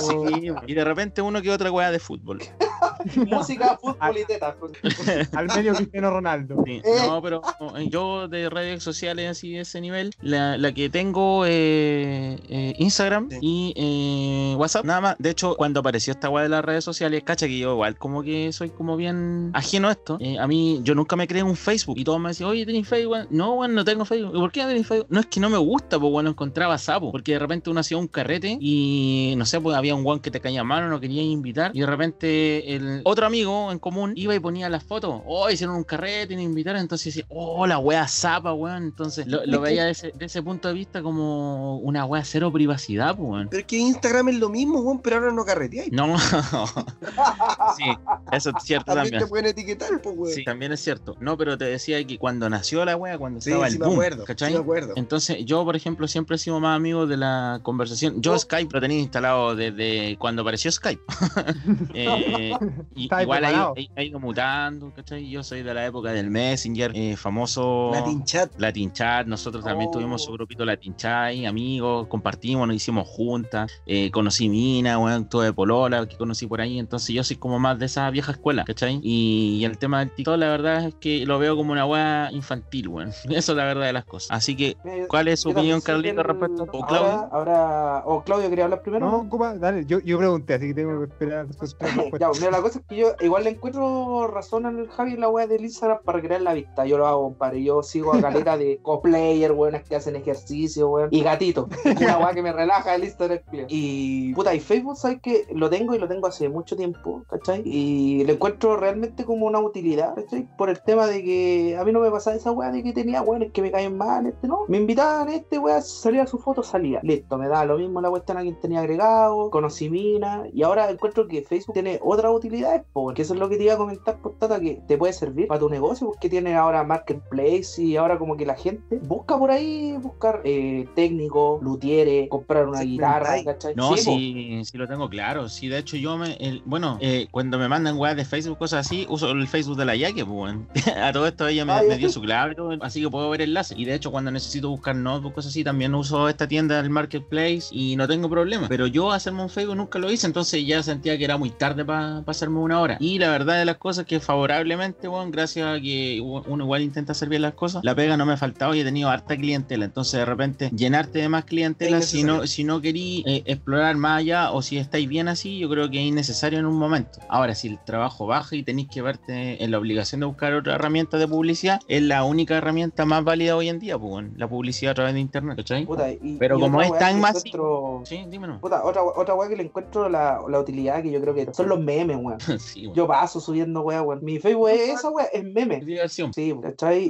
Sí, y de repente uno que otra weá de fútbol. Música, fútbol y tetas. Al medio Cristiano Ronaldo. Sí, Eh. No, pero eh, yo de redes sociales así de ese nivel, la, la que tengo eh, eh, Instagram Sí. y eh, WhatsApp, nada más. De hecho, cuando apareció esta weá de las redes sociales, cacha que yo igual como que soy como bien ajeno a esto. Eh, a mí, yo nunca me un Facebook y todos me decían, oye, ¿tenéis Facebook? weón?". No, bueno, no tengo Facebook. ¿Y por qué no tenéis Facebook? No es que no me gusta, pues bueno, encontraba sapo. Porque de repente uno hacía un carrete y no sé, pues había un guan que te caía mal, no quería invitar. Y de repente el otro amigo en común iba y ponía las fotos. Oh, hicieron un carrete y nos invitaron. Entonces decía, oh, la wea zapa, weón. Entonces lo, lo veía de ese, de ese punto de vista como una wea cero privacidad, pues, weón. Pero es que Instagram es lo mismo, weón, pero ahora no carreteáis. No, sí, eso es cierto También también. te pueden etiquetar, pues, weón. Sí, también es cierto. No, pero te decía que cuando nació la wea, cuando Sí, estaba sí el me boom, acuerdo. ¿cachai? Sí me acuerdo. Entonces, yo, por ejemplo, siempre he sido más amigo de la conversación. Yo Oh. Skype lo tenía instalado desde cuando apareció Skype. Eh, y- igual ha ido, ha ido mutando, ¿cachai? Yo soy de la época del Messenger, eh, famoso Latin Chat. Latin Chat. Nosotros también Oh. tuvimos su grupito Latin Chat, y amigos, compartimos, nos hicimos juntas. eh, conocí Mina, bueno, tuve Polola, que conocí por ahí. Entonces, yo soy como más de esa vieja escuela, ¿cachai? Y, y el tema del TikTok, la verdad es que lo veo como una wea infantil, weón. Eso es la verdad de las cosas. Así que, ¿cuál es su Yo opinión, Carlito, del- respecto a Claudio? ahora, o Claudio quería hablar primero. No, ocupa, dale, yo, yo pregunté, así que tengo que esperar. Ya, mira, la cosa es que yo igual le encuentro razón al Javi en la weá del Instagram para crear la vista. Yo lo hago, compadre. Yo sigo a caleta de cosplayer, weones que hacen ejercicio, weón. Y gatito. Una weá que me relaja el Instagram. Y puta, y Facebook, ¿sabes que Lo tengo y lo tengo hace mucho tiempo, ¿cachai? Y le encuentro realmente como una utilidad, ¿cachai? Por el tema de que a mí no me pasaba esa weá de que tenía weones que me caen mal, este no. Me invitaban, este weá, salía su foto, salía. Listo, me da lo mismo la cuestión a quien tenía agregado, conocí mina. Y ahora encuentro que Facebook tiene otras utilidades, po, porque eso es lo que te iba a comentar, por Tata, que te puede servir para tu negocio, porque tiene ahora Marketplace y ahora como que la gente busca por ahí, buscar eh, técnicos, luthieres, comprar una guitarra. ¿cachai? No, Sí, sí, sí lo tengo claro. Sí, de hecho yo me... el- bueno, eh, cuando me mandan weas de Facebook, cosas así, uso el Facebook de la Yaque, pues, weón. A todo esto ella me, Ah, dio su clave, así que puedo ver enlaces. Y de hecho cuando necesito buscar notebooks, cosas así, también uso esta tienda del Marketplace y no tengo problema. Pero yo hacerme un Facebook nunca lo hice, entonces ya sentía que era muy tarde para hacerme una hora. Y la verdad de las cosas es que favorablemente, weón, gracias a que uno igual intenta hacer bien las cosas, la pega no me ha faltado y he tenido harta clientela. Entonces de repente llenarte de más clientela si no, si no querí eh, explorar más allá o si estáis bien así, yo creo que es innecesario en un momento. Ahora, si el trabajo baja y tenéis que verte en la obligación de buscar otra herramienta de publicidad, es la única herramienta más válida hoy en día, pues, la publicidad a través de internet, ¿cachai? Puta, y- Pero y como es tan encuentro- Sí, dímelo. Puta, otra, otra weá que le encuentro la, la utilidad que yo creo que son los memes, weón. sí, weón. Yo paso subiendo weá, weón. Mi Facebook es esa weá, es meme. Diversión. Sí,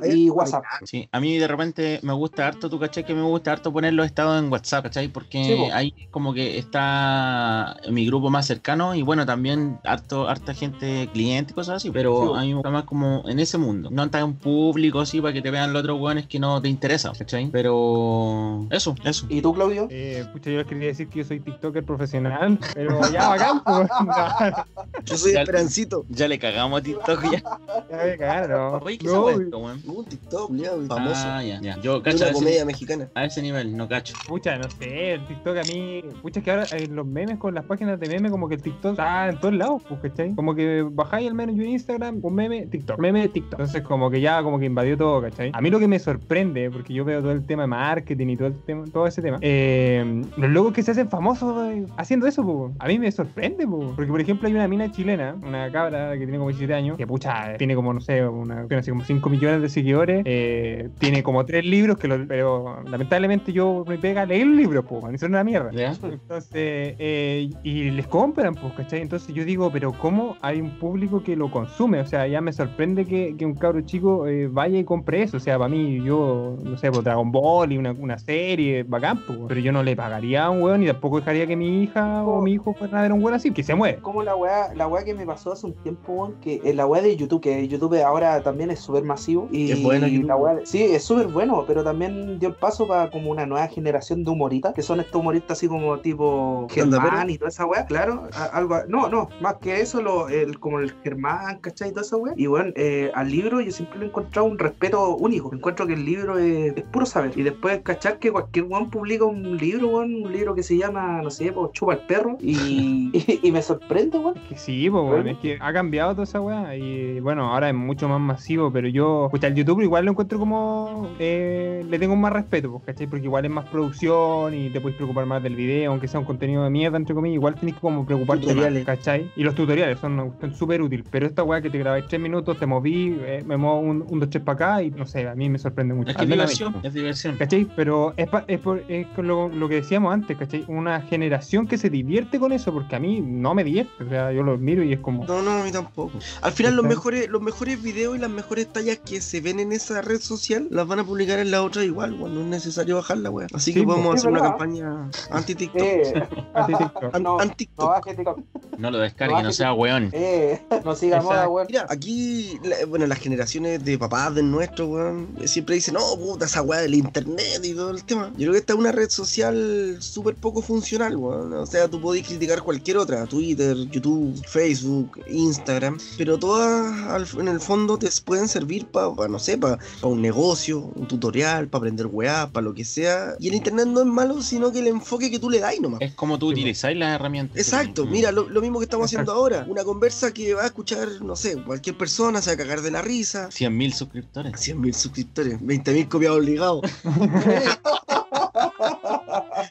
Y WhatsApp. Sí, a mí de repente me gusta harto, tú cachai que me gusta harto poner los estados en WhatsApp, ¿cachai? Porque Sí, ahí como que está mi grupo más cercano y bueno, también harto, harta gente cliente y cosas así, pero Sí, a mí me gusta más como en ese mundo, no tan público así para que te vean los otros hueones que no te interesan, ¿cachai? Pero eso, eso. ¿Y tú, Claudio? Eh, pucha, yo les quería decir que yo soy TikToker profesional, pero ya bacán, pues. Yo soy Ya- Esperancito. Ya le cagamos a TikTok ya. ya me cagaron. Oye, ¿qué No, es esto, weón? Un TikTok, famoso. Ah, ya, ya. Yo cacho una ese, comedia mexicana. a ese nivel, no cacho. Pucha, no sé, el TikTok a mí. Pucha, es que ahora eh, los memes con las páginas de memes, como que el TikTok está en todos lados, pues, ¿cachai? Como que bajáis el menú de Instagram, un meme, TikTok. Meme, TikTok. Entonces, como que ya, como que invadió todo, ¿cachai? A mí lo que me sorprende, porque yo veo todo el tema de marketing y todo, el tema, todo ese tema, eh, los locos que se hacen famosos eh, haciendo eso, pues, a mí me sorprende, pues. Porque, por ejemplo, hay una mina chilena, una cabra que tiene como 17 años, que, pucha, tiene como, no sé, una, así como 5 millones de seguidores, eh, tiene como 3 libros, que lo- pero lamentablemente yo me pega a leer los libros, pues, y son una mierda. ¿Ya? Entonces, eh, y les compran, pues, ¿cachai? Entonces yo digo, pero ¿cómo hay un público que lo consume? O sea, ya me sorprende que, que un cabro chico eh, vaya y compre eso. O sea, para mí, yo, no sé, pues Dragon Ball y una, una serie, bacán, pues, pero yo no le pagaría a un weón y tampoco dejaría que mi hija o mi hijo fueran a ver a un weón así, que se mueve. ¿Cómo la weá la weá que me pasó hace un tiempo, weón, que en la weá de YouTube, que YouTube ahora también es súper masivo. Y Es bueno la weá- sí, es súper bueno, pero también dio el paso para como una nueva generación de humoristas, que son estos humoristas así como tipo ¿Anda, Germán y toda esa weá, claro. a- algo, no, no, más que eso, lo, el, como el Germán, ¿cachai? Y toda esa weá. Y bueno, eh, al libro yo siempre le he encontrado un respeto único. Encuentro que el libro es, es puro saber. Y después cachar que cualquier weón publica un libro, weón, un libro que se llama, no sé, pues, Chupa el perro. Y, y, y me sorprende, weón. Es que sí, pues, bueno, es que ha cambiado toda esa weá. Y bueno, ahora es mucho más masivo, pero yo, escucha, el YouTube igual lo encuentro como. eh, le tengo más respeto, pues, ¿cachai? Porque igual es más producción y te puedes preocupar más del video, aunque sea un contenido de mierda, entre comillas. Igual tenés que como preocuparte Tutoriales. más, ¿cachai? Y los tutoriales son súper útil. Pero esta weá que te grabáis tres minutos, te moví, eh, me muevo un, un, dos, tres para acá y no sé, a mí me sorprende mucho. Es que diversión, es diversión. ¿Cachai? Pero es, pa- es, por- es con lo, lo que decíamos antes, ¿cachai? Una generación que se divierte con eso, porque a mí no me divierte. O sea, yo lo miro y es como. No, no, a mí tampoco. Al final los mejores, los mejores videos y las mejores tallas que se ven en esa red social las van a publicar en la otra igual. No es necesario bajarla, weón. Así Sí, que podemos pues, hacer una campaña anti-TikTok. Eh, no, Anti-TikTok. no baje TikTok. No lo descargue, No, no sea weón. Eh, no siga moda, weón. Mira, aquí, la- bueno, las generaciones de papás del nuestro, weón, siempre dicen, no, puta, esa weá del internet y todo el tema. Yo creo que esta es una red social súper poco funcional, weón. O sea, tú podés criticar cualquier otra, Twitter, YouTube, Facebook, Instagram, pero todas en el fondo te pueden servir para, no sé, para un negocio, un tutorial, para aprender weá, para lo que sea. Y el internet no es malo, sino que el enfoque que tú le das nomás. Es como tú utilizáis las herramientas. Exacto, Mm. mira, lo, lo mismo que estamos haciendo Exacto. ahora. Una conversa que va a escuchar, no sé, cualquier persona, se va a cagar de la risa. 100.000 suscriptores. 100.000 suscriptores, 20.000 copiados obligados.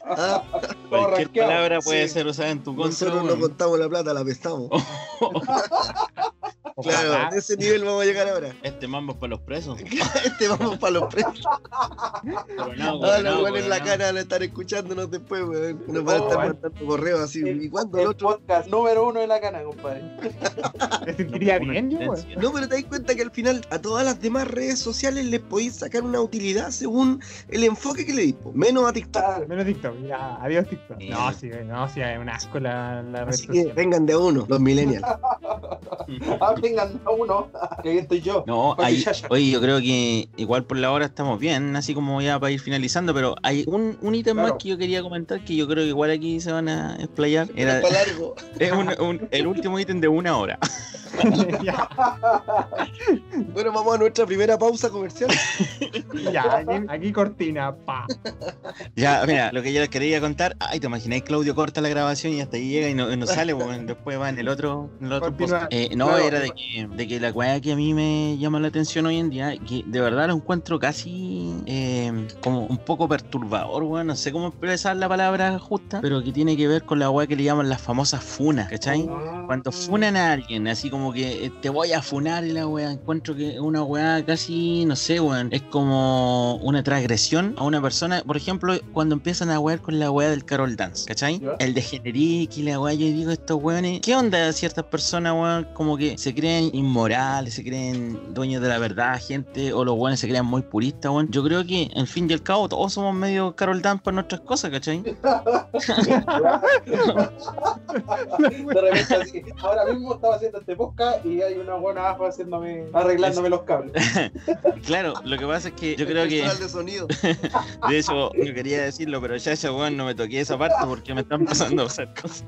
Ah, Cualquier palabra puede sí. ser usada en tu contra. nosotros no contamos la plata, la pestamos. Claro, a ese nivel vamos a llegar ahora. Este mambo es para los presos. Este vamos para los presos. Coronado, Ah, los coronado, weones en la coronado. cara van a estar escuchándonos después, weón. Nos van a estar bueno. mandando correos así. ¿Y cuándo el El otro? podcast número uno de la cana, compadre. Me sentiría Una bien yo. No, pero te das cuenta que al final a todas las demás redes sociales les podéis sacar una utilidad según el enfoque que le dis. Menos a TikTok. Claro. Menos TikTok, ya, adiós TikTok. Sí. No, sí, no, sí, es un asco la, la red Así que social. vengan de uno, los millennials. Vengan a uno. Que ahí estoy yo. No, hay- oye, yo creo que igual por la hora estamos bien, así como ya para ir finalizando, pero hay un, un ítem Claro. más que yo quería comentar que yo creo que igual aquí se van a explayar. Era, Para largo. es un- un- el último ítem de una hora. Bueno, vamos a nuestra primera pausa comercial. ya, aquí, aquí cortina, pa. Ya, mira, lo que yo les quería contar, ay, te imagináis, Claudio corta la grabación y hasta ahí llega y no, no sale, pues, después va en el otro, en el otro. Eh, no, Claro. era de que, de que la weá que a mí me llama la atención hoy en día, que de verdad lo encuentro casi eh, como un poco perturbador, weón, no sé cómo expresar la palabra justa, pero que tiene que ver con la weá que le llaman las famosas funas, ¿cachai? Cuando funan a alguien, así como que eh, te voy a funar y la weá, encuentro que una weá casi, no sé, weón, es como una transgresión a una persona, por ejemplo, cuando empiezan a wear con la weá del Carol Dance, ¿cachai? El de Generic y la weá, yo digo, estos weones, ¿qué onda ciertas personas, weón? Como que se creen inmorales, se creen dueños de la verdad, gente, o los weones se creen muy puristas, weón. Yo creo que, en fin y al cabo, todos somos medio Carol Dance para nuestras cosas, ¿cachai? De repente así, ahora mismo estaba haciendo este podcast y hay una buena abajo haciéndome, arreglándome los cables. Claro, lo que pasa es que yo creo que... De sonido. De hecho, yo quería decirlo, pero ya, ya, weón, no me toqué esa parte porque me están pasando a hacer cosas.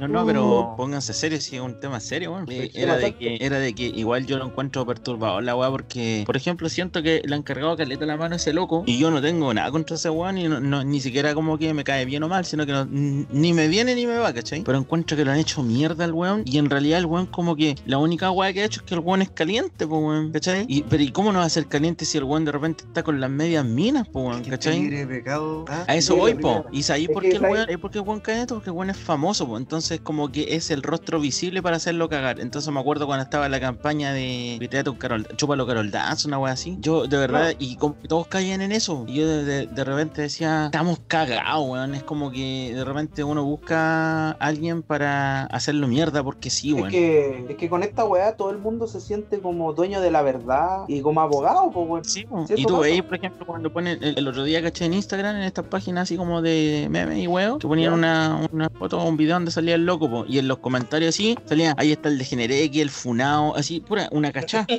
No, no, pero pónganse serios si es un tema serio, weón. Eh, Era de que, era de que igual yo lo encuentro perturbador la weá porque, por ejemplo, siento que le han cargado caleta la mano a ese loco y yo no tengo nada contra ese weón y no, no- ni siquiera como que me cae bien o mal, sino que no- n- ni me viene ni me va, ¿cachai? Pero encuentro que lo han hecho mierda al weón y en realidad el weón como que la única weá que ha hecho es que el weón es caliente, pues weón, ¿cachai? Y, pero ¿y cómo no va a ser caliente si el weón de repente está con las medias minas, pues weón, ¿cachai? pecado. Ah, A eso voy, po. ¿Y sabéis Es por qué el weón, ¿sabéis por qué el weón cae esto? Porque el weón es famoso, po. Entonces, como que es el rostro visible para hacerlo cagar. Entonces me acuerdo cuando estaba en la campaña de Gritate un Carol, Chúpalo Carol Dance, una wea así. Yo, de verdad, y como que todos caían en eso. Y yo de, de- de repente decía, estamos cagados, weón. Es como que de repente uno busca a alguien para hacerlo mierda porque sí, Es weón. que, es que con esta weá todo el mundo se siente como dueño de la verdad y como abogado, pues weón. Sí, y tú veis, por ejemplo, cuando ponen el, el otro día caché en Instagram, en estas páginas así como de memes y huevos, que ponían una, una foto o un video donde salía el loco, po, y en los comentarios así, salía, ahí está el degenereque, el funao, así, pura, una cachá.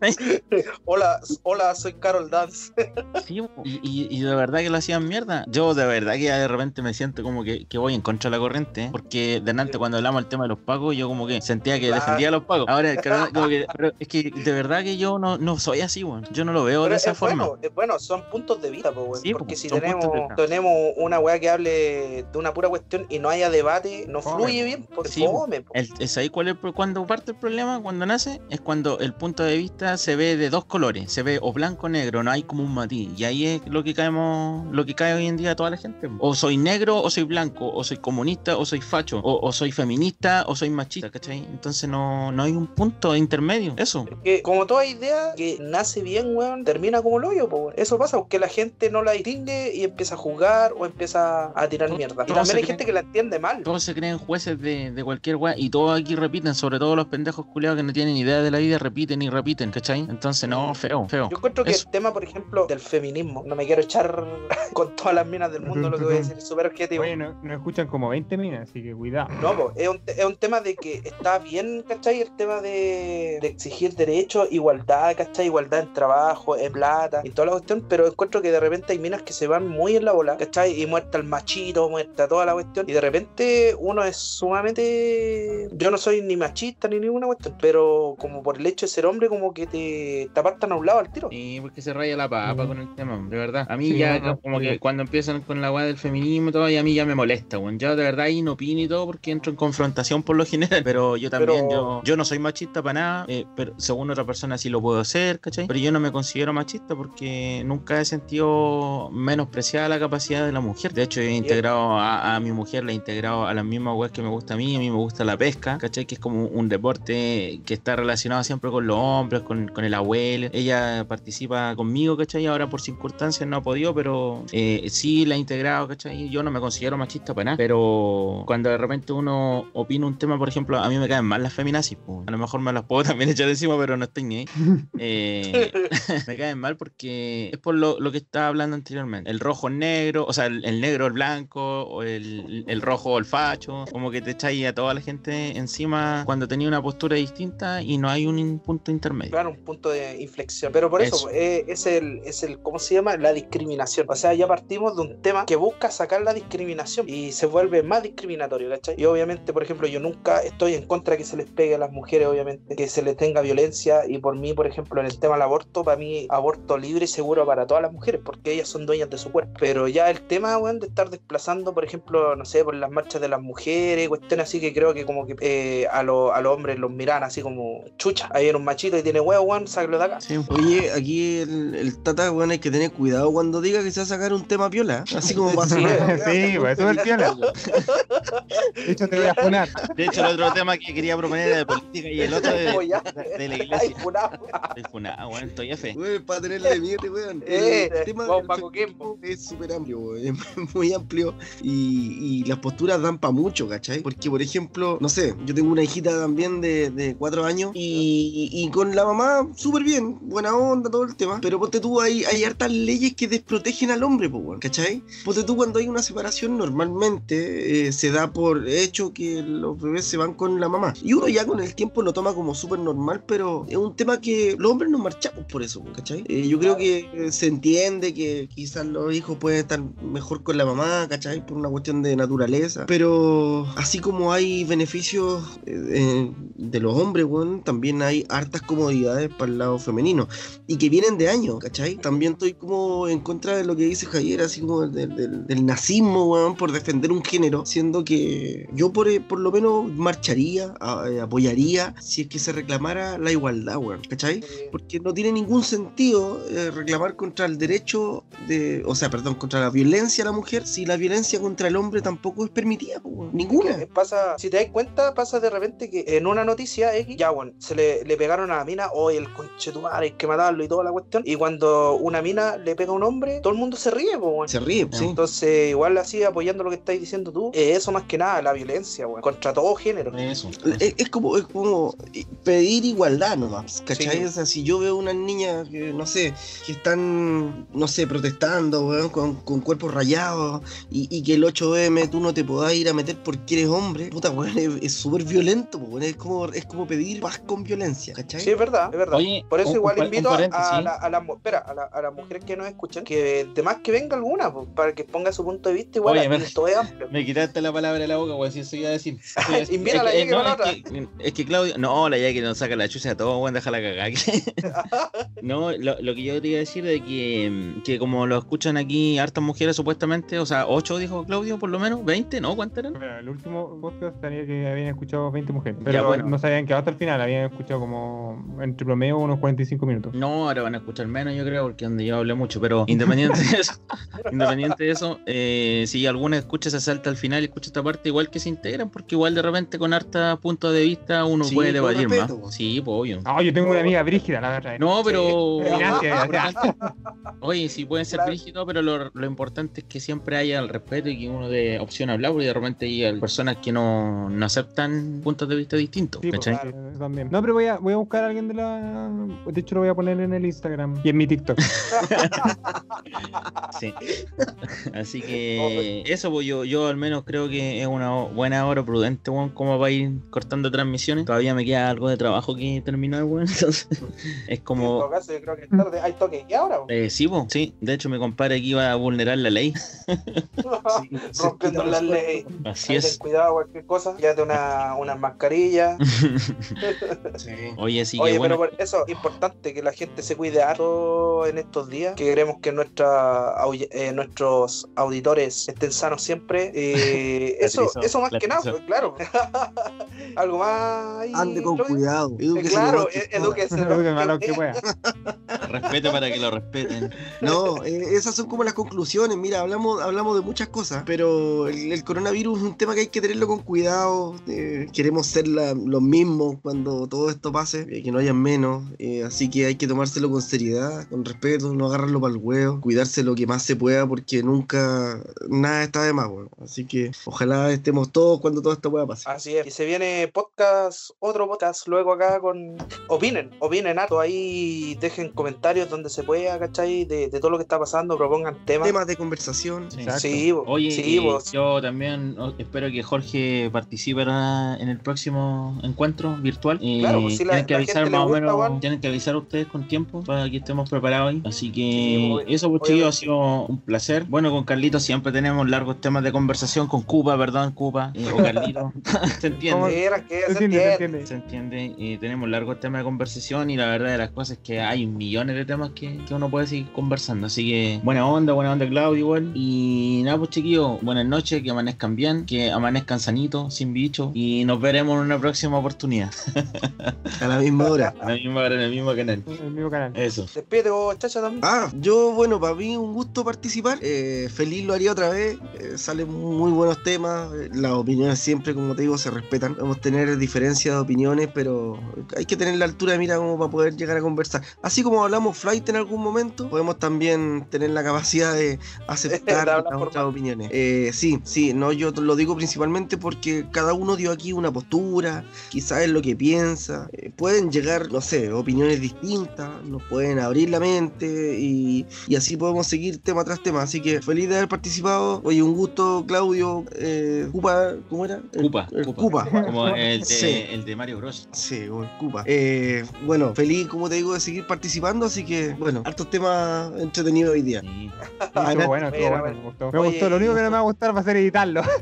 Hola, hola, soy Carol Dance. Sí, y, y- y de verdad que lo hacían mierda. Yo de verdad que ya de repente me siento como que, que voy en contra de la corriente, ¿eh? porque de antes cuando hablamos del tema de los pagos, yo como que sentía que Claro. defendía a los pagos. Ahora, como que, pero es que de verdad que yo no, no soy así, weón. Yo no lo veo Pero de es esa forma. bueno, es bueno, son puntos de vista, pues, weón. Sí, porque po, si tenemos, tenemos una weá que hable de una pura cuestión y no haya debate, no Fome. fluye bien, porque Sí, po. fome, po. El- es ahí cuál es, cuando parte el problema, cuando nace, es cuando el punto de vista se ve de dos colores, se ve o blanco o negro, no hay como un matiz. Y ahí es lo que caemos, lo que cae hoy en día a toda la gente. O soy negro o soy blanco, o soy comunista o soy facho, o, o soy feminista o soy machista, ¿cachai? Entonces no, no hay un punto intermedio. Eso. Como toda idea que nace bien, weón, termina como el hoyo, po, weón. Eso pasa, porque la gente no la distingue y empieza a jugar o empieza a tirar Todo- mierda. Y también hay gente que la entiende mal. Todos se creen jueces de, de cualquier weá y todos aquí repiten, sobre todo los pendejos culiados que no tienen idea de la vida, repiten y repiten, ¿cachai? Entonces no, feo, feo. Yo encuentro que Eso. el tema, por ejemplo, del feminismo, no me quiero echar con todas las minas del mundo, lo que voy a decir es súper objetivo. Oye, no- nos escuchan como 20 minas, así que cuidado. No, po, es, un, es un tema de que está bien, ¿cachai? El tema de, de exigir derechos, igualdad, ¿cachai? Igualdad en trabajo, en plata y toda la cuestión, pero encuentro que de repente hay minas que se van muy en la bola, ¿cachai? Y muerta el machito, muerta toda la cuestión, y de repente uno es sumamente... Yo no soy ni machista ni ninguna cuestión, pero como por el hecho de ser hombre, como que te, te apartan a un lado al tiro. Sí, porque se raya la papa Mm. con el tema, de verdad. A mí Sí, ya, no, no, como que cuando empiezan con la weá del feminismo y todo, y a mí ya me molesta, weón. Yo de verdad ahí no opino y todo porque entro en confrontación por lo general. Pero yo también, Pero- yo, yo no soy machista para nada, eh, pero según otra persona sí lo puedo hacer, ¿cachai? Pero yo no me considero machista porque nunca he sentido menospreciada la capacidad de la mujer. De hecho, he integrado a, a mi mujer, la he integrado a las mismas weas que me gusta a mí. A mí me gusta la pesca, ¿cachai? Que es como un deporte que está relacionado siempre con los hombres, con, con el abuelo. Ella participa conmigo, ¿cachai? Ahora por circunstancias no ha podido, pero eh, sí la he integrado, ¿cachai? Yo no me considero machista para pero cuando de repente uno opina un tema, por ejemplo, a mí me caen mal las feminazis, pues. a lo mejor me las puedo también echar encima, pero no estoy ni ahí. Eh, me caen mal porque es por lo, lo que estaba hablando anteriormente. El rojo el negro, o sea, el, el negro el blanco, o el, el rojo el facho, como que te echáis a toda la gente encima cuando tenía una postura distinta y no hay un punto intermedio. Claro, un punto de inflexión. Pero por eso, Eso. eh, es, el, es el, ¿cómo se llama? La discriminación. O sea, ya partimos de un tema que busca sacar la discriminación y se vuelve más discriminatorio, ¿cachai? Y obviamente, por ejemplo, yo nunca estoy en contra de que se les pegue a las mujeres, obviamente, que se les tenga violencia. Y por mí, por ejemplo, en el tema del aborto, para mí, aborto libre y seguro para todas las mujeres, porque ellas son dueñas de su cuerpo. Pero ya el tema, weón, de estar desplazando, por ejemplo, no sé, por las marchas de las mujeres, cuestiones así que creo que como que eh, a, los- a los hombres los miran así como chucha. Ahí viene un machito y tiene huevo, weón, sácalo de acá. Sí, Oye, aquí el, el Tata, weón, hay que tener cuidado cuando diga que se va a sacar un tema piola. Así como pasó. Sí, Sí, pues eso es el piola. De hecho, te voy a poner. De hecho, el otro tema que quería proponer era de política y el otro de, la Ay, iglesia. funado. Estoy funado, bueno, estoy F. Weón, para tenerle miedo, weón. Eh, el tema vamos, del Paco es súper amplio, weón. Es muy amplio. Y, y las posturas dan para mucho, ¿cachai? Porque, por ejemplo, no sé, yo tengo una hijita también de, de cuatro años y, y con la mamá súper bien, buena onda, todo el tema. Pero ponte tú, hay, hay hartas leyes que desprotegen al hombre, po, weón, ¿cachai? Ponte tú, cuando hay una separación, normalmente eh, se da por hecho que los bebés se van con la mamá. Y uno ya con el tiempo lo toma como súper normal, pero es un tema que los hombres nos marchamos por eso, ¿cachai? Eh, yo creo que se entiende que quizás los hijos pueden estar mejor con la mamá, ¿cachai? Por una cuestión de naturaleza. Pero así como hay beneficios eh, eh, de los hombres, weón, también hay hartas comodidades para el lado femenino. Y que vienen de años, ¿cachai? También estoy como en contra de lo que dice Javier, así como del, del- del nazismo, weón, por defender un género, siendo que yo por, eh, por lo menos marcharía, a- eh, apoyaría si es que se reclamara la igualdad, weón, ¿cachai? Porque no tiene ningún sentido eh, reclamar contra el derecho de, o sea, perdón, contra la violencia a la mujer si la violencia contra el hombre tampoco es permitida, weón. ninguna. Que pasa, si te das cuenta, pasa de repente que en una noticia X, ya bueno, se le, le pegaron a la mina, hoy el conchetumare, hay que matarlo y toda la cuestión. Y cuando una mina le pega a un hombre, todo el mundo se ríe, weón. Se ríe, sí. Entonces, igual así apoyando lo que estás diciendo tú, eso más que nada, la violencia, weón, contra todo género. Eso. Es, es como, es como pedir igualdad nomás, ¿cachai? Sí. O sea, si yo veo unas niñas que, no sé, que están, no sé, protestando, weón, con, con cuerpos rayados, y, y que el 8M tú no te podás ir a meter porque eres hombre, puta, weón, es súper violento, weón, es como, es como pedir paz con violencia, ¿cachai? Sí, es verdad, es verdad. Oye, Por eso un- igual un- invito a, la- a las mu- espera, a, la- a las mujeres que nos escuchan, que de más que venga alguna, pues, para que ponga su punto de vista igual, Oye, amplio. Me quitaste la palabra de la boca, weón, si eso iba a decir. Invita a la Es que- Jackie no, es otra. que- Es que Claudio, no, la Jackie nos saca la chucha a todo, weón, déjala cagar. no, lo, lo que yo te iba a decir de que, que como lo escuchan aquí hartas mujeres supuestamente, o sea, 8 dijo Claudio por lo menos, 20, ¿no? ¿Cuántas eran? Bueno, el último podcast tenía que habían escuchado 20 mujeres. Ya, Pero bueno. no se habían quedado hasta el final, habían escuchado como entre promedio unos 45 minutos. No, ahora van a escuchar menos, yo creo, porque donde yo hablé mucho, pero independiente de eso, independiente de eso, eh, si alguna escucha se salta al final y escucha esta parte, igual que se integran, porque igual de repente con harta puntos de vista uno Sí, puede debatir más. po. Sí, pues obvio. No, yo tengo una amiga brígida, la verdad. No, pero. Oye, sí pueden ser Claro. rígidos, pero lo, lo importante es que siempre haya el respeto y que uno dé opción a hablar, porque de repente hay personas que no, no aceptan puntos de vista distintos. Sí, pues, también. No, pero voy a, voy a buscar a alguien de la. De hecho, lo voy a poner en el Instagram y en mi TikTok. Sí. Así que eso, pues yo, yo al menos creo que es una buena hora prudente, weón, como para ir cortando transmisiones. Todavía me queda algo de trabajo que terminar, weón. Entonces, es En como. todo caso, yo creo que es tarde. Hay toque. ¿Y ahora? Eh, sí, po, sí. De hecho, mi compadre aquí va a vulnerar la ley. Rompiendo las leyes. Así es. cuidado, cualquier cosa. Llévate una, unas mascarillas. Sí. Oye, sí Oye, que bueno. pero por eso es importante que la gente se cuide harto en estos días, que queremos que nuestra, eh, nuestros auditores estén sanos siempre. Eh, eso, eso más que nada, pues, claro. Algo más ahí, Ande con cuidado. Eh, edúquese claro, edúquese. Pueda. Respete para que lo respeten. No, eh, esas son como las conclusiones. Mira, hablamos, hablamos de muchas cosas, pero el, el coronavirus es un tema que hay que tenerlo con cuidado. eh, queremos ser la- los mismos cuando todo esto pase, eh, que no hayan menos. eh, así que hay que tomárselo con seriedad, con respeto, no agarrarlo para el huevo, cuidarse lo que más se pueda porque nunca nada está de más, weón. Así que ojalá estemos todos cuando todo esto pueda pasar. Así es. Y se viene podcast, otro podcast luego acá con. Opinen, opinen harto ahí, dejen comentarios donde se pueda, ¿cachai? De, de todo lo que está pasando, propongan temas. Temas de conversación. Sí. Exacto. Sí, bo- Oye, sí, bo- yo también espero que Jorge participe en el próximo encuentro virtual. Eh, Claro, pues, si la- tienen que la avisar más o menos, tienen que avisar ustedes con tiempo para que estemos preparados ahí. Así que Sí, eso, pues ha sido un placer. Bueno, con Carlito siempre tenemos largos temas de conversación, con Cupa, perdón, Cupa, eh, o Carlito. ¿Se entiende? ¿Cómo? Era que Se se entiende, se entiende. Se entiende, y tenemos largos temas de conversación y la verdad de las cosas es que hay millones de temas que, que uno puede seguir conversando. Así que buena onda, buena onda Claudio igual. Y nada pues chiquillos, buenas noches, que amanezcan bien, que amanezcan sanitos, sin bicho. Y nos veremos en una próxima oportunidad. A la misma hora. En la misma hora, en el mismo canal. El mismo canal. Eso. Despídete vos, chacha, también. Ah, yo, bueno, para mí un gusto participar. Eh, feliz lo haría otra vez. Eh, salen muy buenos temas. Eh, las opiniones siempre, como te digo, se respetan. Podemos tener diferencias de opiniones, pero hay que tener la altura de mira como para poder llegar a conversar. Así como hablamos flight en algún momento, podemos también tener la capacidad de aceptar las otras opiniones. Eh, sí, sí, no, yo lo digo principalmente porque cada uno dio aquí una postura, quizás es lo que piensa. Eh, pueden llegar, no sé, opiniones distintas, nos pueden abrir la mente y, y así podemos seguir tema tras tema. Así que feliz de haber participado. Oye, un gusto, Claudio. Eh, Cupa, ¿cómo era? Cupa, el Cupa. Cupa. Como el de, Sí. el de Mario Bros. Sí, o el Cupa. Eh, bueno, feliz, como te digo, de seguir participando. Así que, bueno, hartos temas entretenidos hoy día. Sí. Estuvo bueno, estuvo bueno, me gustó. Me Oye, gustó, lo único que no me va a gustar va a ser editarlo.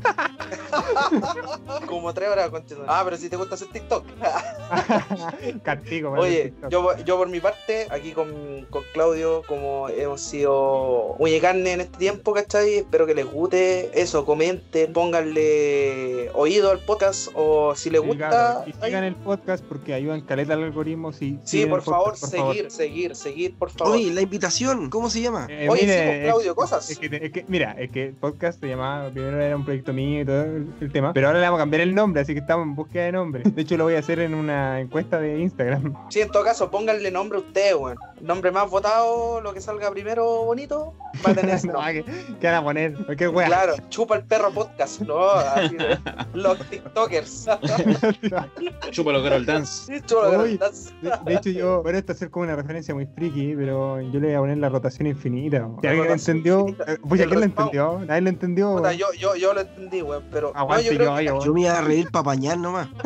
Como tres horas, conchetumare. Ah, pero si te gusta hacer TikTok. Castigo, Oye, yo, yo por mi parte, aquí con, con Claudio, como hemos sido muy de carne en este tiempo, ¿cachai? Espero que les guste eso, comenten, pónganle oído al podcast o si les Sí, gusta. claro, sigan el podcast porque ayudan caleta al algoritmo. Si Sí, por el favor, podcast, seguir, seguir, seguir, por favor. Oye, la invitación, ¿cómo se llama? Eh, Oye, sí, mire, es- Claudio, cosas. Es que, es que- mira, es que el podcast se llamaba, primero era un proyecto mío y todo, el tema. Pero ahora le vamos a cambiar el nombre, así que estamos en búsqueda de nombre. De hecho, lo voy a hacer en una encuesta de Instagram. Sí, en todo caso, pónganle nombre a usted, weón. Nombre más votado, lo que salga primero bonito, va a tener No. ¿qué, qué van a poner? Claro, chupa el perro podcast, ¿no? Así de- los TikTokers. Chúpalo, Carol Dance. Chupa podcast. De, de hecho, yo, bueno, esto va a ser como una referencia muy friki, pero yo le voy a poner la rotación infinita. Si alguien lo entendió, infinita. eh, pucha, El ¿quién lo entendió? Nadie lo entendió. Puta, yo, yo, yo lo entendí, weón, pero no, yo creo yo, que- yo. Yo me iba a reír para apañar nomás.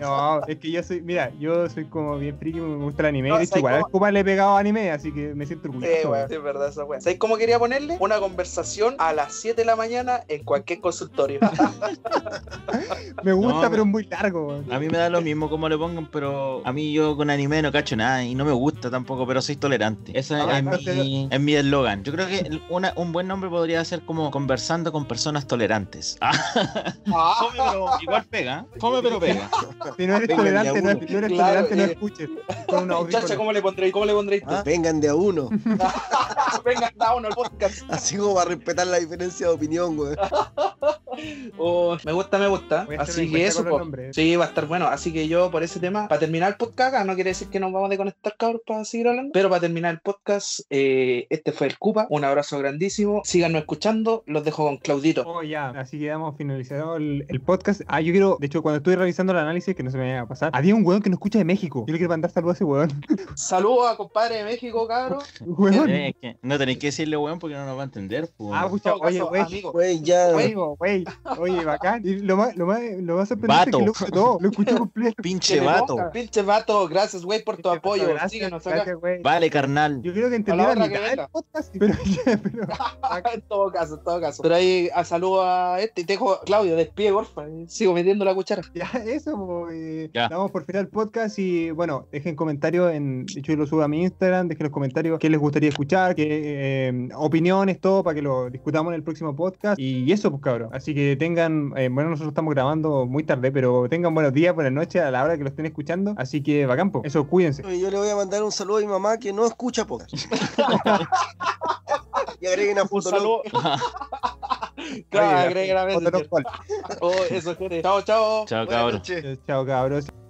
No, es que yo soy, mira, yo soy como bien friki, me gusta el anime. No, de hecho, ¿sabes igual al Kuma le he pegado anime, así que me siento Sí, orgulloso. sí, es verdad esa weón. ¿Sabes cómo quería ponerle? Una conversación a las 7 de la mañana en cualquier consultorio. Me gusta, No, pero es muy largo. A mí me da lo mismo como le pongan, pero a mí yo con anime no cacho nada y no me gusta tampoco, pero soy tolerante. Ese Ah, es, mi, es mi eslogan. Yo creo que una- un buen nombre podría ser como conversando con personas tolerantes. Ah, Ah, fome, pero igual pega. ¿eh? Fome, pero pega. Si no eres tolerante, de a no, uno. no eres Claro, tolerante, no eh. escuches. Con Chacha. ¿cómo le pondréis? ¿Cómo le pondréis tú? Ah, Vengan de a uno. Venga, da uno el podcast. Así como para respetar la diferencia de opinión, güey. Oh, me gusta, me gusta. Voy a Así que eso. Sí, va a estar bueno. Así que yo, por ese tema, para terminar el podcast, ah, no quiere decir que nos vamos a desconectar, cabros, para seguir hablando. Pero para terminar el podcast, eh, este fue el Cupa. Un abrazo grandísimo. Síganos escuchando. Los dejo con Claudito. Oh, ya, así que damos finalizado el, el podcast. Ah, yo quiero, de hecho, cuando estuve revisando el análisis, que no se me vaya a pasar, había un weón que nos escucha de México. Yo le quiero mandar saludos a ese weón. Saludos a compadre de México, cabros. Weón. Eh, es que no tenéis que decirle weón porque no nos va a entender. po. Ah, todo oye. Güey, ya. Oye, güey, oye, bacán. Y lo más, lo más, lo más sorprendente Vato. es que lo escuchó, lo escuchó completo. Pinche vato. Pinche vato. Gracias, güey, por tu apoyo. Gracias, Síguenos acá. gracias, güey. Vale, carnal. Yo creo que del venga. podcast, pero, pero en todo caso, en todo caso. Pero ahí a saludo a este. Y te dejo, Claudio, despide, porfa. y Sigo metiendo la cuchara. ya, eso, pues, Ya. damos por final el podcast y bueno, dejen comentarios en, de hecho yo lo subo a mi Instagram, dejen los comentarios qué les gustaría escuchar, qué eh, opiniones, todo, para que lo discutamos en el próximo podcast y eso, pues cabrón. Así que tengan, eh, bueno, nosotros estamos grabando muy tarde, pero tengan buenos días, buenas noches a la hora que lo estén escuchando, así que bacán, pues. eso, cuídense. Yo le voy a mandar un saludo a mi mamá que no escucha podcast. y agreguen a Un saludo. Claro, agreguen a otro Messenger. cual. Oh, eso, gente. Chao, chao. Chao, cabros. Chao, cabros.